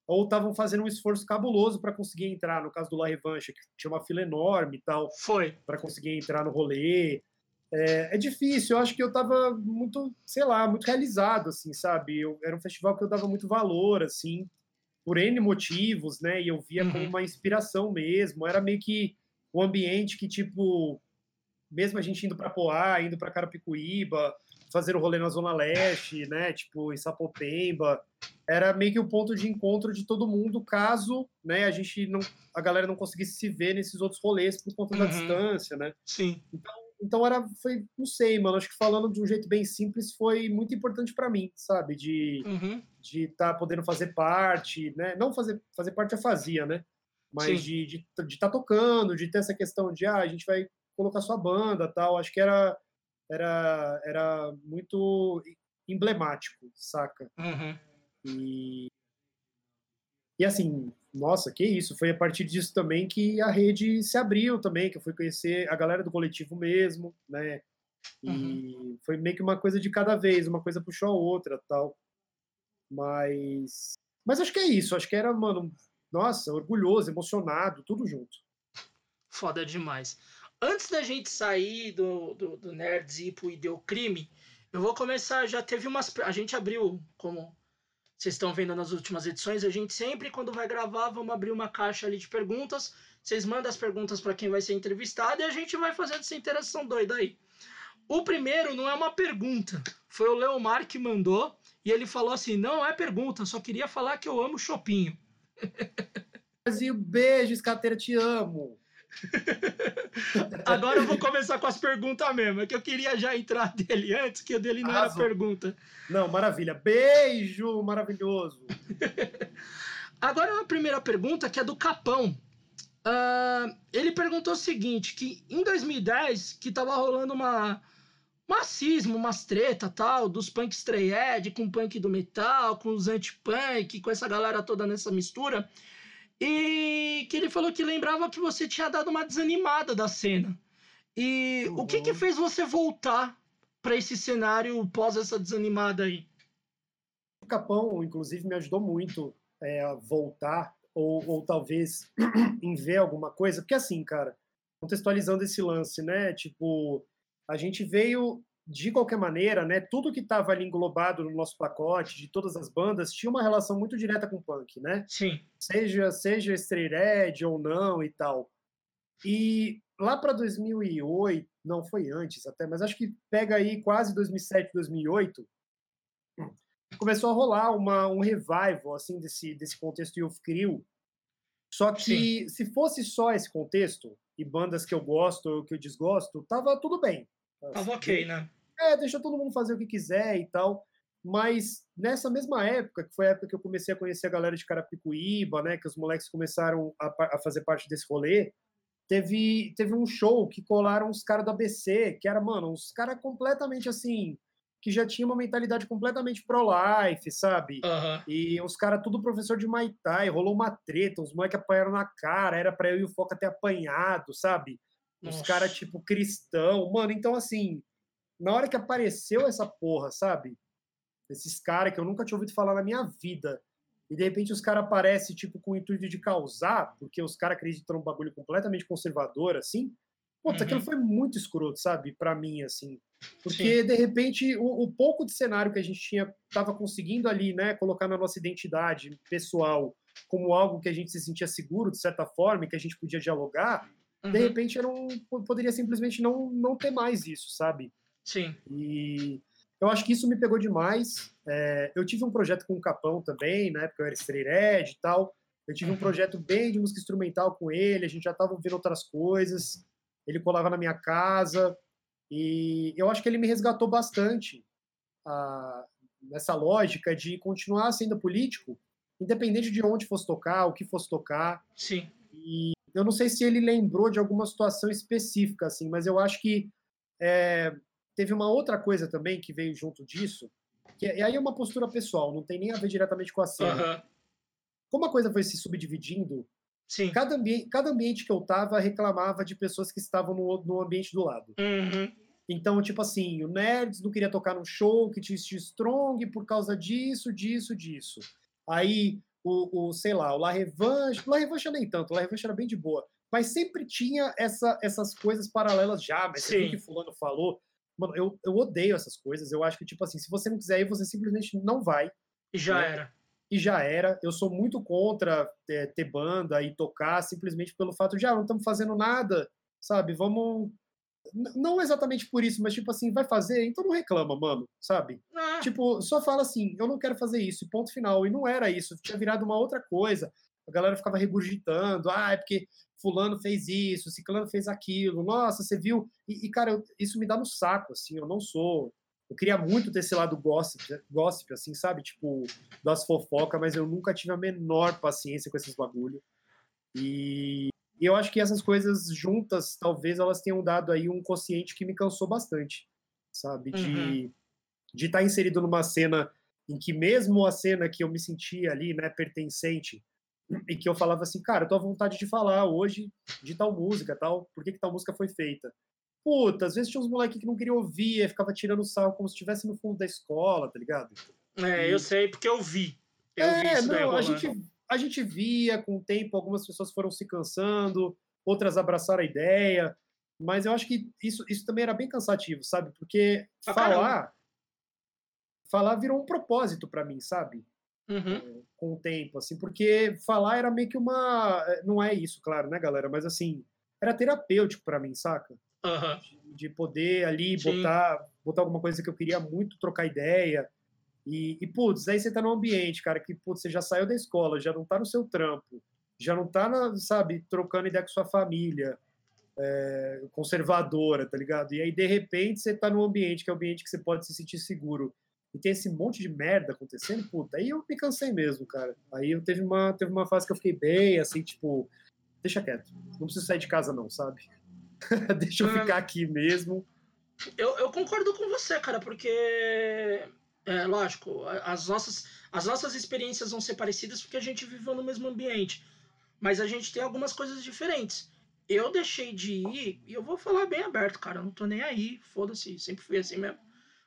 Ou estavam fazendo um esforço cabuloso para conseguir entrar, no caso do La Revanche, que tinha uma fila enorme e tal, Foi. para conseguir entrar no rolê. É, é difícil, eu acho que eu estava muito, sei lá, muito realizado, assim, sabe? Eu, era um festival que eu dava muito valor, assim, por N motivos, né? E eu via como Uhum. uma inspiração mesmo. Era meio que um ambiente que, tipo, mesmo a gente indo para Poá, indo para Carapicuíba, fazer o rolê na Zona Leste, né? Tipo, em Sapopemba, era meio que o ponto de encontro de todo mundo, caso, né, a gente não, a galera não conseguisse se ver nesses outros rolês por conta da Uhum. distância, né? Sim. Então era, foi, não sei, mano, acho que falando de um jeito bem simples foi muito importante para mim, sabe? De Uhum. de estar podendo fazer parte, né? Não fazer fazer parte eu fazia, né? Mas Sim. de de estar tocando, de ter essa questão de ah, a gente vai colocar sua banda, tal. Acho que era era era muito emblemático, saca? Uhum. E e assim, nossa, que isso, foi a partir disso também que a rede se abriu também, que eu fui conhecer a galera do coletivo mesmo, né? E foi meio que uma coisa de cada vez, uma coisa puxou a outra, tal. Mas mas acho que é isso, acho que era, mano, nossa, orgulhoso, emocionado, tudo junto. Foda demais. Antes da gente sair do, do, do Nerds e pro Ideocrime, Eu vou começar, já teve umas. A gente abriu, como vocês estão vendo nas últimas edições, a gente sempre, quando vai gravar, vamos abrir uma caixa ali de perguntas. Vocês mandam as perguntas para quem vai ser entrevistado e a gente vai fazendo essa interação doida aí. O primeiro não é uma pergunta, foi o Leomar que mandou e ele falou assim: não é pergunta, só queria falar que eu amo Chopinho. Brasil, beijo, escateira, te amo. Agora eu vou começar com as perguntas mesmo. É que eu queria já entrar dele antes, que o dele não Arrasou. era pergunta. Não, maravilha. Beijo, maravilhoso. Agora a primeira pergunta, que é do Capão. Uh, ele perguntou o seguinte, que em 2010, que tava rolando uma macismo, umas treta tal, dos punk stray edge com punk do metal, com os anti-punk, com essa galera toda nessa mistura. E que ele falou que lembrava que você tinha dado uma desanimada da cena. E uhum. o que que uhum. fez você voltar para esse cenário pós essa desanimada aí? O Capão, inclusive, me ajudou muito é, a voltar, ou, ou talvez em ver alguma coisa, porque assim, cara, contextualizando esse lance, né? Tipo, a gente veio de qualquer maneira, né, tudo que estava ali englobado no nosso pacote, de todas as bandas, tinha uma relação muito direta com o punk, né? Sim. Seja, seja Straight Edge ou não e tal. E lá para 2008, não foi antes até, mas acho que pega aí quase 2007, 2008, começou a rolar uma, um revival assim desse, desse contexto Youth Crew. Só que Sim. se fosse só esse contexto e bandas que eu gosto ou que eu desgosto, tava tudo bem. Tava ok, né? É, deixa todo mundo fazer o que quiser e tal. Mas nessa mesma época, que foi a época que eu comecei a conhecer a galera de Carapicuíba, né, que os moleques começaram a, a fazer parte desse rolê, teve, teve um show que colaram os caras do ABC, que era, mano, uns caras completamente assim, que já tinha uma mentalidade completamente pro-life, sabe? Uhum. E os caras tudo professor de Muay Thai, rolou uma treta, os moleques apanharam na cara, era pra eu e o Foca ter apanhado, sabe? Os caras, tipo, cristão. Mano, então assim, na hora que apareceu essa porra, sabe? Esses caras que eu nunca tinha ouvido falar na minha vida. E de repente os caras aparecem, tipo, com o intuito de causar, porque os caras acreditam num bagulho completamente conservador, assim. Putz, uhum. aquilo foi muito escroto, sabe? para mim, assim. Porque, Sim. de repente, o, o, pouco de cenário que a gente tinha, tava conseguindo ali, né, colocar na nossa identidade pessoal como algo que a gente se sentia seguro, de certa forma, e que a gente podia dialogar, uhum. de repente era um, poderia simplesmente não, não ter mais isso, sabe? Sim. E eu acho que isso me pegou demais. É, eu tive um projeto com o Capão também, na época eu era Edge e tal. Eu tive um uhum. projeto bem de música instrumental com ele, a gente já estava ouvindo outras coisas. Ele colava na minha casa e eu acho que ele me resgatou bastante a, nessa lógica de continuar sendo político, independente de onde fosse tocar, o que fosse tocar. Sim. E eu não sei se ele lembrou de alguma situação específica, assim, mas eu acho que é, teve uma outra coisa também que veio junto disso, que é, e aí é uma postura pessoal, não tem nem a ver diretamente com a cena. Uhum. Como a coisa foi se subdividindo, Sim. Cada, ambi cada ambiente que eu tava reclamava de pessoas que estavam no, no ambiente do lado. Uhum. Então, tipo assim, o Nerds não queria tocar num show que tinha Strong por causa disso, disso, disso. Aí, o, o sei lá, o La Revanche, La Revanche nem tanto, La Revanche era bem de boa. Mas sempre tinha essa, essas coisas paralelas já, mas o que fulano falou. Mano, eu, eu odeio essas coisas. Eu acho que, tipo assim, se você não quiser ir, você simplesmente não vai. E já né? era. E já era. Eu sou muito contra é, ter banda e tocar simplesmente pelo fato de, ah, não estamos fazendo nada, sabe? Vamos. Não exatamente por isso, mas tipo assim, vai fazer, então não reclama, mano, sabe? Ah. Tipo, só fala assim, eu não quero fazer isso, ponto final. E não era isso, tinha virado uma outra coisa. A galera ficava regurgitando, ah, é porque fulano fez isso, ciclano fez aquilo, nossa, você viu? E, e cara, eu, isso me dá no saco, assim, eu não sou... Eu queria muito ter esse lado gossip, gossip assim, sabe? Tipo, das fofocas, mas eu nunca tive a menor paciência com esses bagulho. E, e eu acho que essas coisas juntas, talvez elas tenham dado aí um consciente que me cansou bastante, sabe? De uhum. estar tá inserido numa cena em que mesmo a cena que eu me sentia ali, né, pertencente, e que eu falava assim, cara, eu tô à vontade de falar hoje de tal música, tal, por que, que tal música foi feita. Puta, às vezes tinha uns moleques que não queriam ouvir, ficava tirando sarro como se estivesse no fundo da escola, tá ligado? É, e... eu sei porque eu vi. Eu é, vi isso não, a gente, a gente via com o tempo, algumas pessoas foram se cansando, outras abraçaram a ideia, mas eu acho que isso, isso também era bem cansativo, sabe? Porque ah, falar, falar virou um propósito para mim, sabe? Uhum. Com o tempo, assim, porque falar era meio que uma. eh, Não é isso, claro, né, galera? Mas assim, era terapêutico para mim, saca? Aham. de poder ali Sim. botar, botar alguma coisa que eu queria muito trocar ideia. E, e putz, aí você tá num ambiente, cara, que putz, você já saiu da escola, já não tá no seu trampo, já não tá, na, sabe, trocando ideia com sua família, é, conservadora, tá ligado? E aí, de repente, você tá num ambiente que é um ambiente que você pode se sentir seguro e tem esse monte de merda acontecendo, puta, aí eu me cansei mesmo, cara. Aí eu teve uma, teve uma fase que eu fiquei bem, assim, tipo, deixa quieto, não preciso sair de casa não, sabe? deixa eu ficar aqui mesmo. Eu, eu concordo com você, cara, porque. É lógico, as nossas, as nossas experiências vão ser parecidas porque a gente viveu no mesmo ambiente. Mas a gente tem algumas coisas diferentes. Eu deixei de ir, e eu vou falar bem aberto, cara. Eu não tô nem aí, foda-se, sempre fui assim mesmo.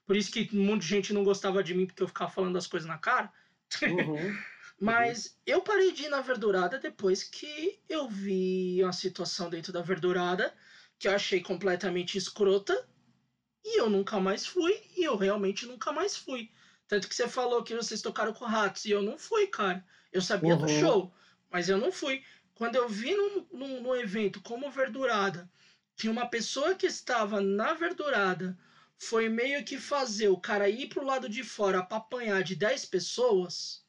Por isso que um monte de gente não gostava de mim porque eu ficava falando as coisas na cara. Uhum. Mas eu parei de ir na verdurada depois que eu vi uma situação dentro da verdurada que eu achei completamente escrota e eu nunca mais fui e eu realmente nunca mais fui. Tanto que você falou que vocês tocaram com ratos e eu não fui, cara. Eu sabia do Uhum. show, mas eu não fui. Quando eu vi num, num, num evento como verdurada, que uma pessoa que estava na verdurada foi meio que fazer o cara ir pro lado de fora pra apanhar de 10 pessoas.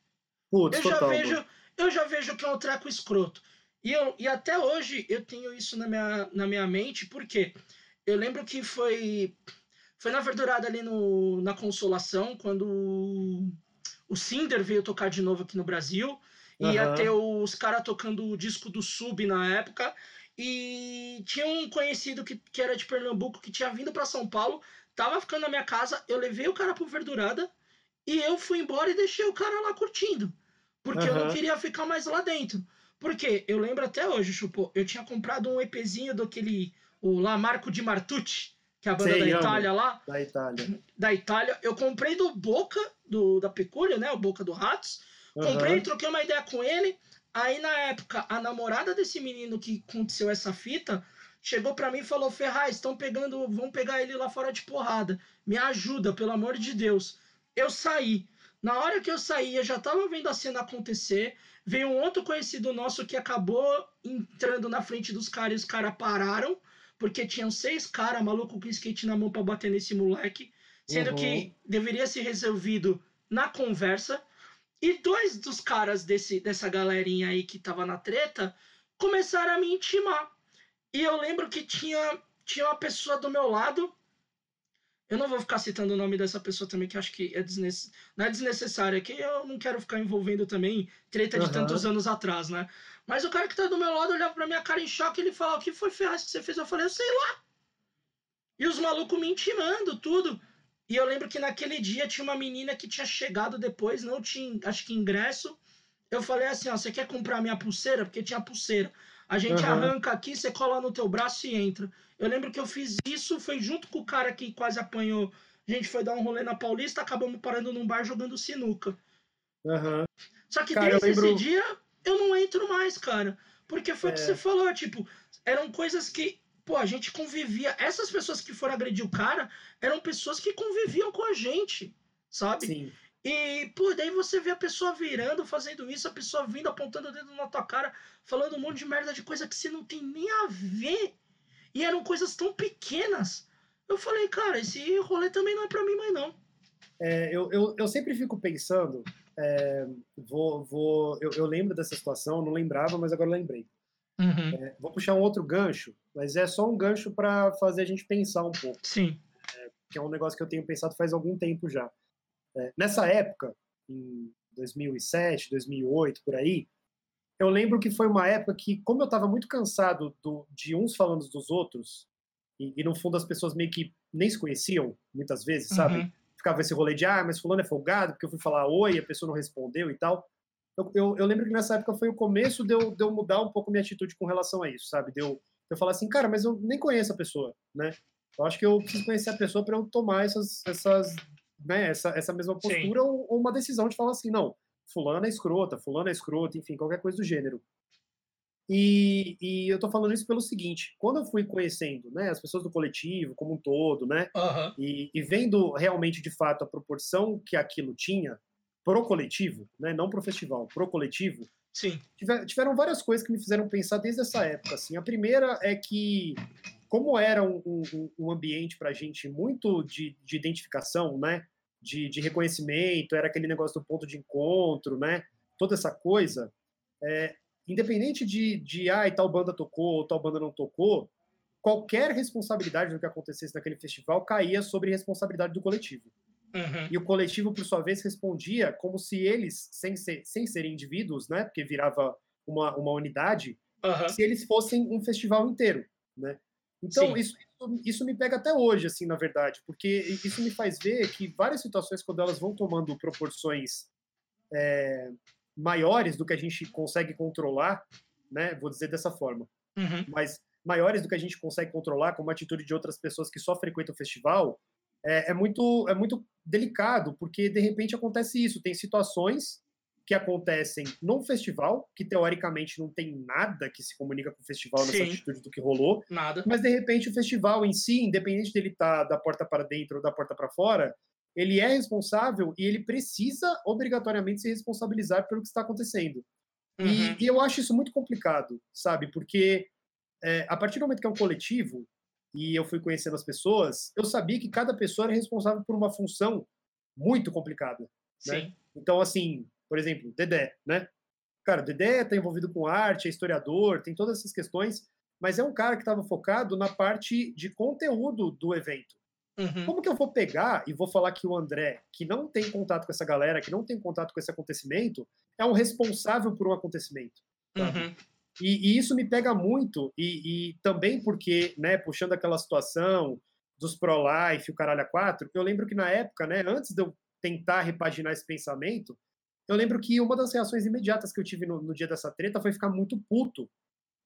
Putz, Eu já, vejo, eu já vejo que é um treco escroto. E, eu, e até hoje eu tenho isso na minha, na minha mente, porque eu lembro que foi, foi na verdurada ali no, na Consolação, quando o- o Cinder veio tocar de novo aqui no Brasil. E ia ter os caras tocando o disco do Sub na época. E tinha um conhecido que, que era de Pernambuco que tinha vindo para São Paulo, tava ficando na minha casa, eu levei o cara pro Verdurada e eu fui embora e deixei o cara lá curtindo. Porque eu não queria ficar mais lá dentro. Porque eu lembro até hoje, Chupô, eu tinha comprado um EPzinho daquele, o lá Marco de Martucci, que é a banda Sei, da amo. Itália lá, Da Itália. da Itália. Eu comprei do Boca, do, da Pecúlia, né? O Boca do Ratos. Comprei, Aham. troquei uma ideia com ele. Aí, na época, a namorada desse menino que aconteceu essa fita chegou pra mim e falou: Ferraz, estão pegando, vão pegar ele lá fora de porrada. Me ajuda, pelo amor de Deus. Eu saí. Na hora que eu saí, eu já tava vendo a cena acontecer. Veio um outro conhecido nosso que acabou entrando na frente dos caras e os caras pararam. Porque tinham seis caras maluco com skate na mão pra bater nesse moleque. Sendo Uhum. que deveria ser resolvido na conversa. E dois dos caras desse, dessa galerinha aí que tava na treta começaram a me intimar. E eu lembro que tinha, tinha uma pessoa do meu lado. Eu não vou ficar citando o nome dessa pessoa também, que acho que é desnecess... não é desnecessário, é que eu não quero ficar envolvendo também treta de Aham. tantos anos atrás, né? Mas o cara que tá do meu lado olhava pra minha cara em choque e ele falava: O que foi Ferraz que você fez? Eu falei: Eu sei lá. E os malucos me intimando, tudo. E eu lembro que naquele dia tinha uma menina que tinha chegado depois, não tinha, acho que ingresso. Eu falei assim, ó, você quer comprar minha pulseira? Porque tinha pulseira. A gente Aham. arranca aqui, você cola no teu braço e entra. Eu lembro que eu fiz isso, foi junto com o cara que quase apanhou. A gente foi dar um rolê na Paulista, acabamos parando num bar jogando sinuca. Aham. Só que Cara, desde lembro- esse dia eu não entro mais, cara. Porque foi o que É. você falou, tipo, eram coisas que, pô, a gente convivia. Essas pessoas que foram agredir o cara eram pessoas que conviviam com a gente, sabe? Sim. E, pô, daí você vê a pessoa virando, fazendo isso, a pessoa vindo, apontando o dedo na tua cara, falando um monte de merda de coisa que você não tem nem a ver. E eram coisas tão pequenas. Eu falei, cara, esse rolê também não é pra mim mais não. É, eu, eu, eu sempre fico pensando, é, vou, vou, eu, eu lembro dessa situação, não lembrava, mas agora lembrei. É, vou puxar um outro gancho, mas é só um gancho para fazer a gente pensar um pouco, Sim. que é um negócio que eu tenho pensado faz algum tempo já. É, nessa época, em 2007, 2008, por aí, eu lembro que foi uma época que, como eu estava muito cansado do, de uns falando dos outros, e, e no fundo as pessoas meio que nem se conheciam, muitas vezes, sabe? Uhum. ficava esse rolê de, ah, mas fulano é folgado, porque eu fui falar oi, a pessoa não respondeu e tal. Eu, eu, eu lembro que nessa época foi o começo de eu, de eu mudar um pouco minha atitude com relação a isso, sabe? De eu, de eu falar assim, cara, mas eu nem conheço a pessoa, né? Eu acho que eu preciso conhecer a pessoa para eu tomar essas, essas né, essa, essa mesma postura ou, ou uma decisão de falar assim, não, fulano é escrota, fulano é escrota, enfim, qualquer coisa do gênero. E, e eu tô falando isso pelo seguinte: quando eu fui conhecendo né, as pessoas do coletivo como um todo, né? Aham. E, e vendo realmente de fato a proporção que aquilo tinha pro coletivo, né? Não pro festival, pro coletivo, Sim. tiver- tiveram várias coisas que me fizeram pensar desde essa época. Assim. A primeira é que, como era um, um- um ambiente para a gente muito de, de identificação, né? de, de reconhecimento, era aquele negócio do ponto de encontro, né? toda essa coisa, é, independente de, de ah, e tal banda tocou ou tal banda não tocou, qualquer responsabilidade do que acontecesse naquele festival caía sobre responsabilidade do coletivo. Uhum. E o coletivo, por sua vez, respondia como se eles, sem, ser, sem serem indivíduos, né, porque virava uma, uma unidade, Aham. se eles fossem um festival inteiro, né? Então, isso, isso me pega até hoje, assim, na verdade, porque isso me faz ver que várias situações, quando elas vão tomando proporções é, maiores do que a gente consegue controlar, né, vou dizer dessa forma, Uhum. mas maiores do que a gente consegue controlar, como a atitude de outras pessoas que só frequentam o festival, é, é muito, é muito delicado, porque de repente acontece isso. Tem situações que acontecem num festival, que teoricamente não tem nada que se comunica com o festival nessa Sim. atitude do que rolou, Nada. mas de repente o festival em si, independente dele estar da porta para dentro ou da porta para fora, ele é responsável e ele precisa obrigatoriamente se responsabilizar pelo que está acontecendo. Uhum. E, e eu acho isso muito complicado, sabe? Porque é, a partir do momento que é um coletivo e eu fui conhecendo as pessoas, eu sabia que cada pessoa era responsável por uma função muito complicada. né? Sim. Então, assim, por exemplo, Dedé, né? Cara, o Dedé está envolvido com arte, é historiador, tem todas essas questões, mas é um cara que estava focado na parte de conteúdo do evento. Uhum. Como que eu vou pegar e vou falar que o André, que não tem contato com essa galera, que não tem contato com esse acontecimento, é um responsável por um acontecimento? Uhum. E, e isso me pega muito, e, e também porque, né, puxando aquela situação dos pro-life, o caralho a quatro, eu lembro que na época, né, antes de eu tentar repaginar esse pensamento, eu lembro que uma das reações imediatas que eu tive no, no dia dessa treta foi ficar muito puto,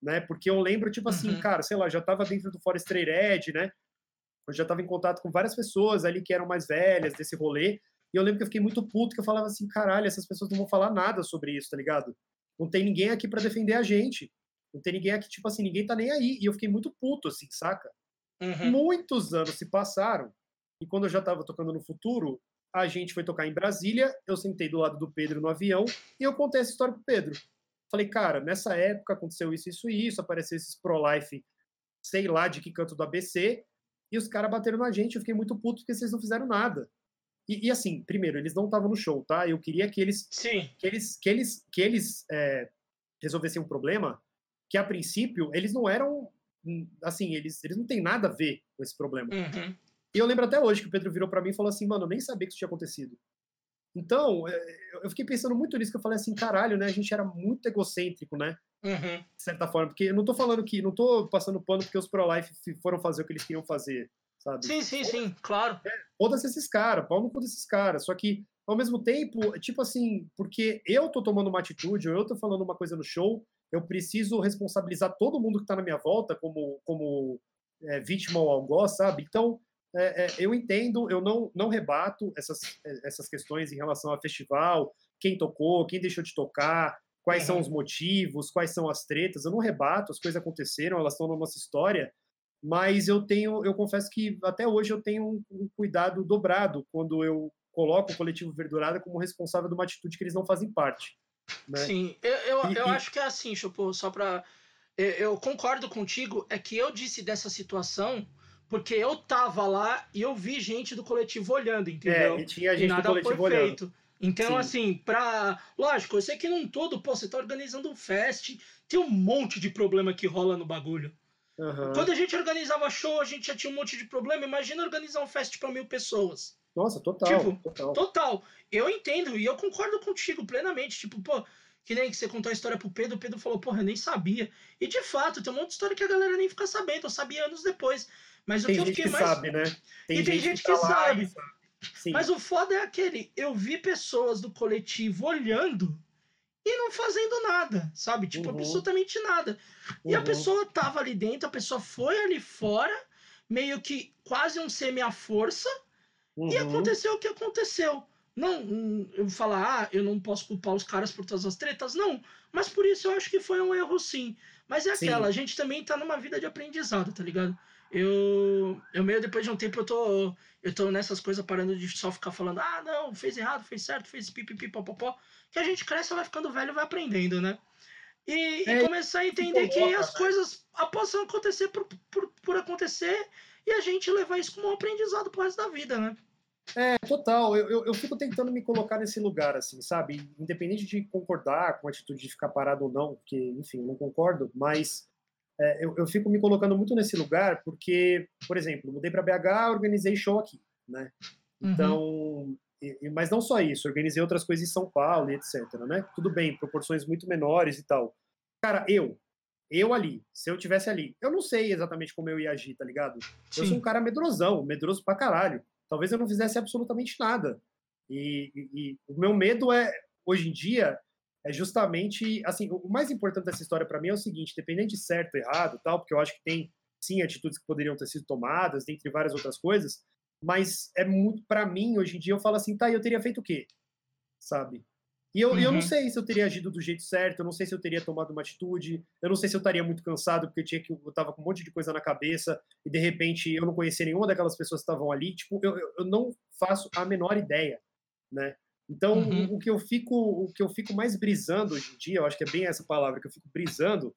né, porque eu lembro, tipo assim, Uhum. cara, sei lá, já tava dentro do Forest Trade né, eu já tava em contato com várias pessoas ali que eram mais velhas desse rolê, e eu lembro que eu fiquei muito puto, que eu falava assim, caralho, essas pessoas não vão falar nada sobre isso, tá ligado? Não tem ninguém aqui para defender a gente. Não tem ninguém aqui, tipo assim, ninguém tá nem aí. E eu fiquei muito puto, assim, saca? Uhum. Muitos anos se passaram, e quando eu já tava tocando no futuro, a gente foi tocar em Brasília, eu sentei do lado do Pedro no avião, e eu contei essa história pro Pedro. Falei, cara, nessa época aconteceu isso, isso e isso, apareceu esses pro-life, sei lá de que canto do ABC, e os caras bateram na gente, eu fiquei muito puto porque vocês não fizeram nada. E, e assim, primeiro, eles não estavam no show, tá? Eu queria que eles Sim. que eles, que eles, que eles é, resolvessem um problema que, a princípio, eles não eram. hum, Assim, eles, eles não têm nada a ver com esse problema. Uhum. E eu lembro até hoje que o Pedro virou para mim e falou assim: mano, eu nem sabia que isso tinha acontecido. Então, é, eu fiquei pensando muito nisso, que eu falei assim: caralho, né? A gente era muito egocêntrico, né? Uhum. De certa forma. Porque eu não tô falando que. Não tô passando pano porque os pro-life foram fazer o que eles queriam fazer, sabe? Sim, sim, sim, claro. foda-se esses caras, pau no cu desses caras. Só que, ao mesmo tempo, tipo assim, porque eu tô tomando uma atitude, ou eu tô falando uma coisa no show, eu preciso responsabilizar todo mundo que tá na minha volta como, como é, vítima ou algoz, sabe? Então, é, é, eu entendo, eu não, não rebato essas, é, essas questões em relação ao festival, quem tocou, quem deixou de tocar, quais são Uhum. os motivos, quais são as tretas, eu não rebato, as coisas aconteceram, elas estão na nossa história, mas eu tenho, eu confesso que até hoje eu tenho um, um cuidado dobrado quando eu coloco o coletivo Verdurada como responsável de uma atitude que eles não fazem parte. Né? Sim, eu, eu, E- eu e- acho que é assim, Chupô, só pra. Eu, eu concordo contigo, é que eu disse dessa situação porque eu tava lá e eu vi gente do coletivo olhando, entendeu? É, e tinha e gente do nada coletivo foi olhando. feito. Então, Sim. assim, pra. Lógico, eu sei que num todo, pô, você tá organizando um fest, tem um monte de problema que rola no bagulho. Aham. Quando a gente organizava show, a gente já tinha um monte de problema. Imagina organizar um fest pra mil pessoas. Nossa, total, Tipo, total. Total. Eu entendo e eu concordo contigo plenamente. Tipo, pô, que nem que você contou a história pro Pedro, o Pedro falou, porra, eu nem sabia. E de fato, tem um monte de história que a galera nem fica sabendo, eu sabia anos depois. Mas o Tem que eu fiquei que mais. sabe, né? E tem gente tá que lá sabe. e Sim. Mas o foda é aquele, eu vi pessoas do coletivo olhando e não fazendo nada, sabe? Tipo, Uhum. absolutamente nada. E a Uhum. pessoa tava ali dentro, a pessoa foi ali fora, meio que quase um semi-à-força, e Uhum. aconteceu o que aconteceu. Não, eu vou falar, ah, eu não posso culpar os caras por todas as tretas, não. Mas por isso eu acho que foi um erro sim. Mas é Sim. aquela, a gente também tá numa vida de aprendizado, tá ligado? Eu, eu meio depois de um tempo eu tô, eu tô nessas coisas parando de só ficar falando, ah, não, fez errado, fez certo, fez pipipi, popopó. Que a gente cresce, vai ficando velho e vai aprendendo, né? E, e É, começar a entender que coloca, as né? coisas possam acontecer por, por, por acontecer e a gente levar isso como um aprendizado pro resto da vida, né? É, total. Eu, eu, eu fico tentando me colocar nesse lugar, assim, sabe? Independente de concordar com a atitude de ficar parado ou não, porque, enfim, não concordo, mas é, eu, eu fico me colocando muito nesse lugar porque, por exemplo, mudei para BH, organizei show aqui, né? Uhum. Então, e- e- mas não só isso, organizei outras coisas em São Paulo e etc, né? Tudo bem, proporções muito menores e tal. Cara, eu, eu ali, se eu tivesse ali, eu não sei exatamente como eu ia agir, tá ligado? Eu sou um cara medrosão, medroso pra caralho. Talvez eu não fizesse absolutamente nada. E, e- e o meu medo é, hoje em dia, é justamente, assim, o mais importante dessa história para mim é o seguinte, independente de certo, errado, tal, porque eu acho que tem sim atitudes que poderiam ter sido tomadas, dentre várias outras coisas, mas é muito para mim hoje em dia eu falo assim, tá, eu teria feito o quê? Sabe? E eu, e eu não Uhum. sei se eu teria agido do jeito certo, eu não sei se eu teria tomado uma atitude, eu não sei se eu estaria muito cansado porque eu tinha que eu tava com um monte de coisa na cabeça e de repente eu não conhecia nenhuma daquelas pessoas que estavam ali, tipo, eu, eu, eu não faço a menor ideia, né? Então, Uhum. o, que eu fico, o que eu fico mais brisando hoje em dia, eu acho que é bem essa palavra que eu fico brisando,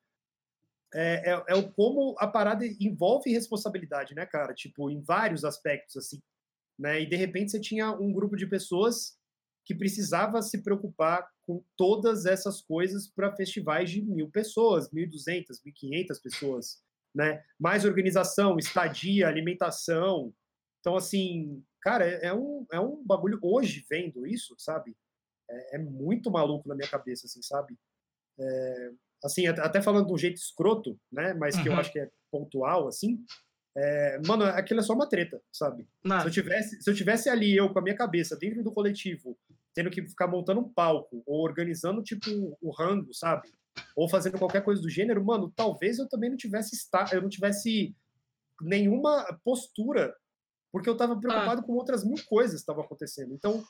é, é, é o como a parada envolve responsabilidade, né, cara? Tipo, em vários aspectos, assim, né? E de repente você tinha um grupo de pessoas que precisava se preocupar com todas essas coisas para festivais de mil pessoas, 1.200, 1.500 pessoas, né? Mais organização, estadia, alimentação. Então, assim, cara, é, é um, é um bagulho. Hoje, vendo isso, sabe? É, é muito maluco na minha cabeça, assim, sabe? É, assim, at- até falando de um jeito escroto, né? Mas que eu Uhum. acho que é pontual, assim. é, mano, aquilo é só uma treta, sabe? Não, Se eu tivesse, se eu tivesse ali eu com a minha cabeça dentro do coletivo, tendo que ficar montando um palco ou organizando tipo o rango, sabe? Ou fazendo qualquer coisa do gênero, mano, talvez eu também não tivesse eu não tivesse nenhuma postura, porque eu tava preocupado com outras mil coisas que estavam acontecendo. Então,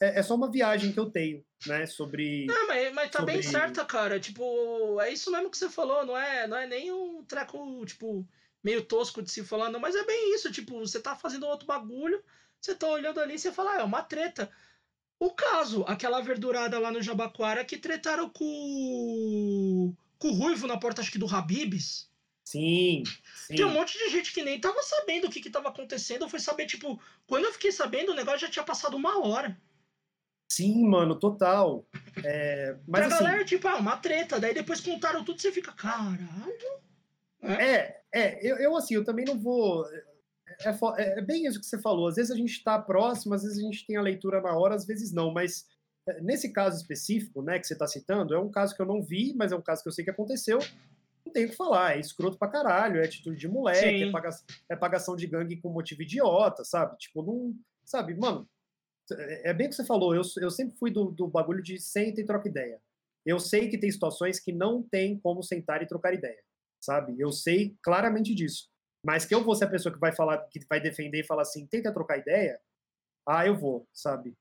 é, é só uma viagem que eu tenho, né, sobre Não, mas, mas tá bem sobre- certa, cara. Tipo, é isso mesmo que você falou, não é, não é nem um treco, tipo, meio tosco de se falar, não, mas é bem isso, tipo, você tá fazendo outro bagulho, você tá olhando ali e você fala, ah, é uma treta. O caso, aquela verdurada lá no Jabaquara que tretaram com, com o Ruivo na porta, acho que do Habibs. Sim, sim. Tem um monte de gente que nem tava sabendo o que que tava acontecendo, foi saber, tipo, quando eu fiquei sabendo, o negócio já tinha passado uma hora. Sim, mano, total. É, mas pra assim, galera, tipo, ah, uma treta, daí depois contaram tudo, você fica, caralho. É, é, eu, eu assim, eu também não vou. É, fo- é- é bem isso que você falou. Às vezes a gente está próximo, às vezes a gente tem a leitura na hora, às vezes não. Mas é, nesse caso específico, né, que você está citando, é um caso que eu não vi, mas é um caso que eu sei que aconteceu. Não tem o que falar, é escroto pra caralho, é atitude de moleque, é, paga- é pagação de gangue com motivo idiota, sabe? Tipo, não. Sabe, mano, é é bem o que você falou, eu, eu sempre fui do, do bagulho de senta e troca ideia. Eu sei que tem situações que não tem como sentar e trocar ideia sabe? Eu sei claramente disso. Mas que eu vou ser a pessoa que vai falar, que vai defender e falar assim, tenta trocar ideia, ah, eu vou, sabe?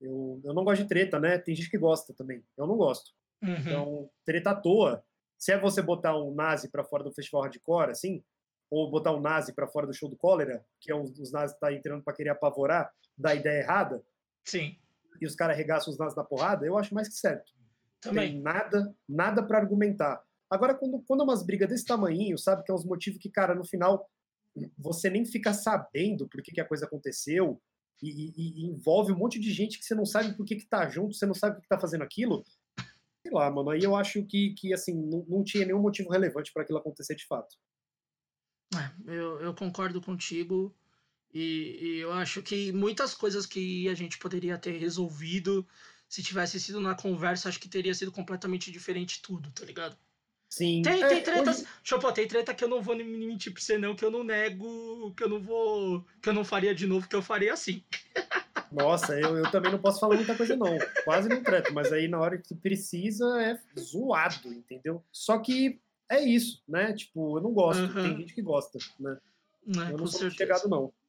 Eu, eu não gosto de treta, né? Tem gente que gosta também. Eu não gosto. Uhum. Então, treta à toa. Se é você botar um nazi pra fora do festival hardcore, assim, ou botar um nazi pra fora do show do cólera, que é um, os nazis tá entrando pra querer apavorar, dar ideia errada, Sim, e os caras arregaçam os nazis na porrada, eu acho mais que certo também. tem nada, nada para argumentar. Agora, quando, quando é umas brigas desse tamanho, sabe, que é uns motivos que, cara, no final, você nem fica sabendo por que, que a coisa aconteceu, e, e- e envolve um monte de gente que você não sabe por que, que tá junto, você não sabe por que tá fazendo aquilo. Sei lá, mano, aí eu acho que, que assim, não, não tinha nenhum motivo relevante para aquilo acontecer de fato. É, eu, eu concordo contigo. E, e eu acho que muitas coisas que a gente poderia ter resolvido se tivesse sido na conversa, acho que teria sido completamente diferente tudo, tá ligado? Sim. Tem, é, tem tretas. hoje- pôr, tem treta que eu não vou nem mentir pra você, não, que eu não nego, que eu não vou. que eu não faria de novo, que eu faria assim. Nossa, eu, eu também não posso falar muita coisa, não. Quase não treto, mas aí na hora que precisa é zoado, entendeu? Só que é isso, né? Tipo, eu não gosto. Uhum. Tem gente que gosta, né? Né, Eu não sou certeza. chegado, não.